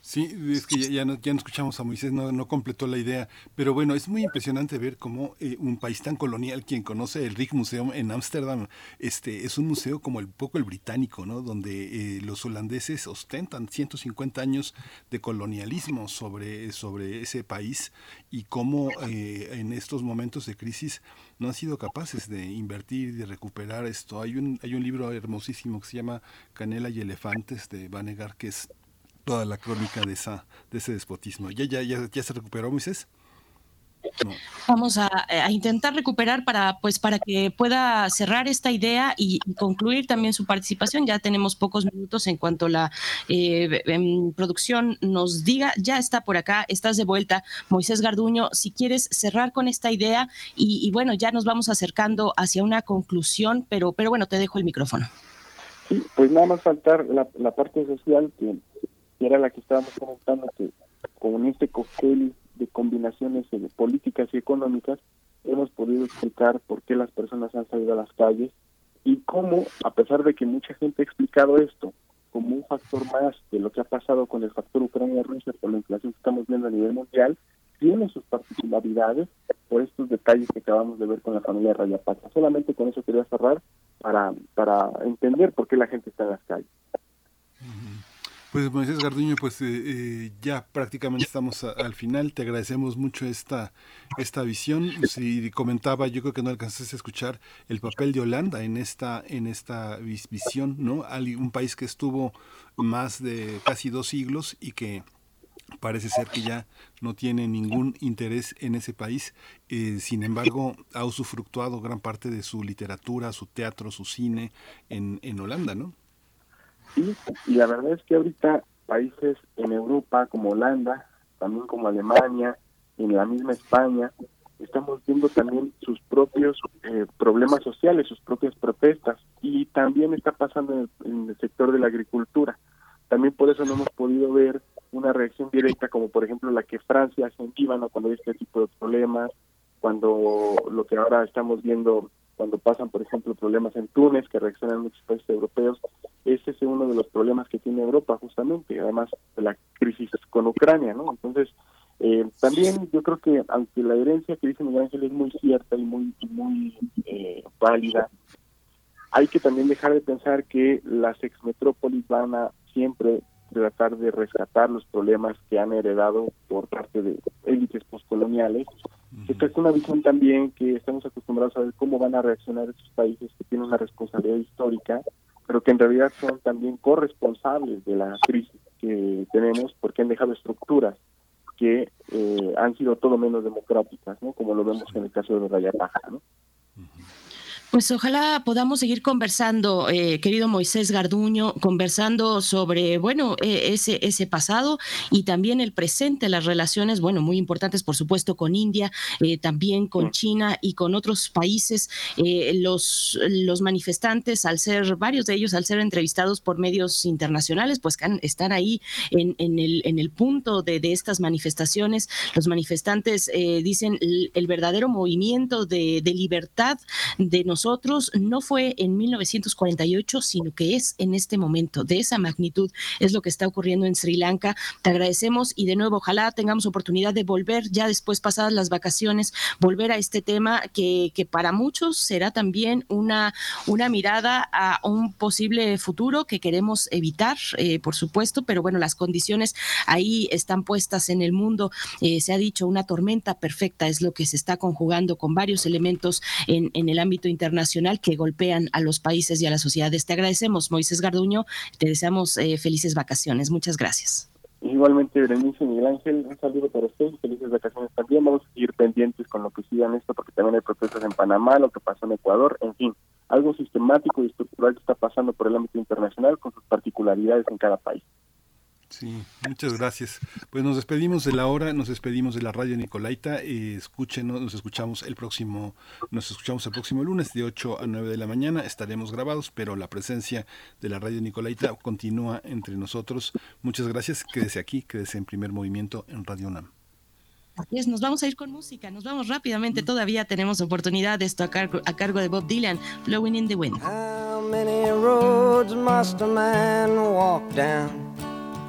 Sí, es que ya, ya, no, ya no escuchamos a Moisés, no, no completó la idea, pero bueno, es muy impresionante ver cómo eh, un país tan colonial, quien conoce el Rijksmuseum en Ámsterdam, este, es un museo como el poco el británico, ¿no? donde eh, los holandeses ostentan 150 años de colonialismo sobre, sobre ese país y cómo eh, en estos momentos de crisis no han sido capaces de invertir de recuperar esto. Hay un, hay un libro hermosísimo que se llama Canela y Elefantes de Vanegar, que es toda la crónica de esa de ese despotismo. ¿Ya, ya, ya, ya se recuperó, Moisés? Vamos a, a, intentar recuperar para, pues, para que pueda cerrar esta idea y, concluir también su participación. Ya tenemos pocos minutos en cuanto la eh, en producción nos diga. Ya está por acá, estás de vuelta, Moisés Garduño. Si quieres cerrar con esta idea y, bueno, ya nos vamos acercando hacia una conclusión, pero, pero bueno, te dejo el micrófono. Sí, pues nada más faltar la, parte social que era la que estábamos comentando que con este cóctel de combinaciones de políticas y económicas hemos podido explicar por qué las personas han salido a las calles y cómo, a pesar de que mucha gente ha explicado esto como un factor más de lo que ha pasado con el factor Ucrania-Rusia por la inflación que estamos viendo a nivel mundial, tiene sus particularidades por estos detalles que acabamos de ver con la familia Rayapata. Solamente con eso quería cerrar para, para entender por qué la gente está en las calles. Pues Moisés Garduño, pues eh, eh, ya prácticamente estamos a, al final. Te agradecemos mucho esta, esta visión. Si comentaba, yo creo que no alcanzaste a escuchar el papel de Holanda en esta, en esta visión, ¿no? Un país que estuvo más de casi dos siglos y que parece ser que ya no tiene ningún interés en ese país. Eh, sin embargo, ha usufructuado gran parte de su literatura, su teatro, su cine en, en Holanda, ¿no? ¿Sí? Y la verdad es que ahorita países en Europa como Holanda, también como Alemania, en la misma España, estamos viendo también sus propios eh, problemas sociales, sus propias protestas, y también está pasando en el, en el sector de la agricultura. También por eso no hemos podido ver una reacción directa como por ejemplo la que Francia hace en Líbano cuando hay este tipo de problemas, cuando lo que ahora estamos viendo cuando pasan por ejemplo problemas en Túnez que reaccionan muchos países europeos, ese es uno de los problemas que tiene Europa justamente, además de la crisis con Ucrania, ¿no? Entonces, eh, también yo creo que aunque la herencia que dice Miguel Ángel es muy cierta y muy, muy eh, válida, hay que también dejar de pensar que las exmetrópolis van a siempre tratar de rescatar los problemas que han heredado por parte de élites postcoloniales. Esta es una visión también que estamos acostumbrados a ver cómo van a reaccionar estos países que tienen una responsabilidad histórica, pero que en realidad son también corresponsables de la crisis que tenemos porque han dejado estructuras que eh, han sido todo menos democráticas, ¿no? Como lo vemos en el caso de Raya Paja, ¿no? Pues ojalá podamos seguir conversando, eh, querido Moisés Garduño, conversando sobre, bueno, eh, ese, ese pasado y también el presente, las relaciones, bueno, muy importantes, por supuesto, con India, eh, también con China y con otros países. Eh, los, los manifestantes, al ser, varios de ellos, al ser entrevistados por medios internacionales, pues can- están ahí en, en el, en el punto de, de estas manifestaciones. Los manifestantes eh, dicen el, el verdadero movimiento de, de libertad de nosotros no fue en 1948, sino que es en este momento. De esa magnitud es lo que está ocurriendo en Sri Lanka. Te agradecemos y de nuevo, ojalá tengamos oportunidad de volver ya después, pasadas las vacaciones, volver a este tema que, que para muchos será también una, una mirada a un posible futuro que queremos evitar, eh, por supuesto, pero bueno, las condiciones ahí están puestas en el mundo. Eh, se ha dicho, una tormenta perfecta es lo que se está conjugando con varios elementos en, en el ámbito internacional que golpean a los países y a las sociedades. Te agradecemos, Moisés Garduño, te deseamos eh, felices vacaciones. Muchas gracias. Igualmente, Berenice Miguel Ángel, un saludo para ustedes, felices vacaciones también. Vamos a seguir pendientes con lo que sigan esto, porque también hay protestas en Panamá, lo que pasó en Ecuador, en fin, algo sistemático y estructural que está pasando por el ámbito internacional con sus particularidades en cada país. Sí, muchas gracias. Pues nos despedimos de la hora, nos despedimos de la radio Nicolaita. Eh, escúchenos, nos escuchamos el próximo, nos escuchamos el próximo lunes de 8 a 9 de la mañana. Estaremos grabados, pero la presencia de la radio Nicolaita continúa entre nosotros. Muchas gracias. Quédese aquí, quédese en primer movimiento en Radio UNAM. Así es, nos vamos a ir con música, nos vamos rápidamente, todavía tenemos oportunidad de esto a cargo, a cargo de Bob Dylan, Blowing in the Wind. How many roads must a man walk down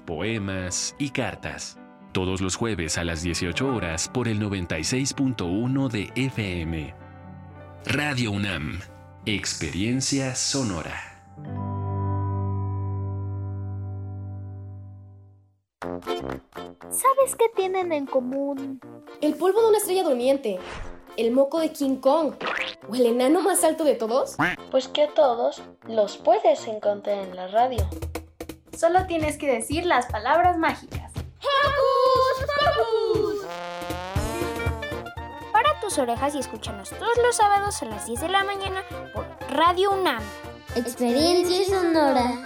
poemas y cartas. Todos los jueves a las 18 horas por el 96.1 de FM. Radio UNAM. Experiencia sonora. ¿Sabes qué tienen en común? El polvo de una estrella durmiente, el moco de King Kong o el enano más alto de todos. Pues que a todos los puedes encontrar en la radio. Solo tienes que decir las palabras mágicas. ¡Hocus Pocus! Para tus orejas y escúchanos todos los sábados a las 10 de la mañana por Radio UNAM. Experiencia sonora.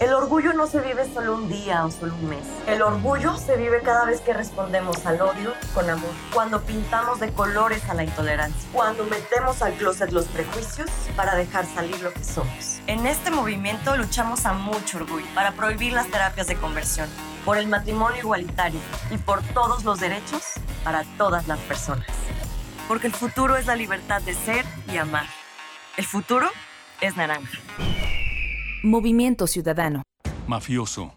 El orgullo no se vive solo un día o solo un mes. El orgullo se vive cada vez que respondemos al odio con amor. Cuando pintamos de colores a la intolerancia. Cuando metemos al closet los prejuicios para dejar salir lo que somos. En este movimiento luchamos a mucho orgullo para prohibir las terapias de conversión, por el matrimonio igualitario y por todos los derechos para todas las personas. Porque el futuro es la libertad de ser y amar. El futuro es naranja. Movimiento Ciudadano. Mafioso,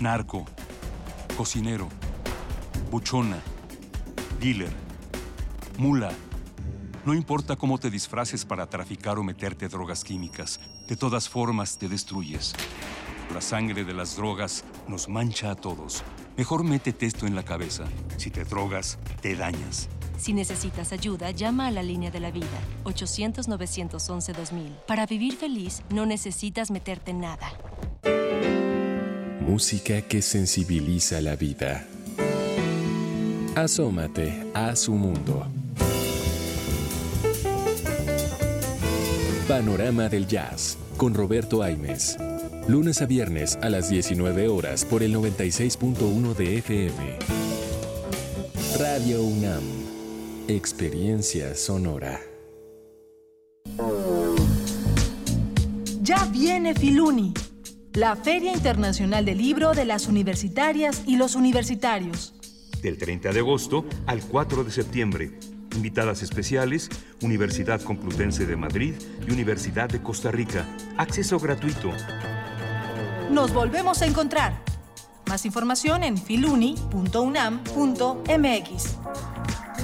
narco, cocinero, buchona, dealer, mula. No importa cómo te disfraces para traficar o meterte drogas químicas, de todas formas te destruyes. La sangre de las drogas nos mancha a todos. Mejor métete esto en la cabeza. Si te drogas, te dañas. Si necesitas ayuda, llama a la línea de la vida, 800-911-2000. Para vivir feliz, no necesitas meterte en nada. Música que sensibiliza la vida. Asómate a su mundo. Panorama del Jazz con Roberto Aimes. Lunes a viernes a las 19 horas por el 96.1 de FM. Radio UNAM. Experiencia sonora. Ya viene Filuni, la Feria Internacional del Libro de las Universitarias y los Universitarios. Del 30 de agosto al 4 de septiembre. Invitadas especiales, Universidad Complutense de Madrid y Universidad de Costa Rica. Acceso gratuito. Nos volvemos a encontrar. Más información en filuni.unam.mx.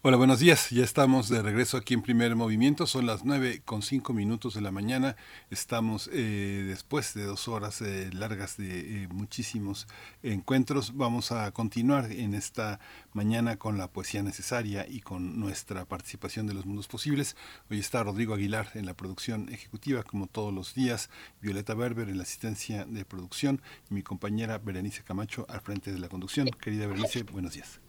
Hola, buenos días. Ya estamos de regreso aquí en Primer Movimiento. Son las nueve con cinco minutos de la mañana. Estamos eh, después de dos horas eh, largas de eh, muchísimos encuentros. Vamos a continuar en esta mañana con la poesía necesaria y con nuestra participación de los mundos posibles. Hoy está Rodrigo Aguilar en la producción ejecutiva, como todos los días. Violeta Berber en la asistencia de producción y mi compañera Berenice Camacho al frente de la conducción. Querida Berenice, buenos días.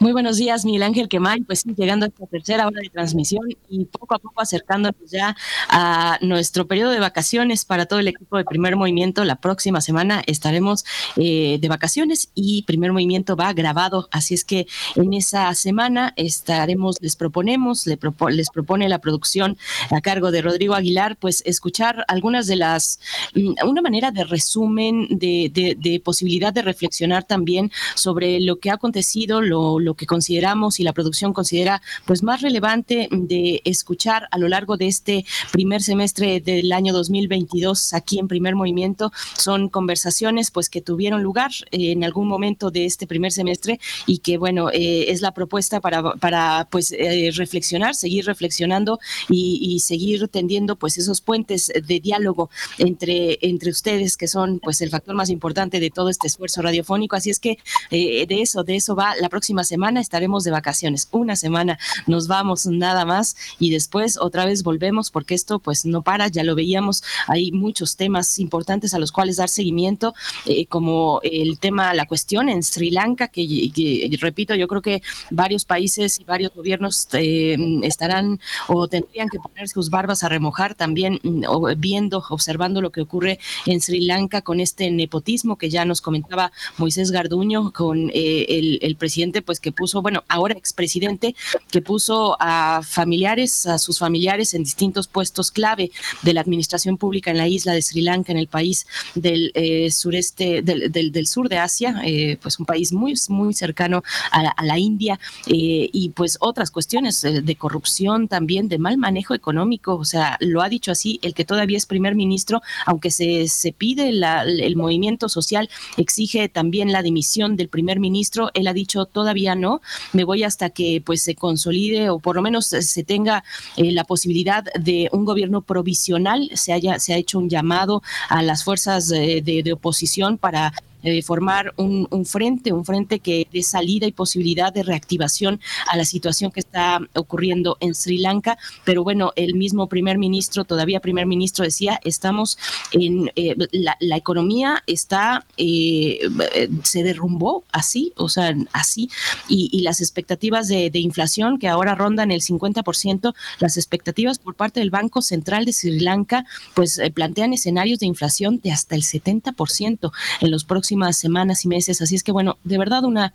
Muy buenos días, Miguel Ángel Quemay. Pues llegando a esta tercera hora de transmisión y poco a poco acercándonos ya a nuestro periodo de vacaciones para todo el equipo de Primer Movimiento. La próxima semana estaremos eh, de vacaciones y Primer Movimiento va grabado. Así es que en esa semana estaremos, les proponemos, les propone la producción a cargo de Rodrigo Aguilar, pues escuchar algunas de las, mm, una manera de resumen, de, de posibilidad de reflexionar también sobre lo que ha acontecido, lo lo que consideramos y la producción considera pues más relevante de escuchar a lo largo de este primer semestre del año 2022 aquí en Primer Movimiento son conversaciones pues que tuvieron lugar eh, en algún momento de este primer semestre y que bueno eh, es la propuesta para, para pues eh, reflexionar, seguir reflexionando y, y, seguir tendiendo pues esos puentes de diálogo entre, entre ustedes que son pues el factor más importante de todo este esfuerzo radiofónico. Así es que de eso, de eso va la próxima semana semana estaremos de vacaciones, una semana nos vamos nada más y después otra vez volvemos porque esto pues no para, ya lo veíamos, hay muchos temas importantes a los cuales dar seguimiento, eh, como el tema, la cuestión en Sri Lanka, que, repito, yo creo que varios países y varios gobiernos eh, estarán o tendrían que poner sus barbas a remojar también mm, viendo, observando lo que ocurre en Sri Lanka con este nepotismo que ya nos comentaba Moisés Garduño, con eh, el presidente pues que puso, bueno, ahora expresidente, que puso a familiares, a sus familiares en distintos puestos clave de la administración pública en la isla de Sri Lanka, en el país del eh, sureste, del, del, sur de Asia, eh, pues un país muy, muy cercano a la, India, eh, y pues otras cuestiones de corrupción también, de mal manejo económico, o sea, lo ha dicho así el que todavía es primer ministro, aunque se, se pide el movimiento social, exige también la dimisión del primer ministro, él ha dicho todavía no, me voy hasta que pues se consolide o por lo menos se tenga eh, la posibilidad de un gobierno provisional, se haya se ha hecho un llamado a las fuerzas de, de oposición para eh, formar un, frente, un frente que dé salida y posibilidad de reactivación a la situación que está ocurriendo en Sri Lanka. Pero bueno, el mismo primer ministro, todavía primer ministro, decía, estamos en, eh, la, economía está, eh, se derrumbó así, o sea, así, y, las expectativas de, de, inflación que ahora rondan el 50%, las expectativas por parte del Banco Central de Sri Lanka, pues plantean escenarios de inflación de hasta el 70% en los próximos semanas y meses. Así es que, bueno, de verdad una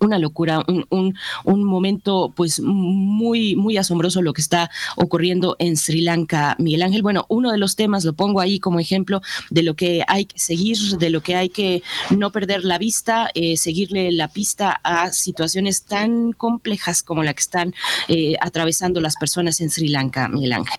una locura, un, un, momento pues muy, muy asombroso lo que está ocurriendo en Sri Lanka, Miguel Ángel. Bueno, uno de los temas lo pongo ahí como ejemplo de lo que hay que seguir, de lo que hay que no perder la vista, eh, seguirle la pista a situaciones tan complejas como la que están eh, atravesando las personas en Sri Lanka, Miguel Ángel.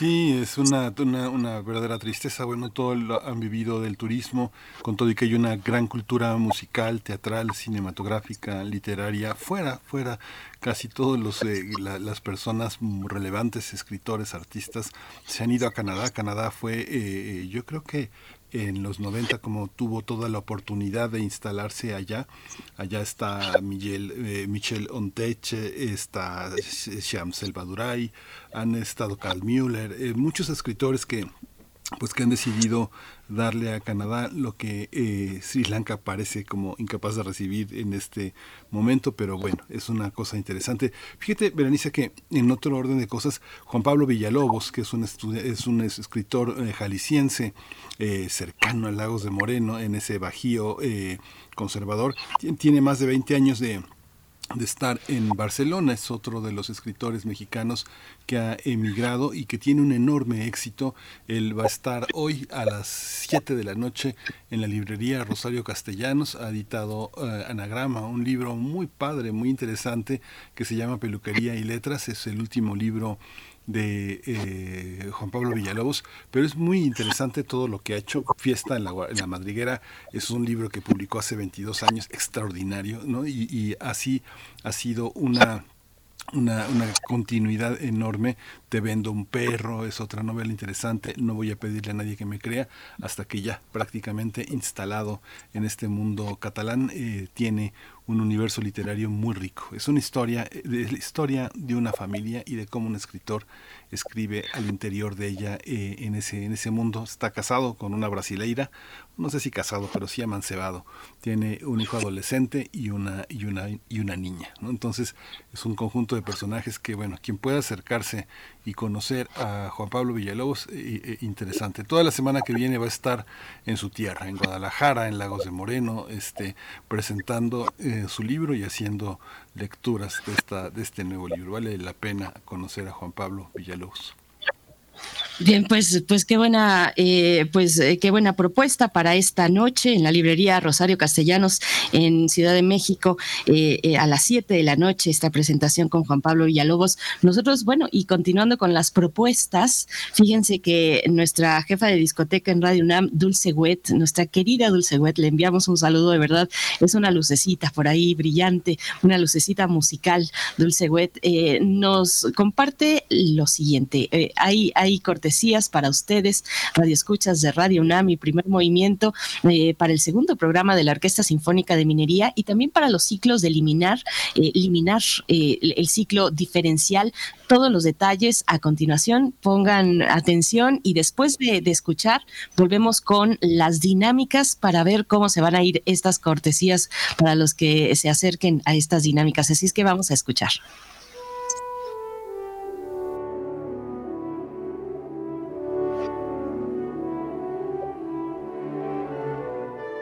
Sí, es una, una, verdadera tristeza. Bueno, todo lo han vivido del turismo, con todo y que hay una gran cultura musical, teatral, cinematográfica, literaria, fuera, fuera. Casi todos los eh, las personas relevantes, escritores, artistas, se han ido a Canadá. Canadá fue, eh, yo creo que en los 90 como tuvo toda la oportunidad de instalarse allá. Allá está Miguel, eh, Michel Onteche, está Shams Selvaduray, han estado Carl Müller, eh, muchos escritores que pues que han decidido darle a Canadá lo que eh, Sri Lanka parece como incapaz de recibir en este momento, pero bueno, es una cosa interesante. Fíjate, Berenice, que en otro orden de cosas, Juan Pablo Villalobos, que es un, es un escritor eh, jalisciense eh, cercano a Lagos de Moreno, en ese bajío conservador, tiene más de 20 años de de estar en Barcelona, es otro de los escritores mexicanos que ha emigrado y que tiene un enorme éxito. Él va a estar hoy a las 7 de la noche en la librería Rosario Castellanos, ha editado eh, Anagrama, un libro muy padre, muy interesante que se llama Peluquería y Letras, es el último libro de eh, Juan Pablo Villalobos, pero es muy interesante todo lo que ha hecho. Fiesta en la, Madriguera es un libro que publicó hace 22 años, extraordinario, ¿no? Y, así ha sido una una, una, continuidad enorme. Te vendo un perro, es otra novela interesante. No voy a pedirle a nadie que me crea hasta que ya prácticamente instalado en este mundo catalán eh, tiene un universo literario muy rico. Es una historia, de la historia de una familia y de cómo un escritor escribe al interior de ella eh, en, ese, en ese mundo. Está casado con una brasileira, no sé si casado, pero sí amancebado. Tiene un hijo adolescente y una, y una, y una niña. ¿no? Entonces es un conjunto de personajes que, bueno, quien pueda acercarse y conocer a Juan Pablo Villalobos, eh, eh, interesante. Toda la semana que viene va a estar en su tierra, en Guadalajara, en Lagos de Moreno, este, presentando eh, su libro y haciendo lecturas de, esta, de este nuevo libro. Vale la pena conocer a Juan Pablo Villalobos. regalos. Bien, pues, pues qué buena, eh, pues eh, qué buena propuesta para esta noche en la librería Rosario Castellanos en Ciudad de México eh, a las 7 de la noche esta presentación con Juan Pablo Villalobos. Nosotros, bueno, y continuando con las propuestas, fíjense que nuestra jefa de discoteca en Radio UNAM, Dulce Wet, nuestra querida Dulce Wet, le enviamos un saludo de verdad. Es una lucecita por ahí brillante, una lucecita musical. Dulce Wet nos comparte lo siguiente. hay, hay cortes para ustedes, Radio Escuchas de Radio UNAM y Primer Movimiento, eh, para el segundo programa de la Orquesta Sinfónica de Minería y también para los ciclos de eliminar, eh, eliminar eh, el ciclo diferencial. Todos los detalles a continuación, pongan atención y después de, de escuchar, volvemos con las dinámicas para ver cómo se van a ir estas cortesías para los que se acerquen a estas dinámicas. Así es que vamos a escuchar.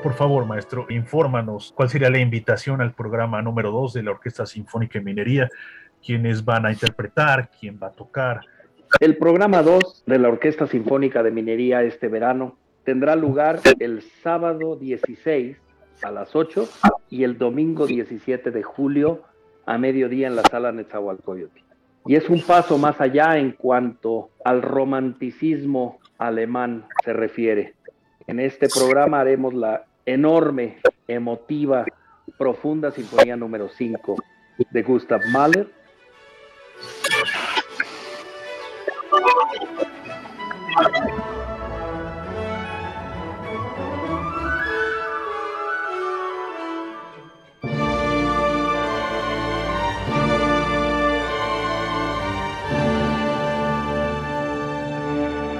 Por favor, maestro, infórmanos cuál sería la invitación al programa número 2 de la Orquesta Sinfónica de Minería, quiénes van a interpretar, quién va a tocar. El programa 2 de la Orquesta Sinfónica de Minería este verano tendrá lugar el sábado 16 a las 8 y el domingo 17 de julio a mediodía en la sala Netzahualcoyotl. Y es un paso más allá en cuanto al romanticismo alemán se refiere. En este programa haremos la enorme, emotiva, profunda Sinfonía número 5 de Gustav Mahler.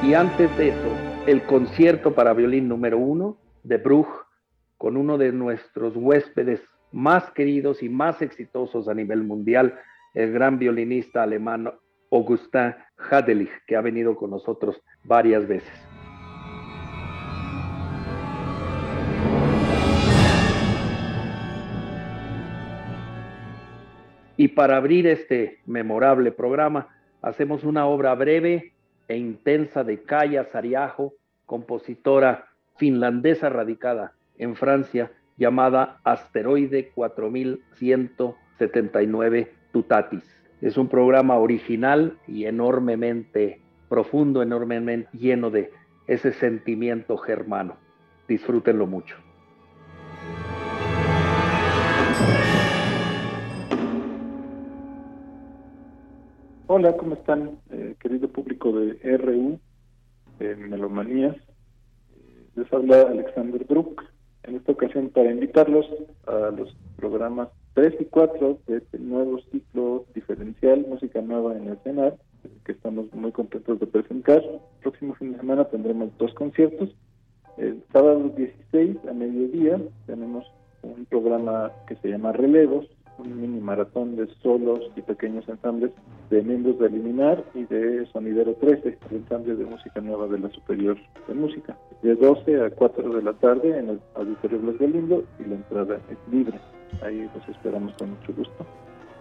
Y antes de eso, el concierto para violín número 1 de Bruch con uno de nuestros huéspedes más queridos y más exitosos a nivel mundial, el gran violinista alemán Augustin Hadelich, que ha venido con nosotros varias veces. Y para abrir este memorable programa, hacemos una obra breve e intensa de Kaya Sariajo, compositora finlandesa radicada en Francia llamada Asteroide 4179 Tutatis. Es un programa original y enormemente profundo, enormemente lleno de ese sentimiento germano. Disfrútenlo mucho. Hola, ¿cómo están, eh, querido público de RU, de Melomanías? Les habla Alexander Brook, en esta ocasión para invitarlos a los programas 3 y 4 de este nuevo ciclo diferencial Música Nueva en el CENAR, que estamos muy contentos de presentar. El próximo fin de semana tendremos dos conciertos. El sábado 16 a mediodía tenemos un programa que se llama Relevos, un mini maratón de solos y pequeños ensambles de miembros de Eliminar y de Sonidero 13, el ensamble de música nueva de la Superior de Música, de 12 a 4 de la tarde en el Auditorio Blas Galindo y la entrada es libre. Ahí los esperamos con mucho gusto.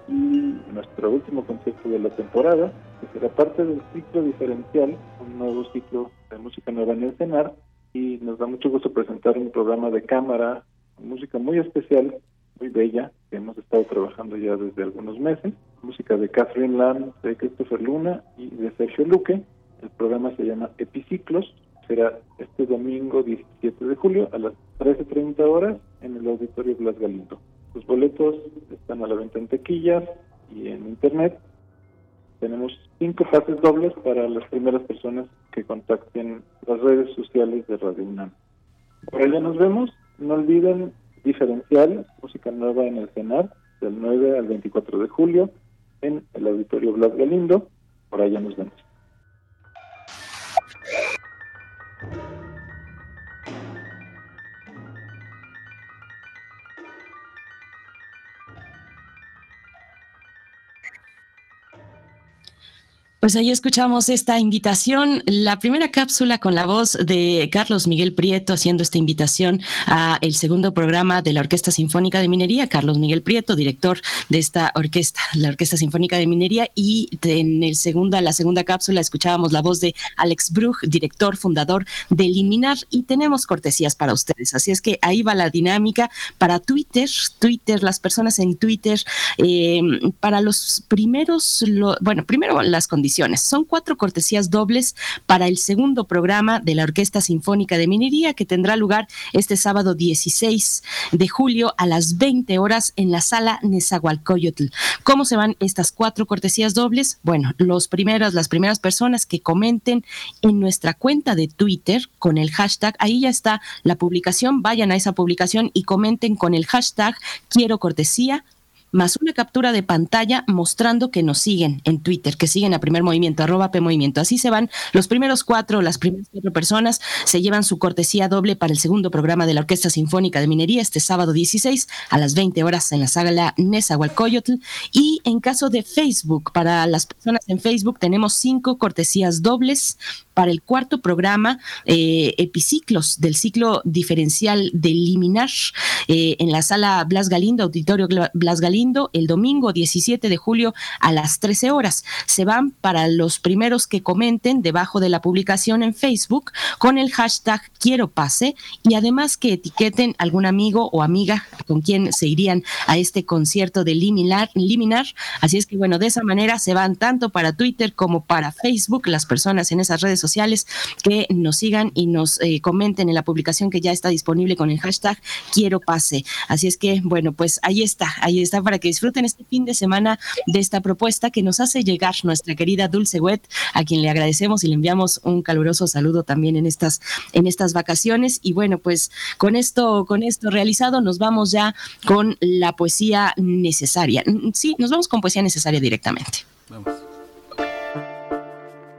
Y nuestro último concierto de la temporada, que será parte del ciclo diferencial, un nuevo ciclo de música nueva en el CENAR, y nos da mucho gusto presentar un programa de cámara, música muy especial muy bella que hemos estado trabajando ya desde algunos meses. Música de Catherine Lamb, de Christopher Luna y de Sergio Luque. El programa se llama Epiciclos. Será este domingo 17 de julio a las 13.30 horas en el Auditorio Blas Galindo. Los boletos están a la venta en tequillas y en internet. Tenemos cinco pases dobles para las primeras personas que contacten las redes sociales de Radio UNAM. Por allá nos vemos. No olviden diferencial, música nueva en el CENAR, del 9 al 24 de julio, en el Auditorio Blas Galindo. Por allá nos vemos. Pues ahí escuchamos esta invitación, la primera cápsula con la voz de Carlos Miguel Prieto haciendo esta invitación a el segundo programa de la Orquesta Sinfónica de Minería, Carlos Miguel Prieto, director de esta orquesta, la Orquesta Sinfónica de Minería. Y en el segunda la segunda cápsula escuchábamos la voz de Alex Bruch, director fundador de Eliminar. Y tenemos cortesías para ustedes, así es que ahí va la dinámica para Twitter, Twitter, las personas en Twitter eh, para los primeros, lo, bueno, primero las condiciones son cuatro cortesías dobles para el segundo programa de la Orquesta Sinfónica de Minería que tendrá lugar este sábado 16 de julio a las 20 horas en la sala Nezahualcóyotl. ¿Cómo se van estas cuatro cortesías dobles? Bueno, los primeros, las primeras personas que comenten en nuestra cuenta de Twitter con el hashtag, ahí ya está la publicación, vayan a esa publicación y comenten con el hashtag quiero cortesía más una captura de pantalla mostrando que nos siguen en Twitter, que siguen a primer movimiento, arroba P movimiento. Así se van los primeros cuatro, las primeras cuatro personas, se llevan su cortesía doble para el segundo programa de la Orquesta Sinfónica de Minería este sábado 16 a las 20 horas en la sala Nezahualcóyotl. Y en caso de Facebook, para las personas en Facebook tenemos cinco cortesías dobles para el cuarto programa eh, Epiciclos del ciclo diferencial de Liminar eh, en la sala Blas Galindo, Auditorio Blas Galindo, el domingo 17 de julio a las 13 horas. Se van para los primeros que comenten debajo de la publicación en Facebook con el hashtag Quiero Pase y además que etiqueten algún amigo o amiga con quien se irían a este concierto de Liminar. Liminar. Así es que bueno, de esa manera se van tanto para Twitter como para Facebook las personas en esas redes sociales sociales que nos sigan y nos eh, comenten en la publicación que ya está disponible con el hashtag quiero pase. Así es que, bueno, pues ahí está, ahí está para que disfruten este fin de semana de esta propuesta que nos hace llegar nuestra querida Dulce Wet, a quien le agradecemos y le enviamos un caluroso saludo también en estas, en estas vacaciones. Y bueno, pues con esto, con esto realizado, nos vamos ya con la poesía necesaria. Sí, nos vamos con poesía necesaria directamente. Vamos.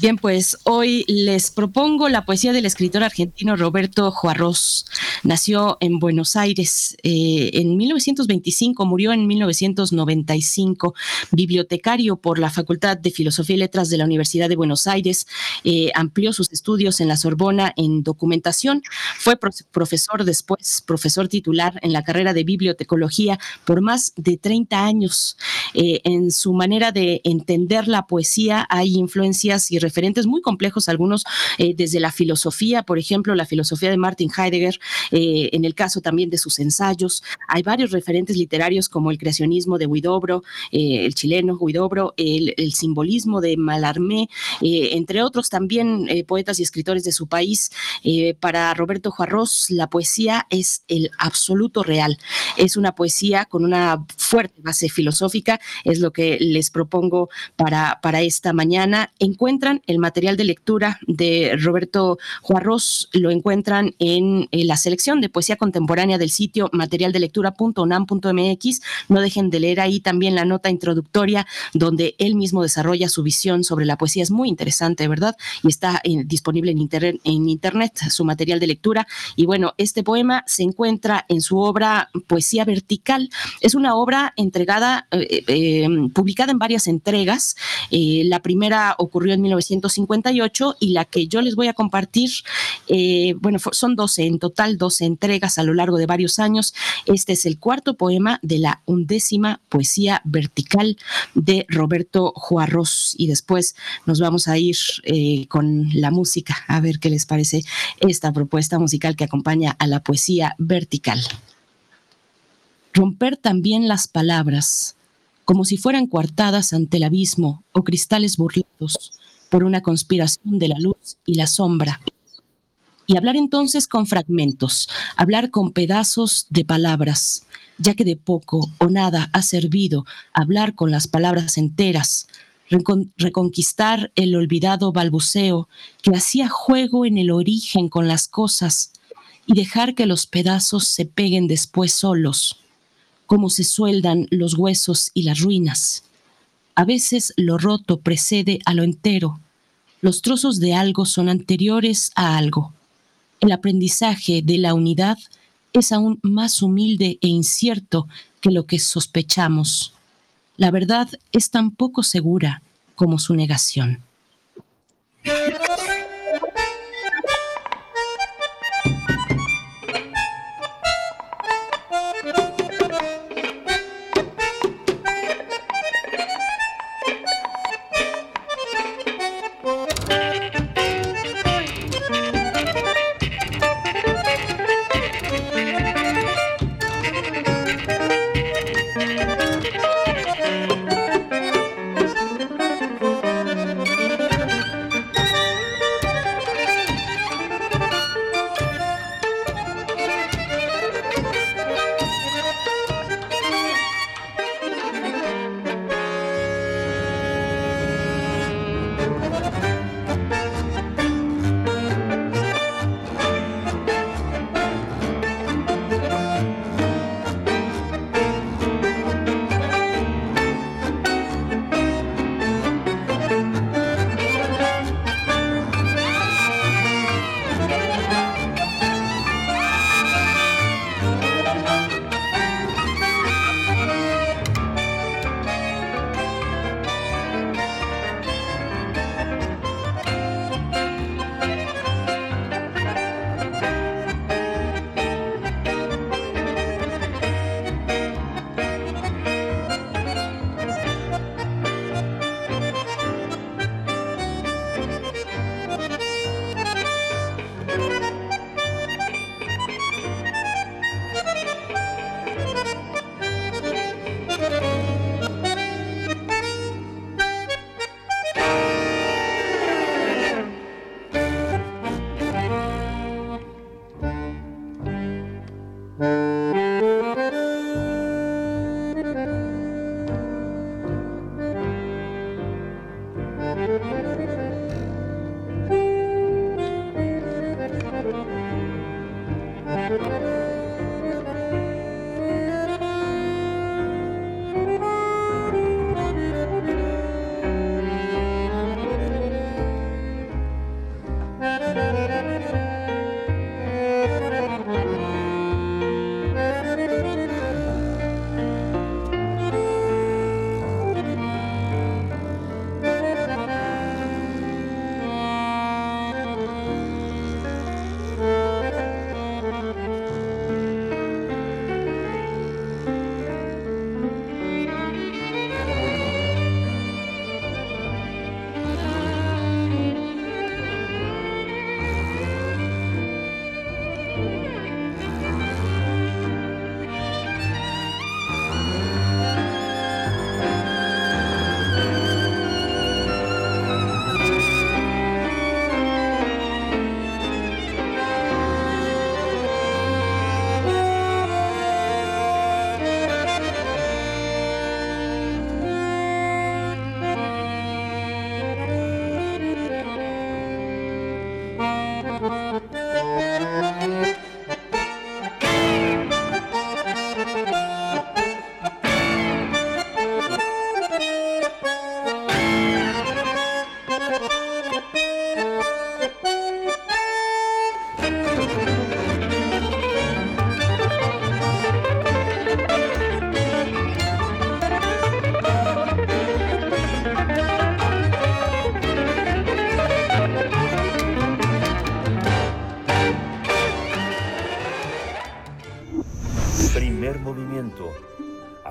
Bien, pues hoy les propongo la poesía del escritor argentino Roberto Juarros. Nació en Buenos Aires eh, en 1925, murió en 1995, bibliotecario por la Facultad de Filosofía y Letras de la Universidad de Buenos Aires, eh, amplió sus estudios en la Sorbona en documentación, fue profesor después, profesor titular en la carrera de bibliotecología por más de 30 años. Eh, en su manera de entender la poesía hay influencias y referentes muy complejos, algunos eh, desde la filosofía, por ejemplo, la filosofía de Martin Heidegger, eh, en el caso también de sus ensayos. Hay varios referentes literarios como el creacionismo de Huidobro, eh, el chileno Huidobro, el, el simbolismo de Malarmé, entre otros también poetas y escritores de su país. para Roberto Juarros, la poesía es el absoluto real. Es una poesía con una fuerte base filosófica, es lo que les propongo para, para esta mañana. Encuentran el material de lectura de Roberto Juarros, lo encuentran en, la selección de poesía contemporánea del sitio materialdelectura.unam.mx. No dejen de leer ahí también la nota introductoria donde él mismo desarrolla su visión sobre la poesía. Es muy interesante, ¿verdad? Y está eh, disponible en internet, en internet su material de lectura. Y bueno, este poema se encuentra en su obra Poesía Vertical. Es una obra entregada, eh, eh, publicada en varias entregas. la primera ocurrió en 1900 158 y la que yo les voy a compartir, eh, bueno, son 12 en total, 12 entregas a lo largo de varios años. Este es el cuarto poema de la undécima poesía vertical de Roberto Juarros y después nos vamos a ir eh, con la música a ver qué les parece esta propuesta musical que acompaña a la poesía vertical. Romper también las palabras como si fueran coartadas ante el abismo o cristales burlados, por una conspiración de la luz y la sombra. Y hablar entonces con fragmentos, hablar con pedazos de palabras, ya que de poco o nada ha servido hablar con las palabras enteras, recon- reconquistar el olvidado balbuceo que hacía juego en el origen con las cosas y dejar que los pedazos se peguen después solos, como se sueldan los huesos y las ruinas. A veces lo roto precede a lo entero. Los trozos de algo son anteriores a algo. El aprendizaje de la unidad es aún más humilde e incierto que lo que sospechamos. La verdad es tan poco segura como su negación.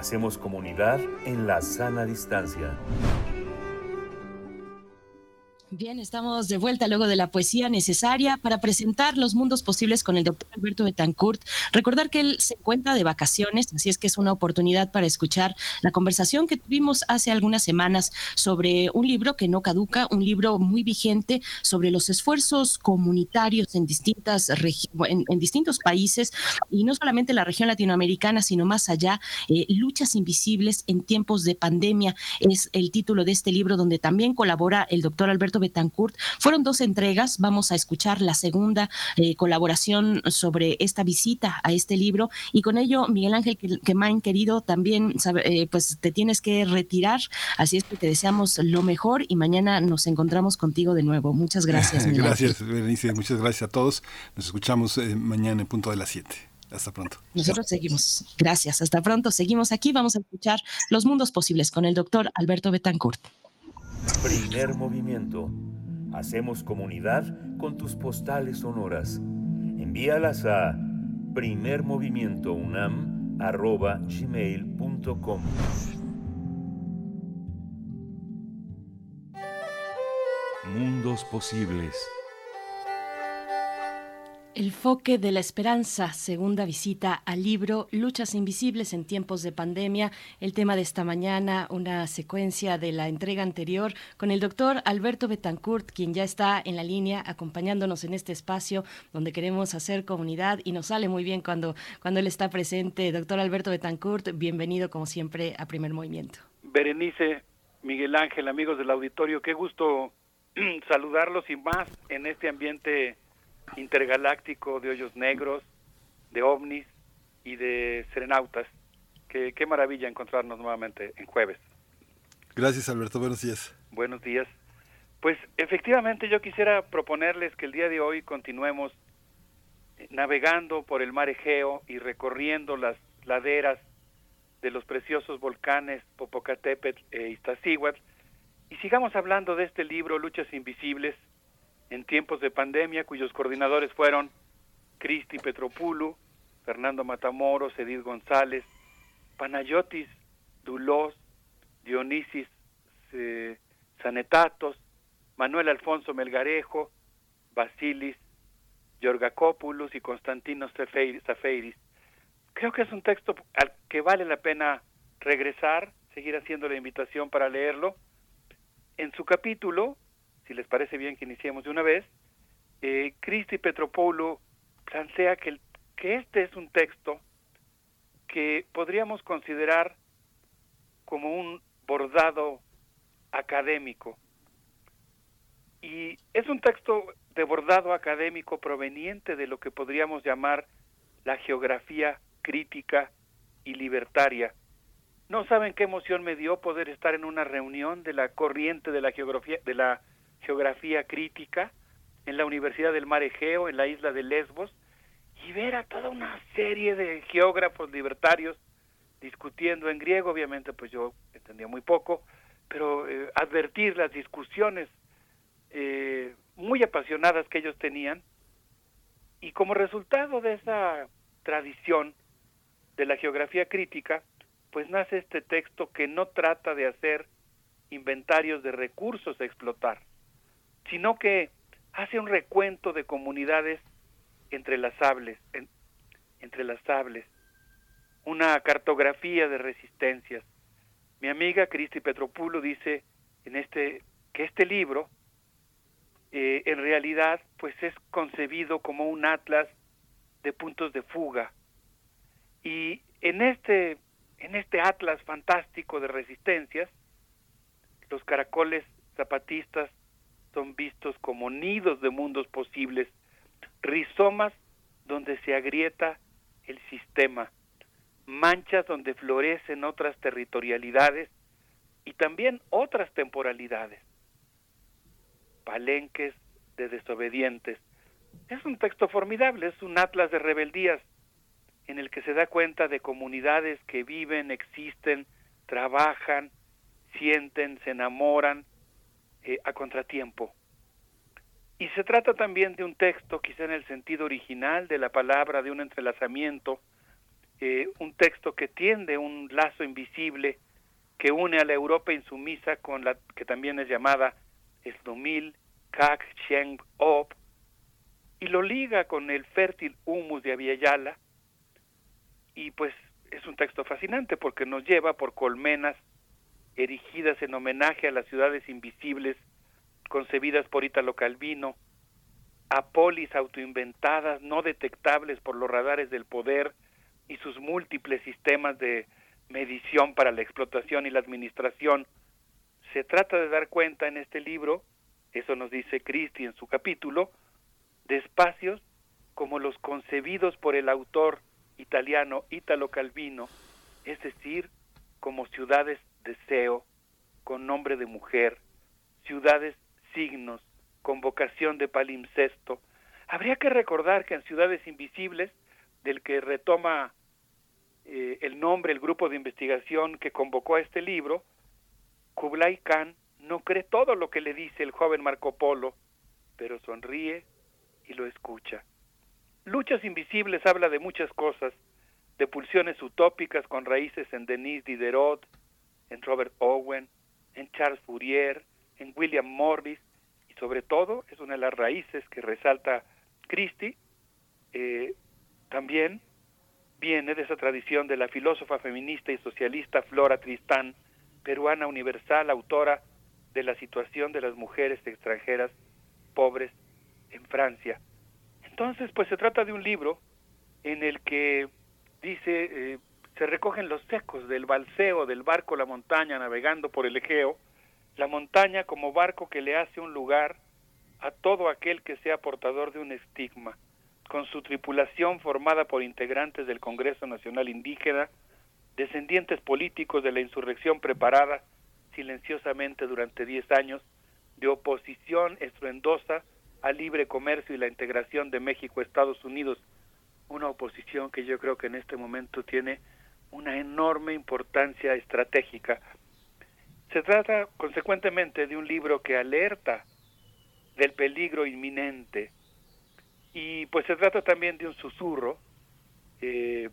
Hacemos comunidad en la sana distancia. Bien, estamos de vuelta luego de la poesía necesaria para presentar los mundos posibles con el doctor Alberto Betancourt. Recordar que él se encuentra de vacaciones, así es que es una oportunidad para escuchar la conversación que tuvimos hace algunas semanas sobre un libro que no caduca, un libro muy vigente sobre los esfuerzos comunitarios en distintas en, distintos países y no solamente en la región latinoamericana, sino más allá, eh, luchas invisibles en tiempos de pandemia es el título de este libro donde también colabora el doctor Alberto Betancourt. Fueron dos entregas, vamos a escuchar la segunda eh, colaboración sobre esta visita a este libro y con ello, Miguel Ángel Quemain, querido, también eh, pues te tienes que retirar, así es que te deseamos lo mejor y mañana nos encontramos contigo de nuevo. Muchas gracias. Miguel gracias, Berenice, muchas gracias a todos. Nos escuchamos eh, mañana en punto de las 7. Hasta pronto. Nosotros seguimos. Gracias. Hasta pronto. Seguimos aquí. Vamos a escuchar Los Mundos Posibles con el doctor Alberto Betancourt. Primer movimiento. Hacemos comunidad con tus postales sonoras. Envíalas a primermovimientounam.gmail.com Mundos posibles. El foque de la esperanza, segunda visita al libro Luchas Invisibles en tiempos de pandemia. El tema de esta mañana, una secuencia de la entrega anterior con el doctor Alberto Betancourt, quien ya está en la línea acompañándonos en este espacio donde queremos hacer comunidad y nos sale muy bien cuando, cuando él está presente. Doctor Alberto Betancourt, bienvenido como siempre a Primer Movimiento. Berenice, Miguel Ángel, amigos del auditorio, qué gusto saludarlos y más en este ambiente intergaláctico de hoyos negros, de ovnis y de serenautas. Qué, qué maravilla encontrarnos nuevamente en jueves. Gracias Alberto, buenos días. Buenos días. Pues efectivamente yo quisiera proponerles que el día de hoy continuemos navegando por el mar Egeo y recorriendo las laderas de los preciosos volcanes Popocatépetl e Iztaccíhuatl y sigamos hablando de este libro Luchas Invisibles en tiempos de pandemia, cuyos coordinadores fueron Cristi Petropulu, Fernando Matamoros, Edith González, Panayotis Dulós, Dionisis eh, Sanetatos, Manuel Alfonso Melgarejo, Basilis Yorgacopoulos y Constantino Zafeiris. Creo que es un texto al que vale la pena regresar, seguir haciendo la invitación para leerlo. En su capítulo, si les parece bien que iniciemos de una vez, eh, Cristi Petropoulo plantea que, que este es un texto que podríamos considerar como un bordado académico. Y es un texto de bordado académico proveniente de lo que podríamos llamar la geografía crítica y libertaria. No saben qué emoción me dio poder estar en una reunión de la corriente de la geografía de la geografía crítica en la Universidad del Mar Egeo, en la isla de Lesbos, y ver a toda una serie de geógrafos libertarios discutiendo en griego, obviamente pues yo entendía muy poco, pero eh, advertir las discusiones eh, muy apasionadas que ellos tenían, y como resultado de esa tradición de la geografía crítica, pues nace este texto que no trata de hacer inventarios de recursos a explotar, sino que hace un recuento de comunidades entrelazables, en, entrelazables, una cartografía de resistencias. Mi amiga Cristi Petropulo dice en este que este libro eh, en realidad pues es concebido como un atlas de puntos de fuga y en este en este atlas fantástico de resistencias los caracoles zapatistas son vistos como nidos de mundos posibles, rizomas donde se agrieta el sistema, manchas donde florecen otras territorialidades y también otras temporalidades, palenques de desobedientes. Es un texto formidable, es un atlas de rebeldías en el que se da cuenta de comunidades que viven, existen, trabajan, sienten, se enamoran, a contratiempo. Y se trata también de un texto, quizá en el sentido original de la palabra, de un entrelazamiento, eh, un texto que tiende un lazo invisible que une a la Europa insumisa con la que también es llamada Esdomil, Kak Cheng Op, y lo liga con el fértil humus de Aviala, y pues es un texto fascinante porque nos lleva por colmenas erigidas en homenaje a las ciudades invisibles concebidas por Italo Calvino, a polis autoinventadas no detectables por los radares del poder y sus múltiples sistemas de medición para la explotación y la administración. Se trata de dar cuenta en este libro, eso nos dice Cristi en su capítulo, de espacios como los concebidos por el autor italiano Italo Calvino, es decir, como ciudades deseo, con nombre de mujer, ciudades signos, con vocación de palimpsesto. Habría que recordar que en Ciudades Invisibles, del que retoma eh, el nombre el grupo de investigación que convocó a este libro, Kublai Khan no cree todo lo que le dice el joven Marco Polo, pero sonríe y lo escucha. Luchas Invisibles habla de muchas cosas, de pulsiones utópicas con raíces en Denis Diderot, en Robert Owen, en Charles Fourier, en William Morris, y sobre todo es una de las raíces que resalta Christie, eh, también viene de esa tradición de la filósofa feminista y socialista Flora Tristán, peruana universal, autora de la situación de las mujeres extranjeras pobres en Francia. Entonces, pues se trata de un libro en el que dice, eh, se recogen los ecos del balseo del barco La Montaña navegando por el Egeo, la montaña como barco que le hace un lugar a todo aquel que sea portador de un estigma, con su tripulación formada por integrantes del Congreso Nacional Indígena, descendientes políticos de la insurrección preparada silenciosamente durante diez años, de oposición estruendosa al libre comercio y la integración de México a Estados Unidos, una oposición que yo creo que en este momento tiene una enorme importancia estratégica. Se trata, consecuentemente, de un libro que alerta del peligro inminente y pues se trata también de un susurro eh,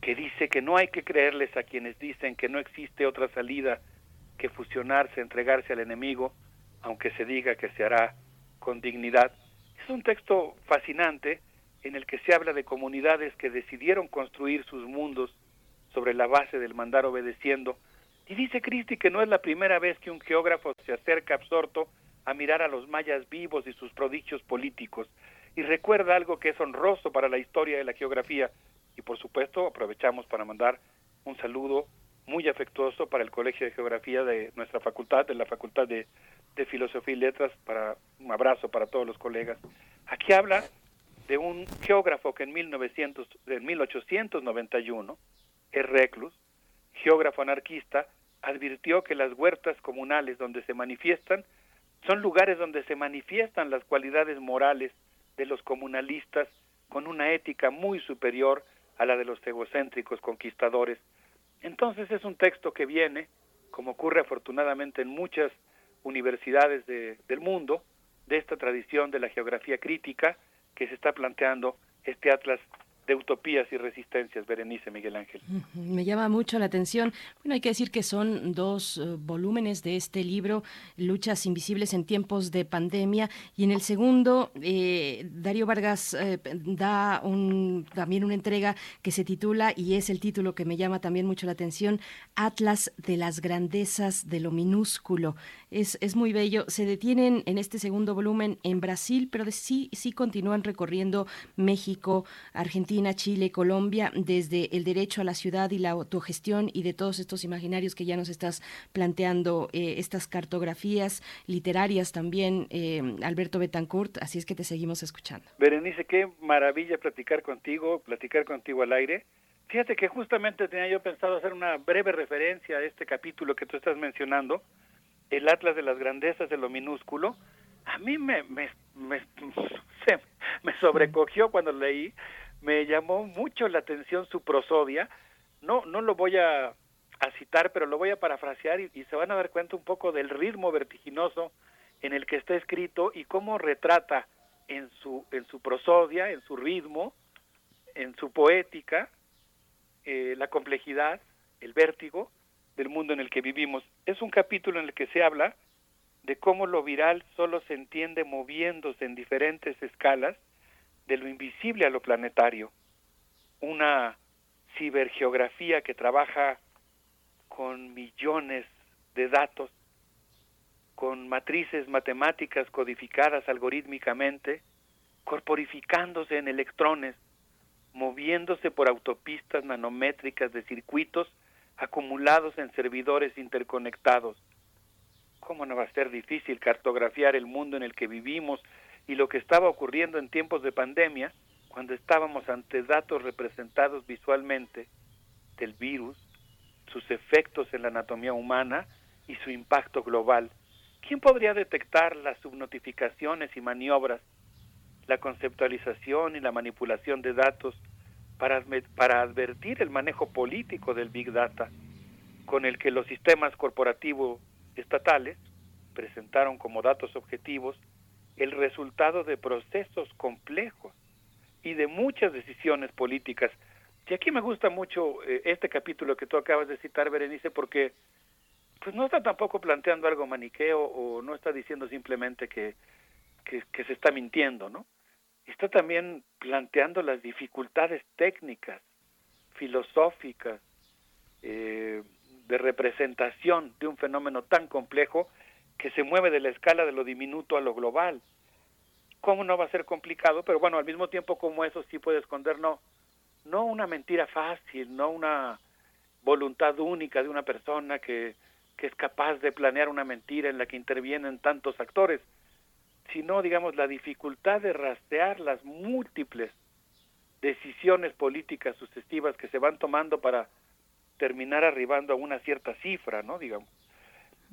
que dice que no hay que creerles a quienes dicen que no existe otra salida que fusionarse, entregarse al enemigo, aunque se diga que se hará con dignidad. Es un texto fascinante en el que se habla de comunidades que decidieron construir sus mundos sobre la base del mandar obedeciendo. Y dice Cristi que no es la primera vez que un geógrafo se acerca absorto a mirar a los mayas vivos y sus prodigios políticos. Y recuerda algo que es honroso para la historia de la geografía. Y por supuesto aprovechamos para mandar un saludo muy afectuoso para el Colegio de Geografía de nuestra facultad, de la Facultad de, de Filosofía y Letras, para un abrazo para todos los colegas. Aquí habla de un geógrafo que en, 1900, en 1891, Reclus, geógrafo anarquista, advirtió que las huertas comunales donde se manifiestan son lugares donde se manifiestan las cualidades morales de los comunalistas con una ética muy superior a la de los egocéntricos conquistadores. Entonces es un texto que viene, como ocurre afortunadamente en muchas universidades del mundo, de esta tradición de la geografía crítica, que se está planteando este atlas de utopías y resistencias, Berenice Miguel Ángel. Me llama mucho la atención. Bueno, hay que decir que son dos eh, volúmenes de este libro, Luchas Invisibles en tiempos de pandemia, y en el segundo, eh, Darío Vargas eh, da también una entrega que se titula, y es el título que me llama también mucho la atención, Atlas de las Grandezas de lo Minúsculo. Es, es muy bello. Se detienen en este segundo volumen en Brasil, pero sí, sí continúan recorriendo México, Argentina, Chile, Colombia, desde el derecho a la ciudad y la autogestión y de todos estos imaginarios que ya nos estás planteando, eh, estas cartografías literarias también, eh, Alberto Betancourt, así es que te seguimos escuchando. Berenice, qué maravilla platicar contigo, platicar contigo al aire. Fíjate que justamente tenía yo pensado hacer una breve referencia a este capítulo que tú estás mencionando, el Atlas de las Grandezas de lo Minúsculo. A mí me, me, me sobrecogió cuando leí me llamó mucho la atención su prosodia. No, no lo voy a, citar, pero lo voy a parafrasear y, se van a dar cuenta un poco del ritmo vertiginoso en el que está escrito y cómo retrata en su, en su prosodia, en su ritmo, en su poética, eh, la complejidad, el vértigo del mundo en el que vivimos. Es un capítulo en el que se habla de cómo lo viral solo se entiende moviéndose en diferentes escalas de lo invisible a lo planetario. Una cibergeografía que trabaja con millones de datos, con matrices matemáticas codificadas algorítmicamente, corporificándose en electrones, moviéndose por autopistas nanométricas de circuitos acumulados en servidores interconectados. ¿Cómo no va a ser difícil cartografiar el mundo en el que vivimos y lo que estaba ocurriendo en tiempos de pandemia, cuando estábamos ante datos representados visualmente del virus, sus efectos en la anatomía humana y su impacto global? ¿Quién podría detectar las subnotificaciones y maniobras, la conceptualización y la manipulación de datos para, advertir el manejo político del Big Data, con el que los sistemas corporativos estatales presentaron como datos objetivos el resultado de procesos complejos y de muchas decisiones políticas. Y aquí me gusta mucho eh, este capítulo que tú acabas de citar, Berenice, porque pues no está tampoco planteando algo maniqueo o no está diciendo simplemente que, que, que se está mintiendo, ¿no? está también planteando las dificultades técnicas, filosóficas, eh, de representación de un fenómeno tan complejo que se mueve de la escala de lo diminuto a lo global. ¿Cómo no va a ser complicado? Pero bueno, al mismo tiempo como eso sí puede esconder no, no una mentira fácil, no una voluntad única de una persona que, que es capaz de planear una mentira en la que intervienen tantos actores, sino, digamos, la dificultad de rastrear las múltiples decisiones políticas sucesivas que se van tomando para terminar arribando a una cierta cifra, ¿no? Digamos.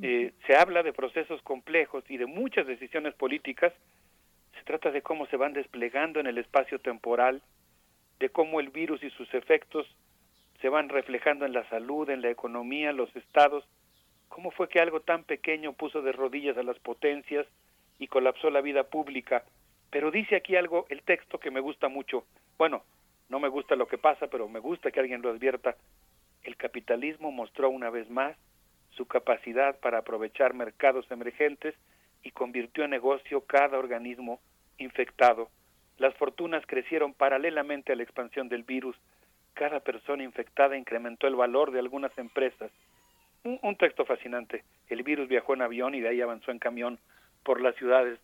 Eh, se habla de procesos complejos y de muchas decisiones políticas. Se trata de cómo se van desplegando en el espacio temporal, de cómo el virus y sus efectos se van reflejando en la salud, en la economía, los estados. ¿Cómo fue que algo tan pequeño puso de rodillas a las potencias y colapsó la vida pública. Pero dice aquí algo, el texto que me gusta mucho. Bueno, no me gusta lo que pasa, pero me gusta que alguien lo advierta. El capitalismo mostró una vez más su capacidad para aprovechar mercados emergentes y convirtió en negocio cada organismo infectado. Las fortunas crecieron paralelamente a la expansión del virus. Cada persona infectada incrementó el valor de algunas empresas. Un, un texto fascinante. El virus viajó en avión y de ahí avanzó en camión por las ciudades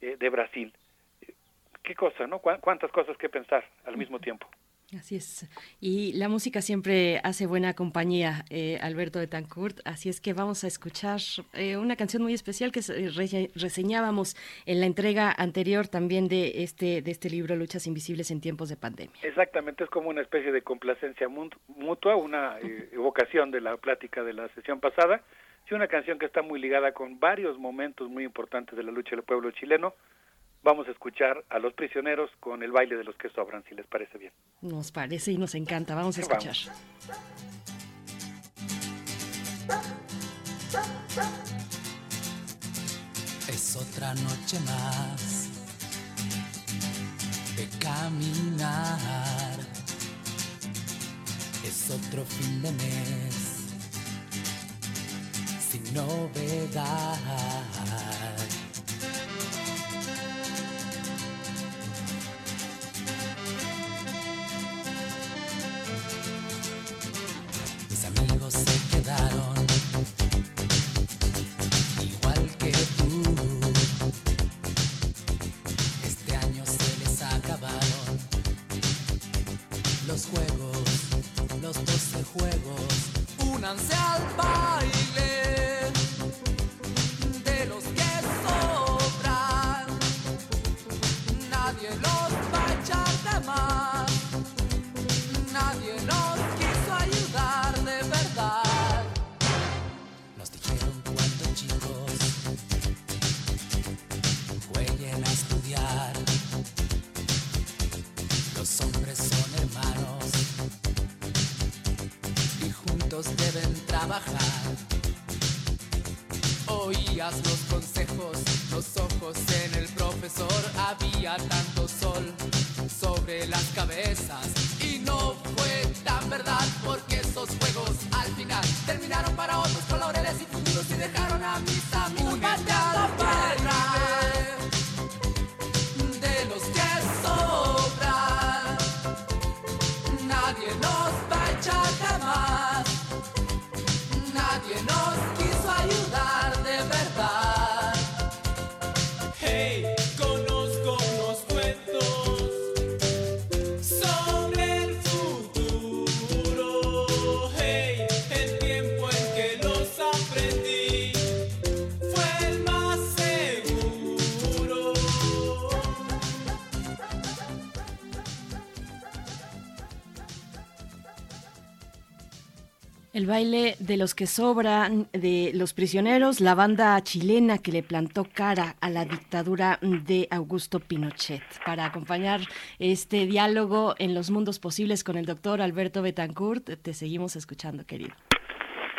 eh, de Brasil. Qué cosa, ¿no? Cuántas cosas que pensar al mismo tiempo. Así es. Y la música siempre hace buena compañía, eh, Alberto de Tancourt. Así es que vamos a escuchar eh, una canción muy especial que reseñábamos en la entrega anterior también de este, de este libro, Luchas Invisibles en tiempos de pandemia. Exactamente, es como una especie de complacencia mutua, una evocación de la plática de la sesión pasada una canción que está muy ligada con varios momentos muy importantes de la lucha del pueblo chileno. Vamos a escuchar a los prisioneros con el baile de los que sobran, si les parece bien. Nos parece y nos encanta. Vamos a escuchar. Es otra noche más de caminar. Es otro fin de mes sin novedad. Baile de los que sobran, de los prisioneros, la banda chilena que le plantó cara a la dictadura de Augusto Pinochet. Para acompañar este diálogo en los mundos posibles con el doctor Alberto Betancourt, te seguimos escuchando, querido.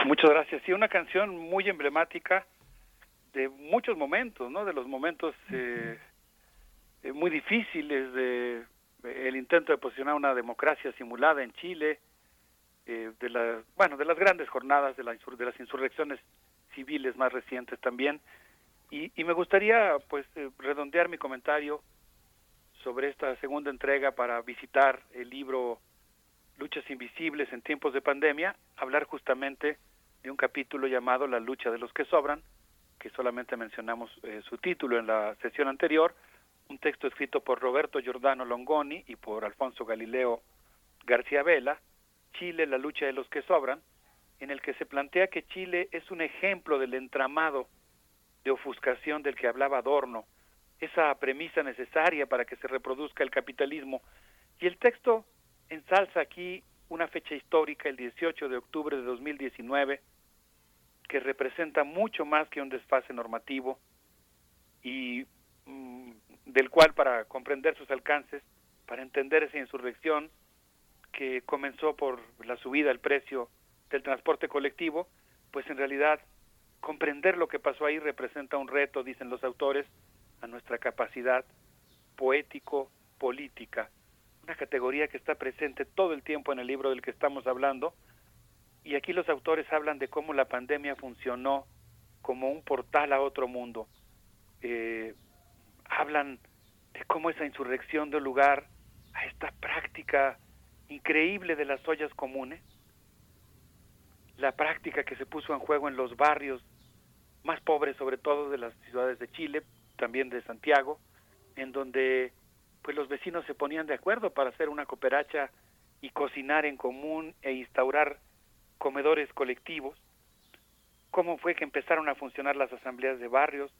Muchas gracias. Sí, una canción muy emblemática de muchos momentos, ¿no? De los momentos eh, eh, muy difíciles de el intento de posicionar una democracia simulada en Chile, eh, de la, bueno, de las grandes jornadas de, la insur- de las insurrecciones civiles más recientes también. Y, y me gustaría, pues, eh, redondear mi comentario sobre esta segunda entrega para visitar el libro Luchas Invisibles en tiempos de pandemia, hablar justamente de un capítulo llamado La lucha de los que sobran, que solamente mencionamos eh, su título en la sesión anterior, un texto escrito por Roberto Giordano Longoni y por Alfonso Galileo García Vela, Chile, la lucha de los que sobran, en el que se plantea que Chile es un ejemplo del entramado de ofuscación del que hablaba Adorno, esa premisa necesaria para que se reproduzca el capitalismo. Y el texto ensalza aquí una fecha histórica, el 18 de octubre de 2019, que representa mucho más que un desfase normativo y mm, del cual para comprender sus alcances, para entender esa insurrección que comenzó por la subida del precio del transporte colectivo, pues en realidad comprender lo que pasó ahí representa un reto, dicen los autores, a nuestra capacidad poético-política, una categoría que está presente todo el tiempo en el libro del que estamos hablando, y aquí los autores hablan de cómo la pandemia funcionó como un portal a otro mundo. Eh, hablan de cómo esa insurrección dio lugar a esta práctica increíble de las ollas comunes, la práctica que se puso en juego en los barrios más pobres, sobre todo de las ciudades de Chile, también de Santiago, en donde pues los vecinos se ponían de acuerdo para hacer una cooperacha y cocinar en común e instaurar comedores colectivos. Cómo fue que empezaron a funcionar las asambleas de barrios,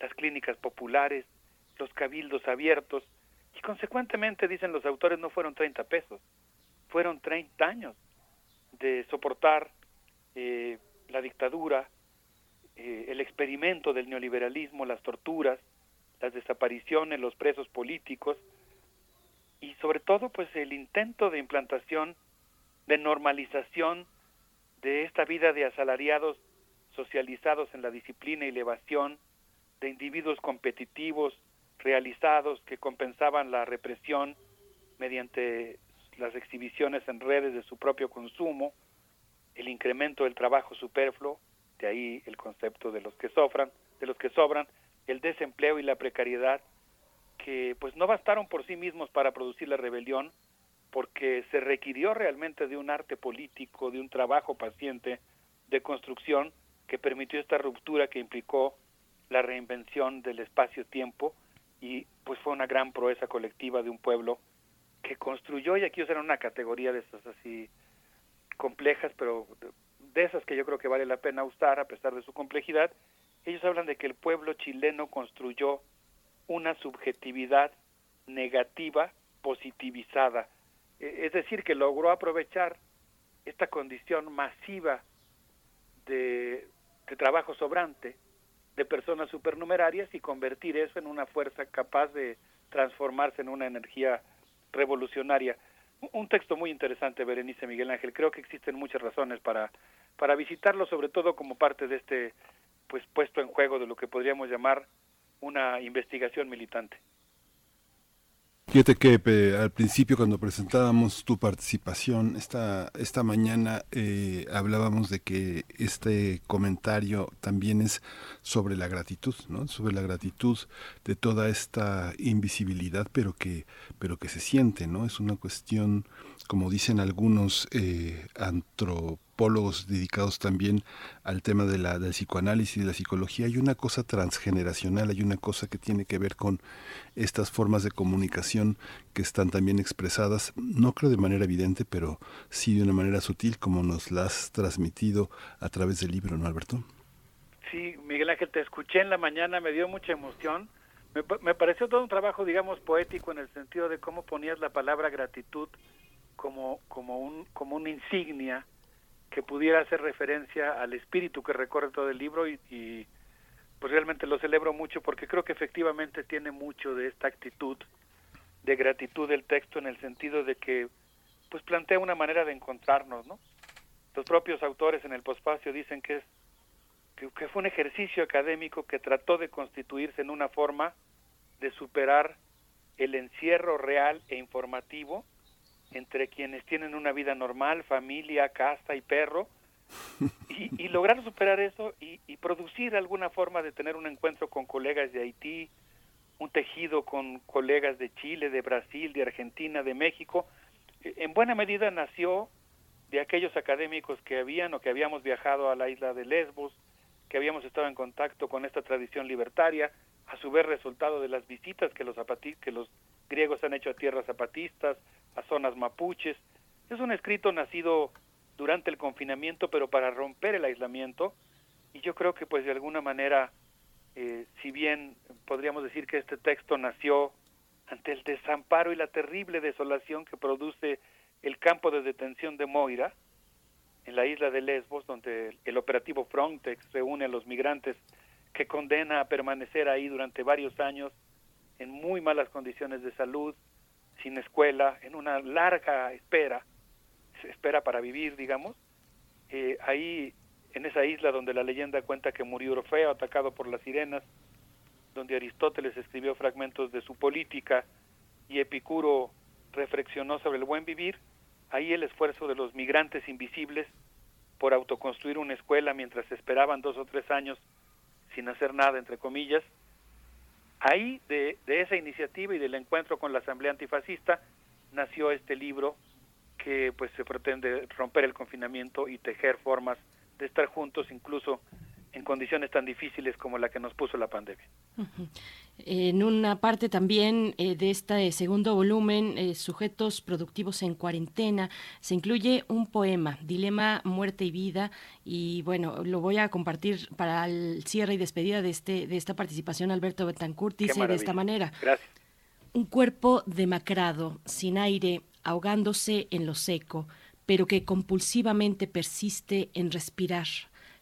las clínicas populares, los cabildos abiertos, y consecuentemente, dicen los autores, no fueron 30 pesos, fueron 30 años de soportar eh, la dictadura, eh, el experimento del neoliberalismo, las torturas, las desapariciones, los presos políticos y sobre todo pues el intento de implantación, de normalización de esta vida de asalariados socializados en la disciplina y la evasión, de individuos competitivos, realizados que compensaban la represión mediante las exhibiciones en redes de su propio consumo, el incremento del trabajo superfluo, de ahí el concepto de los que sofran, de los que sobran, el desempleo y la precariedad que pues no bastaron por sí mismos para producir la rebelión, porque se requirió realmente de un arte político, de un trabajo paciente de construcción que permitió esta ruptura que implicó la reinvención del espacio-tiempo y pues fue una gran proeza colectiva de un pueblo que construyó, y aquí usan una categoría de esas así complejas, pero de esas que yo creo que vale la pena usar a pesar de su complejidad, ellos hablan de que el pueblo chileno construyó una subjetividad negativa positivizada, E- es decir, que logró aprovechar esta condición masiva de, de trabajo sobrante, de personas supernumerarias y convertir eso en una fuerza capaz de transformarse en una energía revolucionaria. Un- texto muy interesante, Berenice Miguel Ángel. Creo que existen muchas razones para, para visitarlo, sobre todo como parte de este pues puesto en juego de lo que podríamos llamar una investigación militante. Fíjate que al principio cuando presentábamos tu participación esta, esta mañana eh, hablábamos de que este comentario también es sobre la gratitud, ¿no? sobre la gratitud de toda esta invisibilidad, pero que, pero que se siente, ¿no? Es una cuestión, como dicen algunos eh, antropólogos dedicados también al tema de la, del psicoanálisis y de la psicología, hay una cosa transgeneracional, hay una cosa que tiene que ver con estas formas de comunicación que están también expresadas, no creo de manera evidente, pero sí de una manera sutil, como nos las has transmitido a través del libro, ¿no, Alberto? Sí, Miguel Ángel, te escuché en la mañana, me dio mucha emoción. Me, me pareció todo un trabajo, digamos, poético en el sentido de cómo ponías la palabra gratitud como, como, un, como una insignia que pudiera hacer referencia al espíritu que recorre todo el libro y, pues realmente lo celebro mucho porque creo que efectivamente tiene mucho de esta actitud de gratitud del texto en el sentido de que pues plantea una manera de encontrarnos, ¿no? Los propios autores en el pospacio dicen que es que, que fue un ejercicio académico que trató de constituirse en una forma de superar el encierro real e informativo entre quienes tienen una vida normal, familia, casa y perro, y, y lograr superar eso y, y, producir alguna forma de tener un encuentro con colegas de Haití, un tejido con colegas de Chile, de Brasil, de Argentina, de México. En buena medida nació de aquellos académicos que habían o que habíamos viajado a la isla de Lesbos, que habíamos estado en contacto con esta tradición libertaria, a su vez resultado de las visitas que los, que los griegos han hecho a tierras zapatistas, a zonas mapuches. Es un escrito nacido durante el confinamiento, pero para romper el aislamiento, y yo creo que pues de alguna manera, eh, si bien podríamos decir que este texto nació ante el desamparo y la terrible desolación que produce el campo de detención de Moira, en la isla de Lesbos, donde el operativo Frontex reúne a los migrantes que condena a permanecer ahí durante varios años en muy malas condiciones de salud, sin escuela, en una larga espera, espera para vivir, digamos. Eh, ahí, en esa isla donde la leyenda cuenta que murió Orfeo atacado por las sirenas, donde Aristóteles escribió fragmentos de su política y Epicuro reflexionó sobre el buen vivir, ahí el esfuerzo de los migrantes invisibles por autoconstruir una escuela mientras esperaban dos o tres años sin hacer nada, entre comillas, Ahí, de, de, esa iniciativa y del encuentro con la Asamblea Antifascista, nació este libro que pues se pretende romper el confinamiento y tejer formas de estar juntos incluso en condiciones tan difíciles como la que nos puso la pandemia. Uh -huh. En una parte también eh, de este segundo volumen, eh, Sujetos Productivos en Cuarentena, se incluye un poema, Dilema, Muerte y Vida, y bueno, lo voy a compartir para el cierre y despedida de, este, de esta participación. Alberto Betancourt dice de esta manera. Gracias. Un cuerpo demacrado, sin aire, ahogándose en lo seco, pero que compulsivamente persiste en respirar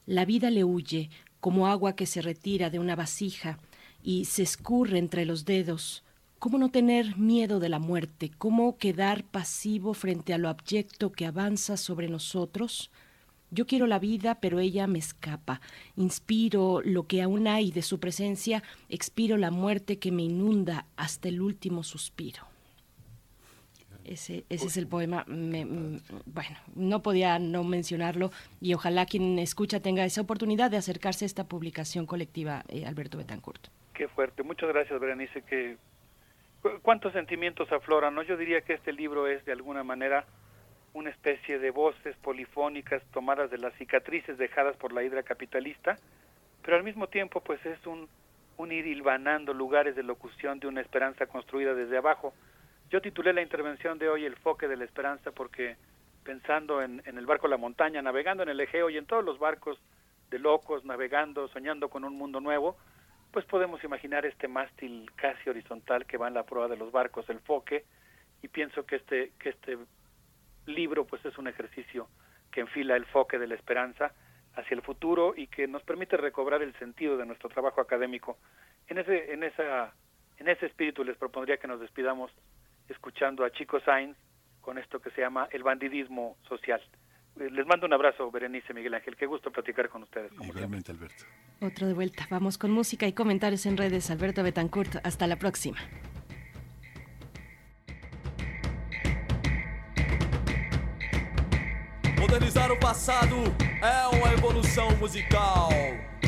la vida le huye como agua que se retira de una vasija y se escurre entre los dedos. ¿Cómo no tener miedo de la muerte? ¿Cómo quedar pasivo frente a lo abyecto que avanza sobre nosotros? Yo quiero la vida, pero ella me escapa. Inspiro lo que aún hay de su presencia, expiro la muerte que me inunda hasta el último suspiro. Ese, ese es el poema. Me, bueno, no podía no mencionarlo y ojalá quien escucha tenga esa oportunidad de acercarse a esta publicación colectiva, eh, Alberto Betancourt. Qué fuerte. Muchas gracias, Berenice. Que, ¿Cuántos sentimientos afloran? ¿no? Yo diría que este libro es de alguna manera una especie de voces polifónicas tomadas de las cicatrices dejadas por la hidra capitalista, pero al mismo tiempo pues es un, un ir hilvanando lugares de locución de una esperanza construida desde abajo. Yo titulé la intervención de hoy El foque de la esperanza porque pensando en, el barco La Montaña, navegando en el Egeo y en todos los barcos de locos, navegando, soñando con un mundo nuevo, pues podemos imaginar este mástil casi horizontal que va en la proa de los barcos, el foque, y pienso que este, que este libro pues es un ejercicio que enfila el foque de la esperanza hacia el futuro y que nos permite recobrar el sentido de nuestro trabajo académico. En ese, en esa, en ese espíritu les propondría que nos despidamos escuchando a Chico Sainz con esto que se llama el bandidismo social. Les mando un abrazo, Berenice Miguel Ángel. Qué gusto platicar con ustedes. Igualmente, Alberto. Otro de vuelta. Vamos con música y comentarios en redes. Alberto Betancourt. Hasta la próxima. Modernizar o passado é uma evolução musical.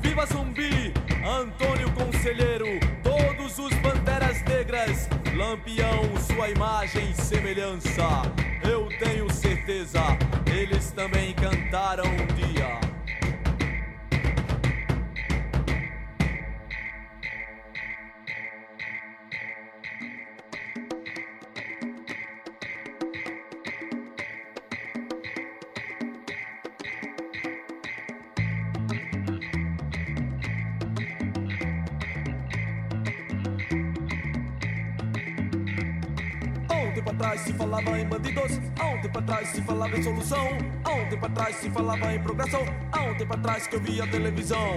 Viva Zumbi! Antônio Conselheiro! Todos os Panteras Negras! Lampião, sua imagem e semelhança. Eu tenho certeza, eles também cantaram um dia. Bandidos, há um tempo atrás se falava em solução, há um tempo atrás se falava em progressão, há um tempo atrás que eu via televisão.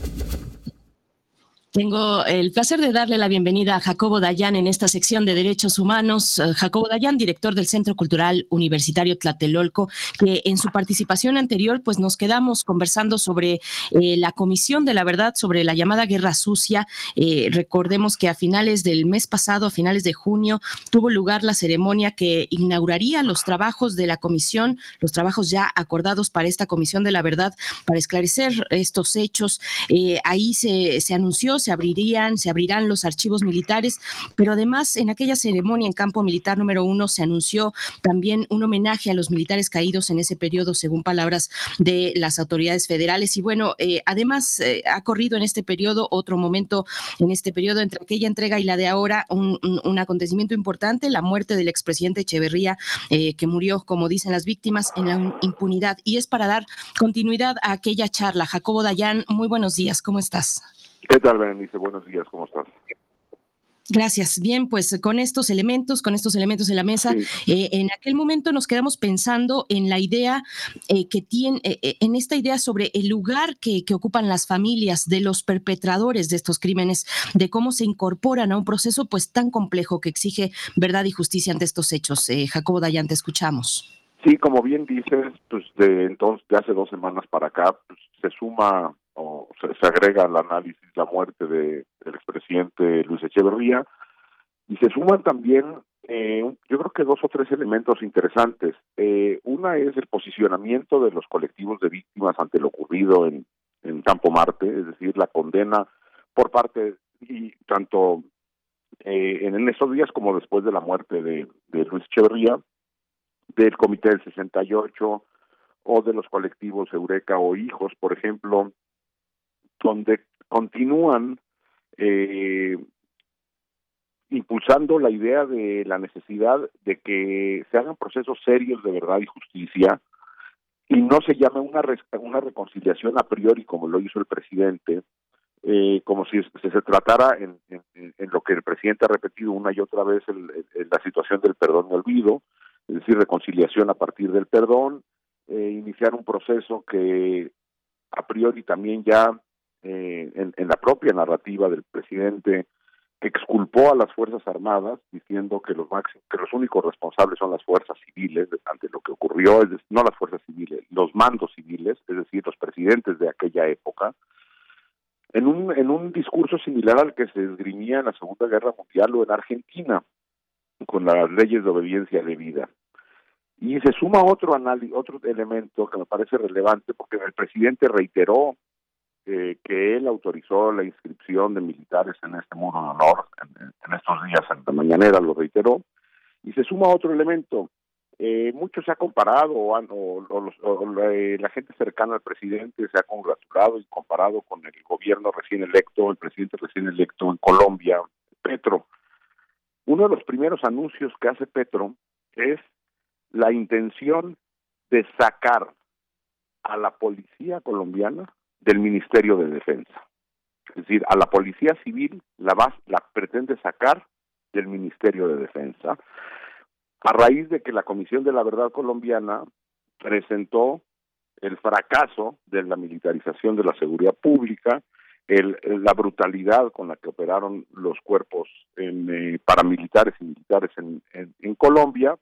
Tengo el placer de darle la bienvenida a Jacobo Dayan en esta sección de Derechos Humanos. Eh, Jacobo Dayan, director del Centro Cultural Universitario Tlatelolco, que en su participación anterior pues nos quedamos conversando sobre eh, la Comisión de la Verdad sobre la llamada Guerra Sucia. Eh, recordemos que a finales del mes pasado, a finales de junio, tuvo lugar la ceremonia que inauguraría los trabajos de la comisión, los trabajos ya acordados para esta Comisión de la Verdad, para esclarecer estos hechos. Ahí se, se anunció, se abrirían, se abrirán los archivos militares, pero además en aquella ceremonia en campo militar número uno se anunció también un homenaje a los militares caídos en ese periodo, según palabras de las autoridades federales. Y bueno, eh, además eh, ha corrido en este periodo otro momento, en este periodo entre aquella entrega y la de ahora, un, acontecimiento importante, la muerte del expresidente Echeverría, eh, que murió, como dicen las víctimas, en la impunidad. Y es para dar continuidad a aquella charla. Jacobo Dayan, muy buenos días, ¿cómo estás? ¿Qué tal, Berenice? Buenos días, ¿cómo estás? Gracias. Bien, pues con estos elementos, con estos elementos en la mesa, eh, en aquel momento nos quedamos pensando en la idea eh, que tiene, eh, en esta idea sobre el lugar que, que ocupan las familias de los perpetradores de estos crímenes, de cómo se incorporan a un proceso pues tan complejo que exige verdad y justicia ante estos hechos. Jacobo Dayan, te escuchamos. Sí, como bien dices, pues de entonces, de hace dos semanas para acá, pues, se suma o se, agrega al análisis la muerte de, del expresidente Luis Echeverría y se suman también, eh, yo creo que dos o tres elementos interesantes. Eh, una es el posicionamiento de los colectivos de víctimas ante lo ocurrido en, en Campo Marte, es decir, la condena por parte y tanto eh, en, esos días como después de la muerte de Luis Echeverría, del Comité del 68 o de los colectivos Eureka o Hijos, por ejemplo, donde continúan eh, impulsando la idea de la necesidad de que se hagan procesos serios de verdad y justicia y no se llame una, una reconciliación a priori como lo hizo el presidente, eh, como si se, tratara en, lo que el presidente ha repetido una y otra vez el- la situación del perdón y olvido, es decir, reconciliación a partir del perdón, eh, iniciar un proceso que a priori también ya eh, en, la propia narrativa del presidente exculpó a las fuerzas armadas diciendo que los máximos, que los únicos responsables son las fuerzas civiles ante lo que ocurrió, es no las fuerzas civiles, los mandos civiles, es decir, los presidentes de aquella época, en un en un discurso similar al que se esgrimía en la Segunda Guerra Mundial o en Argentina con las leyes de obediencia debida. Y se suma otro otro elemento que me parece relevante porque el presidente reiteró eh, que él autorizó la inscripción de militares en este muro de honor en, estos días en la mañanera, lo reiteró. Y se suma otro elemento. eh, mucho se ha comparado, o, la gente cercana al presidente se ha congratulado y comparado con el gobierno recién electo, el presidente recién electo en Colombia, Petro. Uno de los primeros anuncios que hace Petro es la intención de sacar a la policía colombiana del Ministerio de Defensa. Es decir, a la policía civil la, la pretende sacar del Ministerio de Defensa a raíz de que la Comisión de la Verdad colombiana presentó el fracaso de la militarización de la seguridad pública, el, la brutalidad con la que operaron los cuerpos en, eh, paramilitares y militares en, Colombia,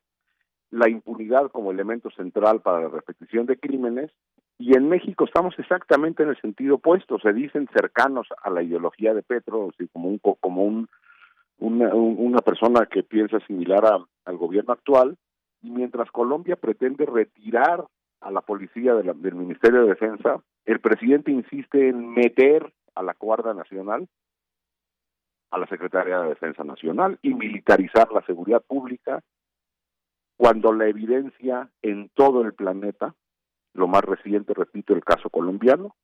la impunidad como elemento central para la repetición de crímenes, y en México estamos exactamente en el sentido opuesto, se dicen cercanos a la ideología de Petro, como un, como un una, una persona que piensa similar al gobierno actual, y mientras Colombia pretende retirar a la policía del Ministerio de Defensa, el presidente insiste en meter a la Guardia Nacional, a la Secretaría de Defensa Nacional y militarizar la seguridad pública, cuando la evidencia en todo el planeta, lo más reciente, repito, el caso colombiano,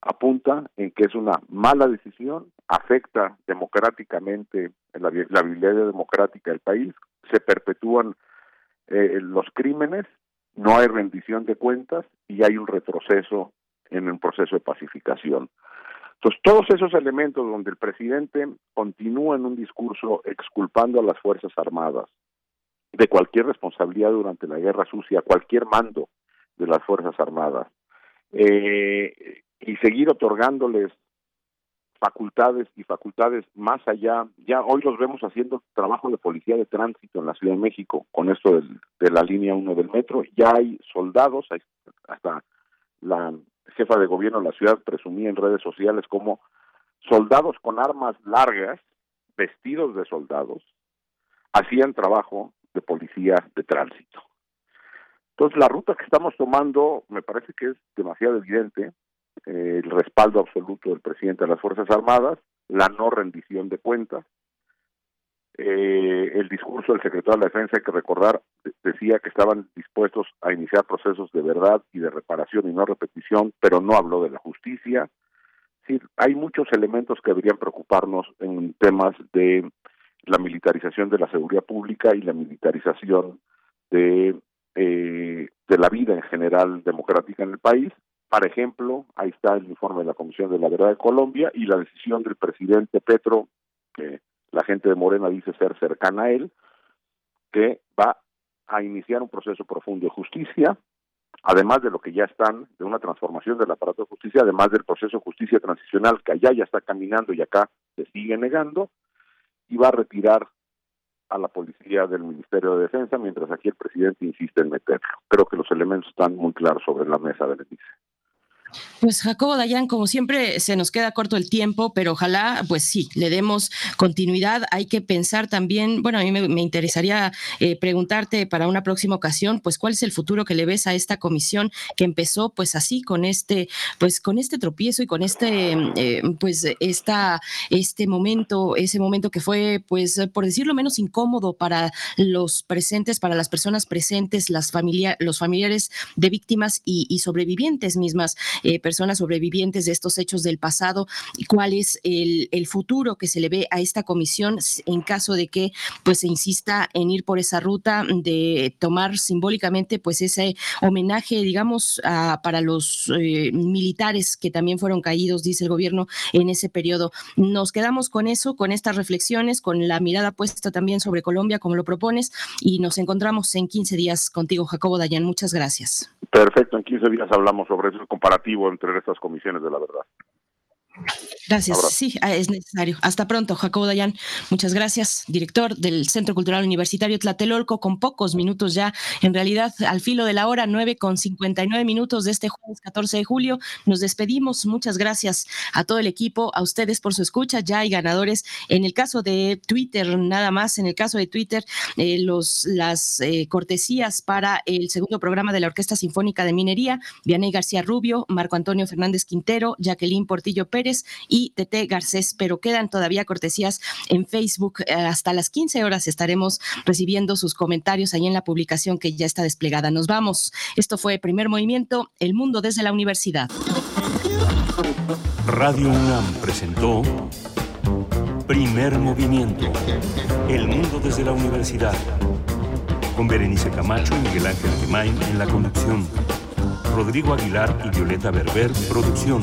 apunta en que es una mala decisión, afecta democráticamente la, habilidad democrática del país, se perpetúan eh, los crímenes, no hay rendición de cuentas y hay un retroceso en el proceso de pacificación. Entonces, todos esos elementos donde el presidente continúa en un discurso exculpando a las Fuerzas Armadas de cualquier responsabilidad durante la guerra sucia, cualquier mando de las Fuerzas Armadas, eh, y seguir otorgándoles facultades y facultades más allá. Ya hoy los vemos haciendo trabajo de policía de tránsito en la Ciudad de México con esto de la línea 1 del metro. Ya hay soldados, hasta la jefa de gobierno de la ciudad presumía en redes sociales como soldados con armas largas, vestidos de soldados, hacían trabajo de policía de tránsito. Entonces la ruta que estamos tomando me parece que es demasiado evidente el respaldo absoluto del presidente de las Fuerzas Armadas, la no rendición de cuentas, eh, el discurso del secretario de la Defensa, hay que recordar, decía que estaban dispuestos a iniciar procesos de verdad y de reparación y no repetición, pero no habló de la justicia. Hay muchos elementos que deberían preocuparnos en temas de la militarización de la seguridad pública y la militarización de, eh, de la vida en general democrática en el país, por ejemplo, ahí está el informe de la Comisión de la Verdad de Colombia y la decisión del presidente Petro, que la gente de Morena dice ser cercana a él, que va a iniciar un proceso profundo de justicia, además de lo que ya están, de una transformación del aparato de justicia, además del proceso de justicia transicional que allá ya está caminando y acá se sigue negando, y va a retirar a la policía del Ministerio de Defensa, mientras aquí el presidente insiste en meterlo. Creo que los elementos están muy claros sobre la mesa, Berenice. Pues Jacobo Dayan, como siempre, se nos queda corto el tiempo, pero ojalá, pues sí, le demos continuidad. Hay que pensar también, bueno, a mí me, interesaría eh, preguntarte para una próxima ocasión, pues cuál es el futuro que le ves a esta comisión que empezó, pues así, con este, pues con este tropiezo y con este, eh, pues esta, este momento, ese momento que fue, pues, por decirlo menos incómodo para los presentes, para las personas presentes, las familia, los familiares de víctimas y, y sobrevivientes mismas. Eh, personas sobrevivientes de estos hechos del pasado y cuál es el, futuro que se le ve a esta comisión en caso de que pues se insista en ir por esa ruta de tomar simbólicamente pues ese homenaje digamos para los eh, militares que también fueron caídos dice el gobierno en ese periodo. Nos quedamos con eso con estas reflexiones con la mirada puesta también sobre Colombia como lo propones y nos encontramos en 15 días contigo Jacobo Dayan muchas gracias. Perfecto en 15 días hablamos sobre eso comparativo entre estas comisiones de la verdad. Gracias. Sí, ah, es necesario. Hasta pronto, Jacobo Dayan. Muchas gracias, director del Centro Cultural Universitario Tlatelolco, con pocos minutos ya, en realidad, al filo de la hora, 9 con 59 minutos de este jueves 14 de julio. Nos despedimos. Muchas gracias a todo el equipo, a ustedes por su escucha. Ya hay ganadores. En el caso de Twitter, nada más, en el caso de Twitter, eh, los, las eh, cortesías para el segundo programa de la Orquesta Sinfónica de Minería, Vianey García Rubio, Marco Antonio Fernández Quintero, Jacqueline Portillo Pérez Y Tete Garcés, pero quedan todavía cortesías en Facebook. Eh, hasta las 15 horas estaremos recibiendo sus comentarios ahí en la publicación que ya está desplegada. Nos vamos. Esto fue Primer Movimiento, El Mundo desde la Universidad. Radio UNAM presentó Primer Movimiento, El Mundo desde la Universidad. Con Berenice Camacho y Miguel Ángel Gemain en la conducción. Rodrigo Aguilar y Violeta Berber, producción.